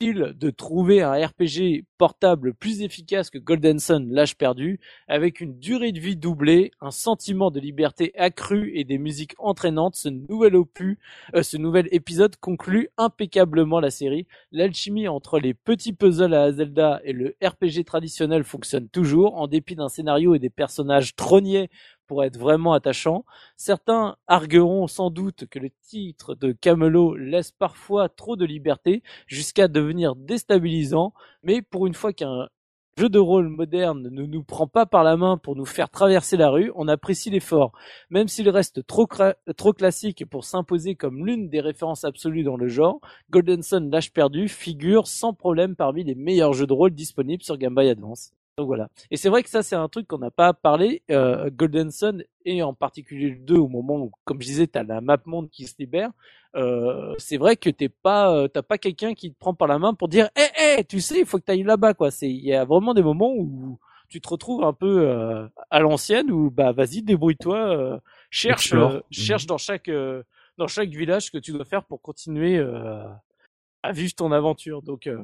de trouver un RPG portable plus efficace que Golden Sun, l'âge perdu, avec une durée de vie doublée, un sentiment de liberté accru et des musiques entraînantes. Ce nouvel opus, euh, ce nouvel épisode conclut impeccablement la série. L'alchimie entre les petits puzzles à Zelda et le RPG traditionnel fonctionne toujours, en dépit d'un scénario et des personnages trôniers pour être vraiment attachants. Certains argueront sans doute que le titre de Camelot laisse parfois trop de liberté jusqu'à devenir déstabilisant, mais pour une fois qu'un jeu de rôle moderne ne nous prend pas par la main pour nous faire traverser la rue, on apprécie l'effort. Même s'il reste trop classique pour s'imposer comme l'une des références absolues dans le genre, Golden Sun l'âge perdu figure sans problème parmi les meilleurs jeux de rôle disponibles sur Game Boy Advance. Donc voilà. Et c'est vrai que ça, c'est un truc qu'on n'a pas parlé. Euh, Golden Sun, et en particulier le 2, au moment où, comme je disais, t'as la map monde qui se libère, euh, c'est vrai que t'es pas, euh, t'as pas quelqu'un qui te prend par la main pour dire, hé, hé, tu sais, il faut que t'ailles là-bas, quoi. C'est, il y a vraiment des moments où tu te retrouves un peu euh, à l'ancienne, où bah vas-y, débrouille-toi, euh, cherche, euh, cherche dans chaque, euh, dans chaque village ce que tu dois faire pour continuer euh, à vivre ton aventure. Donc euh,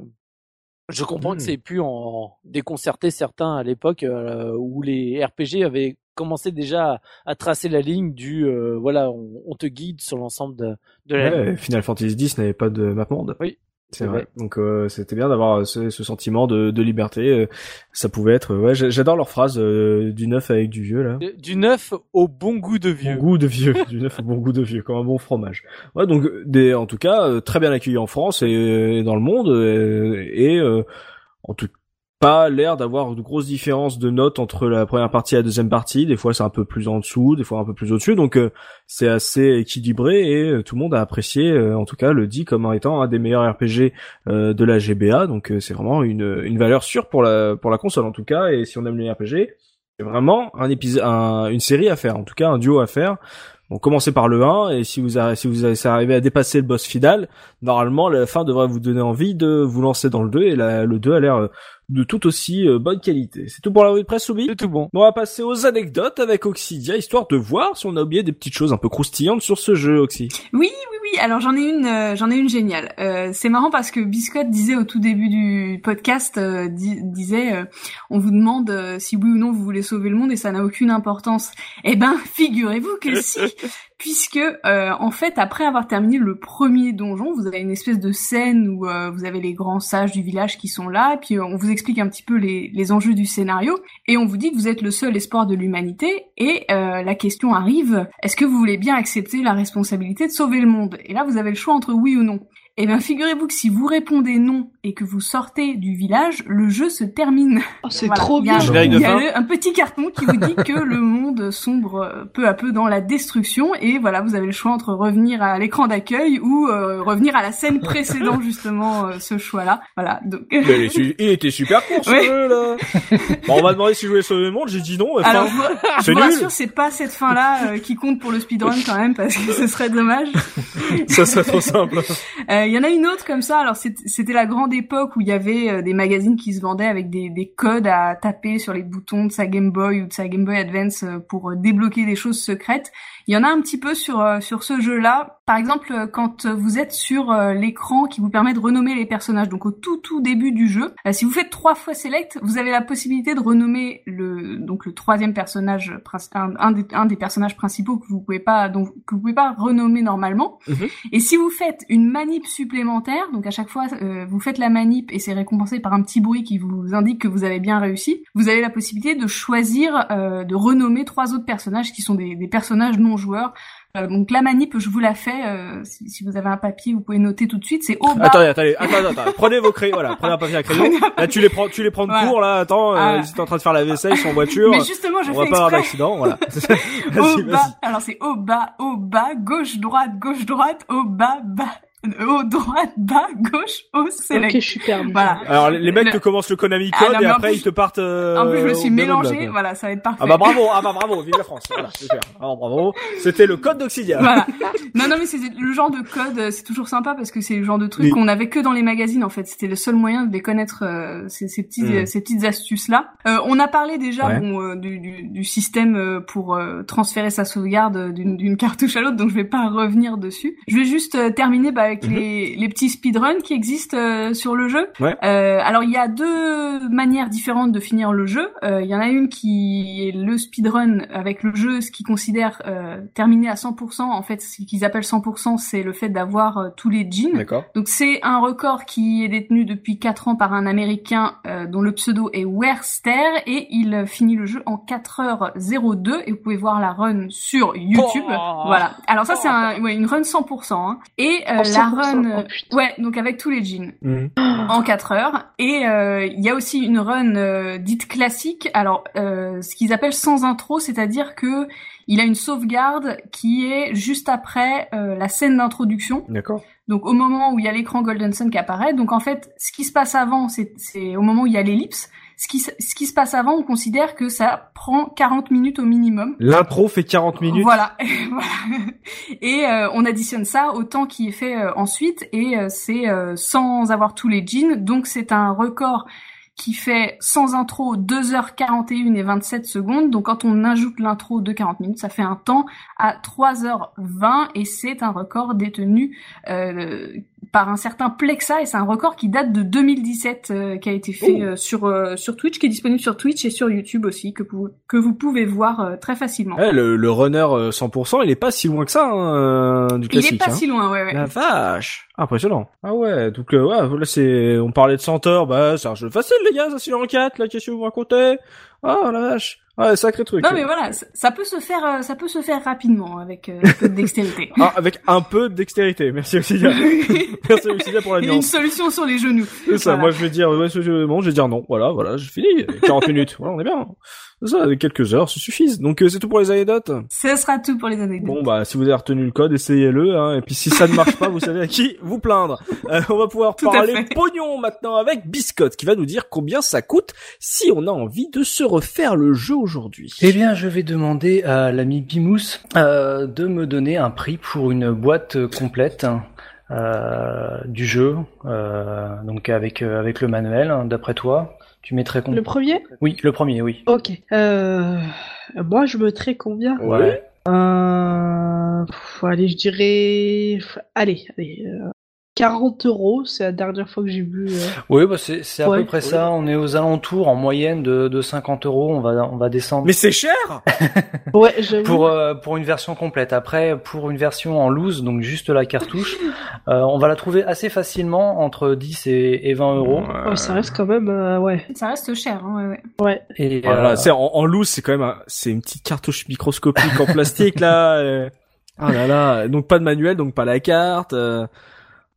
je comprends que c'est pu en déconcerter certains à l'époque euh, où les RPG avaient commencé déjà à, à tracer la ligne du euh, voilà on, on te guide sur l'ensemble de, de la ligne. Final Fantasy X n'avait pas de map monde. Oui, C'est vrai. Donc euh, c'était bien d'avoir ce, ce sentiment de, de liberté. euh, Ça pouvait être. Ouais, j'a- j'adore leur phrase euh, du neuf avec du vieux là. De- Du neuf au bon goût de Bon vieux. goût de vieux, du neuf au bon goût de vieux, comme un bon fromage. Ouais, donc euh, des, en tout cas, euh, très bien accueilli en France et, et dans le monde, euh, et euh, en tout pas l'air d'avoir de grosses différences de notes entre la première partie et la deuxième partie. Des fois, c'est un peu plus en dessous, des fois un peu plus au-dessus. Donc, euh, c'est assez équilibré et euh, tout le monde a apprécié, euh, en tout cas, le dit comme étant un des meilleurs RPG euh, de la GBA. Donc, euh, c'est vraiment une, une valeur sûre pour la pour la console, en tout cas. Et si on aime les RPG, c'est vraiment un épisode, un- une série à faire, en tout cas un duo à faire. On commencez par le 1 et si vous arri- si vous arrivez à dépasser le boss final, normalement la fin devrait vous donner envie de vous lancer dans le 2 et la- le 2 a l'air de tout aussi euh, bonne qualité. C'est tout pour la revue de presse Soubi C'est tout bon. Bon, on va passer aux anecdotes avec Oxidia, histoire de voir si on a oublié des petites choses un peu croustillantes sur ce jeu, Oxy. Oui, oui, oui. Alors j'en ai une, euh, j'en ai une géniale. Euh, c'est marrant parce que Biscotte disait au tout début du podcast, euh, di- disait, euh, on vous demande euh, si oui ou non vous voulez sauver le monde et ça n'a aucune importance. Eh ben, figurez-vous que si, puisque euh, en fait après avoir terminé le premier donjon, vous avez une espèce de scène où euh, vous avez les grands sages du village qui sont là, puis on vous explique un petit peu les, les enjeux du scénario, et on vous dit que vous êtes le seul espoir de l'humanité, et euh, la question arrive, est-ce que vous voulez bien accepter la responsabilité de sauver le monde? Et là vous avez le choix entre oui ou non. Eh bien, figurez-vous que si vous répondez non et que vous sortez du village, le jeu se termine. Oh, c'est Voilà. trop Il y a, bien. Il y a le- un petit carton qui vous dit que le monde sombre euh, peu à peu dans la destruction et voilà, vous avez le choix entre revenir à l'écran d'accueil ou euh, revenir à la scène précédant justement euh, ce choix-là. Voilà. Donc Mais il, est su- il était super court ce Ouais. jeu là. Bon, on m'a demandé si je voulais sauver le monde, j'ai dit non. Enfin, alors, je vous- je c'est vous nul. rassure, c'est pas cette fin-là euh, qui compte pour le speedrun quand même parce que ce serait dommage. ça serait trop simple. Euh, Il y en a une autre comme ça. Alors c'était la grande époque où il y avait euh, des magazines qui se vendaient avec des, des codes à taper sur les boutons de sa Game Boy ou de sa Game Boy Advance euh, pour euh, débloquer des choses secrètes. Il y en a un petit peu sur euh, sur ce jeu-là. Par exemple, euh, quand vous êtes sur euh, l'écran qui vous permet de renommer les personnages, donc au tout tout début du jeu, si vous faites trois fois select, vous avez la possibilité de renommer le donc le troisième personnage, un, un des, un des personnages principaux que vous pouvez pas donc que vous pouvez pas renommer normalement. Et si vous faites une manip supplémentaire, donc à chaque fois euh, vous faites la manip et c'est récompensé par un petit bruit qui vous indique que vous avez bien réussi, vous avez la possibilité de choisir euh, de renommer trois autres personnages qui sont des, des personnages non joueurs. Euh, donc la manip, je vous la fais. euh, si, si vous avez un papier, vous pouvez noter tout de suite. C'est au bas. Attendez, attendez, attendez, attendez. Prenez vos crayons, voilà, prenez un papier à crayon. Là, tu les prends, tu les prends de Voilà. court, là, attends, euh, Voilà. ils étaient en train de faire la vaisselle, ils sont en voiture. Mais justement, je on va pas avoir d'accident, voilà. Au bas. Alors c'est au bas, au bas, gauche, droite, gauche, droite, au bas, bas, au droite, bas, gauche, au select. Ok, je suis. Voilà. Alors, les mecs Le- te commencent le Konami Ah, Code non, et après plus, ils te partent, euh, En plus, je me suis. Blablabla. Voilà, ça va être parfait. Ah bah bravo, ah bah bravo, vive la France. Voilà, super. Alors bravo. C'était le code d'Oxidia. Voilà. Non, non, mais c'est le genre de code, euh, c'est toujours sympa parce que c'est le genre de truc Oui. qu'on avait que dans les magazines en fait. C'était le seul moyen de les connaître euh, ces, ces petits, Mm. euh, ces petites astuces là. Euh, on a parlé déjà Ouais. bon, euh, du, du, du système euh, pour euh, transférer sa sauvegarde euh, d'une d'une cartouche à l'autre, donc je vais pas revenir dessus. Je vais juste euh, terminer bah, avec les, les petits speedruns qui existent euh, sur le jeu. Ouais. Euh, alors il y a deux manières différentes de finir le jeu. Euh, Il y en a une qui est le speedrun avec le jeu, ce qui considère euh, terminer à 100%. En fait, ce qu'ils appellent 100%, c'est le fait d'avoir euh, tous les jeans. Donc c'est un record qui est détenu depuis 4 ans par un Américain euh, dont le pseudo est Werster et il euh, finit le jeu en 4h02 et vous pouvez voir la run sur YouTube. Oh. Voilà. Alors ça c'est un, ouais, une run 100%. Hein. Et euh, Oh, la 100%, run, oh, putain. ouais, donc avec tous les jeans Mhm. en 4 heures. Et euh, il y a aussi une run euh, dite classique. Alors, euh, ce qu'ils appellent sans intro, c'est-à-dire que il a une sauvegarde qui est juste après euh, la scène d'introduction. D'accord. Donc au moment où il y a l'écran Golden Sun qui apparaît. Donc en fait, ce qui se passe avant, c'est c'est au moment où il y a l'ellipse. Ce qui, se- ce qui se passe avant, on considère que ça prend 40 minutes au minimum. L'intro fait 40 minutes. Voilà. Voilà. Et euh, on additionne ça au temps qui est fait euh, ensuite et euh, c'est euh, sans avoir tous les jeans. Donc c'est un record qui fait sans intro 2h41 et 27 secondes. Donc quand on ajoute l'intro de 40 minutes, ça fait un temps à 3h20 et c'est un record détenu euh, par un certain Plexa et c'est un record qui date de 2017 euh, qui a été fait Oh. euh, sur euh, sur Twitch qui est disponible sur Twitch et sur YouTube aussi que vous que vous pouvez voir euh, très facilement. Ouais, le, le runner euh, 100%, il est pas si loin que ça hein, euh, du Il classique. est pas hein. si loin, ouais, ouais. La vache Impressionnant. Ah ouais, donc euh, ouais, là c'est, on parlait de 100 heures, bah c'est un jeu facile les gars, ça c'est en 4, là qu'est-ce que vous me racontez? Ah la vache, ouais sacré truc. Non mais voilà, ça, peut se faire, euh, ça peut se faire rapidement avec euh, un peu de dextérité. Ah, avec un peu de dextérité, merci Oxidia. merci Oxidia pour la a une nuance. solution sur les genoux. C'est ça, Voilà. moi je vais dire, ouais, jeu, bon, je vais dire non, voilà, voilà, j'ai fini, 40 minutes, voilà, on est bien. Ça, avec quelques heures, ça suffise. Donc euh, c'est tout pour les anecdotes. Ce sera tout pour les anecdotes. Bon bah si vous avez retenu le code, essayez-le. Hein, et puis si ça ne marche pas, vous savez à qui vous plaindre. Euh, on va pouvoir Tout parler pognon maintenant avec Biscotte qui va nous dire combien ça coûte si on a envie de se refaire le jeu aujourd'hui. Eh bien, je vais demander à l'ami Bimous euh, de me donner un prix pour une boîte complète euh, du jeu, euh, donc avec euh, avec le manuel. hein, D'après toi, tu mettrais combien Le premier Oui, le premier, oui. Ok. Euh... Moi, je mettrais combien Ouais. euh... pff, Allez, je dirais... Allez, allez. Euh... 40 euros, c'est la dernière fois que j'ai vu. euh. Oui, bah c'est c'est à Ouais. peu près ça. On est aux alentours en moyenne de, de 50 euros. On va on va descendre Mais c'est cher Ouais, j'avoue. pour euh, pour une version complète. Après, pour une version en loose, donc juste la cartouche, euh, on va la trouver assez facilement entre 10 et, et 20 euros. Ouais, ça reste quand même, euh, ouais. Ça reste cher, hein, ouais, ouais. Ouais. Et Voilà, euh, c'est en, en loose, c'est quand même, un- c'est une petite cartouche microscopique en plastique là. euh. Oh là là, donc pas de manuel, donc pas la carte.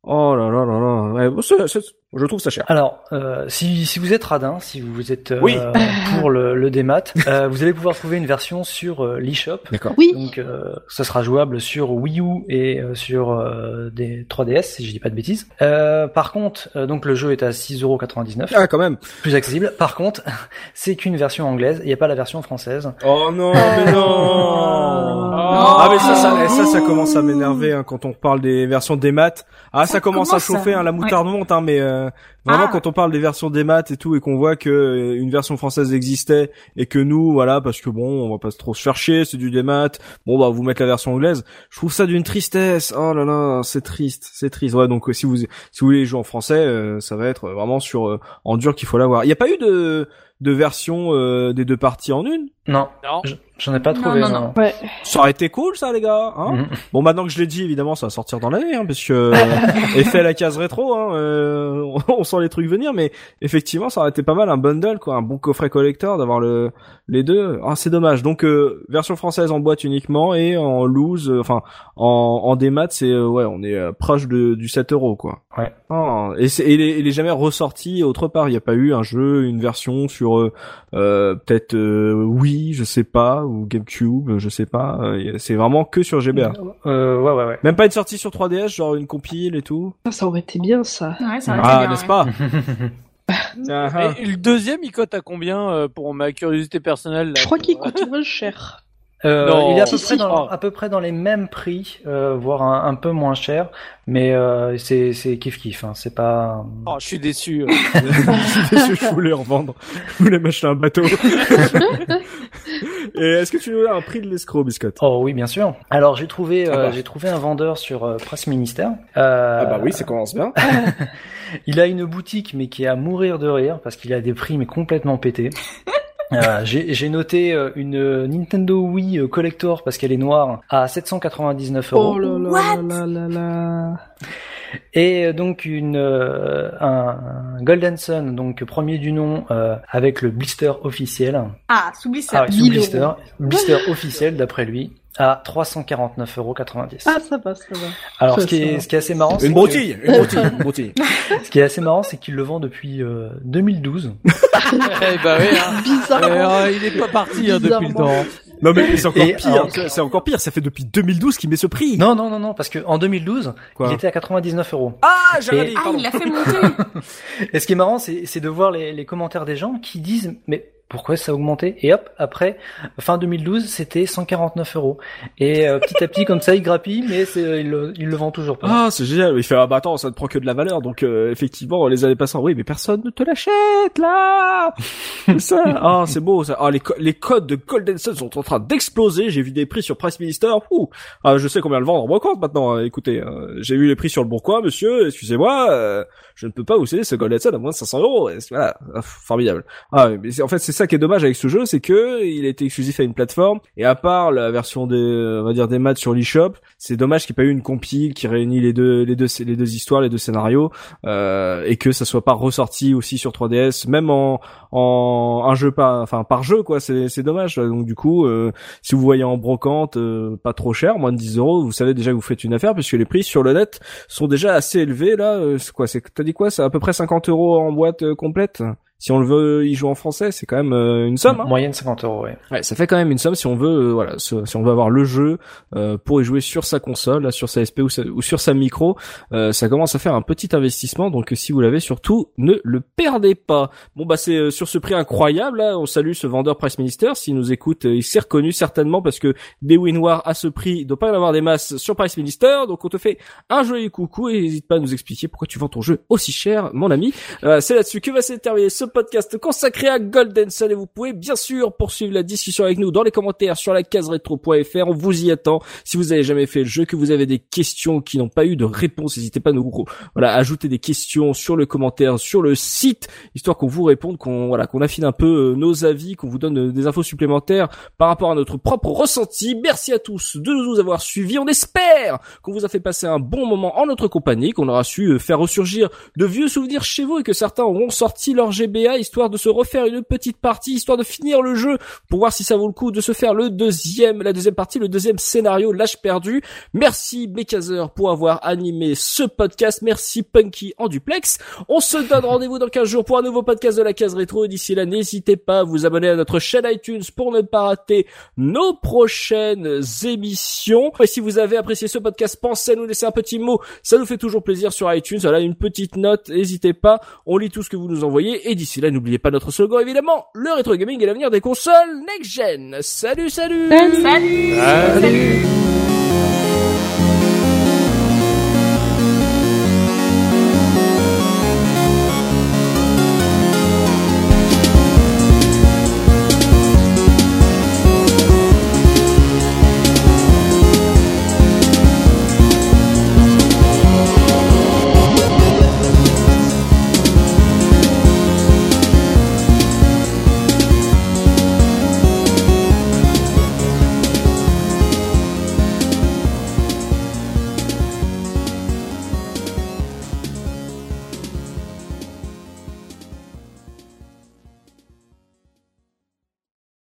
Oh là là là là. Ouais, c'est- c'est- je trouve ça cher. Alors, euh, si, si vous êtes radin, si vous êtes euh, Oui. pour le, le démat, euh, vous allez pouvoir trouver une version sur euh, l'eShop. D'accord. Oui. Donc, euh, ça sera jouable sur Wii U et euh, sur euh, des 3DS, si je dis pas de bêtises. Euh, par contre, euh, donc le jeu est à 6,99€, Ah quand même. plus accessible. Par contre, c'est qu'une version anglaise, il n'y a pas la version française. Oh non, mais non. Ah mais ça, ça, eh, ça, ça commence à m'énerver hein, quand on parle des versions des maths. Ah, ça, Ça commence, commence à chauffer, hein, la moutarde monte, hein, mais euh, vraiment Ah. quand on parle des versions des maths et tout et qu'on voit que euh, une version française existait et que nous, voilà, parce que bon, on va pas trop se faire chier, c'est du démat. Bon bah vous mettre la version anglaise. Je trouve ça d'une tristesse. Oh là là, c'est triste, c'est triste. Ouais, donc euh, si vous si vous voulez jouer en français, euh, ça va être vraiment sur euh, en dur qu'il faut l'avoir. Il y a pas eu de de version euh, des deux parties en une? Non, Non. J'en ai pas trouvé. non, non. non. Ouais. Ça aurait été cool, ça, les gars. Hein Mhm. bon, maintenant que je l'ai dit, évidemment, ça va sortir dans l'année, hein, parce que euh, effet à la case rétro, hein, euh, on sent les trucs venir, mais effectivement, ça aurait été pas mal un bundle, quoi, un bon coffret collector, d'avoir le les deux. Ah, c'est dommage. Donc, euh, version française en boîte uniquement et en loose, euh, enfin, en en démat, c'est euh, ouais, on est euh, proche de du 7 euros, quoi. Ouais. Ah, et, c'est- il, est, il est jamais ressorti autre part. Il n'y a pas eu un jeu, une version sur euh, euh, peut-être euh, Wii, je sais pas, ou GameCube, je sais pas. Euh, c'est vraiment que sur GBA. Euh, ouais, ouais, ouais. Même pas une sortie sur 3DS, genre une compile et tout. Ça, ça aurait été bien, ça. Ouais, ça aurait été Ah, bien, n'est-ce ouais. pas Ah, ah. Et le deuxième, il cote à combien euh, pour ma curiosité personnelle là, Je crois qu'il coûte moins cher. Euh, Non. il est à Si, peu, près si. dans, à peu près dans les mêmes prix, euh, voire un, un peu moins cher, mais euh, c'est c'est kiff kiff. Hein, c'est pas. Oh, je suis déçu. euh. je suis déçu, je voulais en vendre. Je voulais m'acheter un bateau. et est-ce que tu nous as un prix de l'escroc, Biscotte? Oh oui, bien sûr. Alors j'ai trouvé, euh, Ah bah. j'ai trouvé un vendeur sur euh, Presse Ministère. Euh, Ah bah oui, ça commence bien. Il a une boutique, mais qui est à mourir de rire parce qu'il a des prix mais complètement pétés. Euh, j'ai j'ai noté euh, une Nintendo Wii euh, Collector parce qu'elle est noire à 799 euros Oh là là What? là là là. Et euh, donc une euh, un, un Golden Sun donc premier du nom euh, avec le blister officiel. Ah, s'oublie ça. Ah sous 1000 blister, euros. blister officiel d'après lui à 349,90 euros. Ah, ça va, ça va. Alors ça, ce qui est ce qui est assez marrant, c'est Une que- broutille, une broutille, une broutille. ce qui est assez marrant, c'est qu'il le vend depuis euh, 2012. Eh bah oui, hein. Bizarrement. Euh, il est pas parti hein, depuis le temps. Non mais c'est encore Et pire, c'est encore pire, ça fait depuis 2012 qu'il met ce prix. Non non non non parce que en 2012, Quoi il était à 99 euros. Ah, j'ai Et- Ah, il l'a fait monter. Et ce qui est marrant, c'est c'est de voir les, les commentaires des gens qui disent mais pourquoi ça a augmenté Et hop, après fin 2012, c'était 149 euros. Et euh, petit à petit, comme ça, il grappille, mais c'est il, le- le vend toujours pas. Ah, c'est génial. Il fait, ah bah attends, ça ne prend que de la valeur. Donc, euh, effectivement, les années passant, oui, mais personne ne te l'achète, là! Ah, c'est beau, ça. Ah, les, co- les codes de Golden Sun sont en train d'exploser. J'ai vu des prix sur Price Minister. Ouh. Ah, je sais combien le vendre en brocante maintenant. hein. Écoutez, euh, j'ai vu les prix sur le bon coin, monsieur. Excusez-moi, euh, je ne peux pas vous céder ce Golden Sun à moins de 500 euros. Voilà. Ah, formidable. Ah, en fait, c'est ça qui est dommage avec ce jeu, c'est que il a exclusif à une plateforme. Et à part la version des, on va dire, des maths sur l'eShop, c'est dommage qu'il n'y ait pas eu une compile qui réunit les deux, les deux, les deux histoires, les deux scénarios, euh, et que ça soit pas ressorti aussi sur 3DS, même en, en un jeu pas, enfin par jeu quoi. C'est, dommage. Donc du coup, euh, si vous voyez en brocante, euh, pas trop cher, moins de 10 euros, vous savez déjà que vous faites une affaire, puisque les prix sur le net sont déjà assez élevés là. Euh, c'est quoi C'est, C'est à peu près 50 euros en boîte euh, complète? Si on le veut y jouer en français, c'est quand même euh, une somme. Hein Moyenne 50 euros, ouais. Ouais, ça fait quand même une somme si on veut, euh, voilà, si on veut avoir le jeu euh, pour y jouer sur sa console, là, sur sa SP ou, sa- ou sur sa micro, euh, ça commence à faire un petit investissement. Donc si vous l'avez, surtout ne le perdez pas. Bon bah c'est euh, sur ce prix incroyable là, on salue ce vendeur Price Minister. S'il nous écoute, euh, il s'est reconnu certainement parce que des Winoirs à ce prix, il doit pas y en avoir des masses sur Price Minister. Donc on te fait un joli coucou et n'hésite pas à nous expliquer pourquoi tu vends ton jeu aussi cher, mon ami. Euh, c'est là-dessus que va se terminer ce podcast consacré à Golden Sun et vous pouvez bien sûr poursuivre la discussion avec nous dans les commentaires sur la case rétro.fr. On vous y attend. Si vous avez jamais fait le jeu, que vous avez des questions qui n'ont pas eu de réponse, n'hésitez pas à nous voilà ajouter des questions sur le commentaire sur le site histoire qu'on vous réponde, qu'on voilà qu'on affine un peu euh, nos avis, qu'on vous donne euh, des infos supplémentaires par rapport à notre propre ressenti. Merci à tous de nous avoir suivis. On espère qu'on vous a fait passer un bon moment en notre compagnie, qu'on aura su euh, faire ressurgir de vieux souvenirs chez vous et que certains auront sorti leur Histoire de se refaire une petite partie, histoire de finir le jeu pour voir si ça vaut le coup de se faire le deuxième, la deuxième partie, le deuxième scénario, l'âge perdu. Merci Bekazer pour avoir animé ce podcast. Merci Punky en duplex. On se donne rendez-vous dans 15 jours pour un nouveau podcast de la case rétro. D'ici là, n'hésitez pas à vous abonner à notre chaîne iTunes pour ne pas rater nos prochaines émissions. Et si vous avez apprécié ce podcast, pensez à nous laisser un petit mot. Ça nous fait toujours plaisir sur iTunes. Voilà, une petite note. N'hésitez pas. On lit tout ce que vous nous envoyez. Et d'ici là, n'oubliez pas notre slogan, évidemment. Le rétro gaming est l'avenir des consoles next gen. salut. Salut, salut. salut. salut.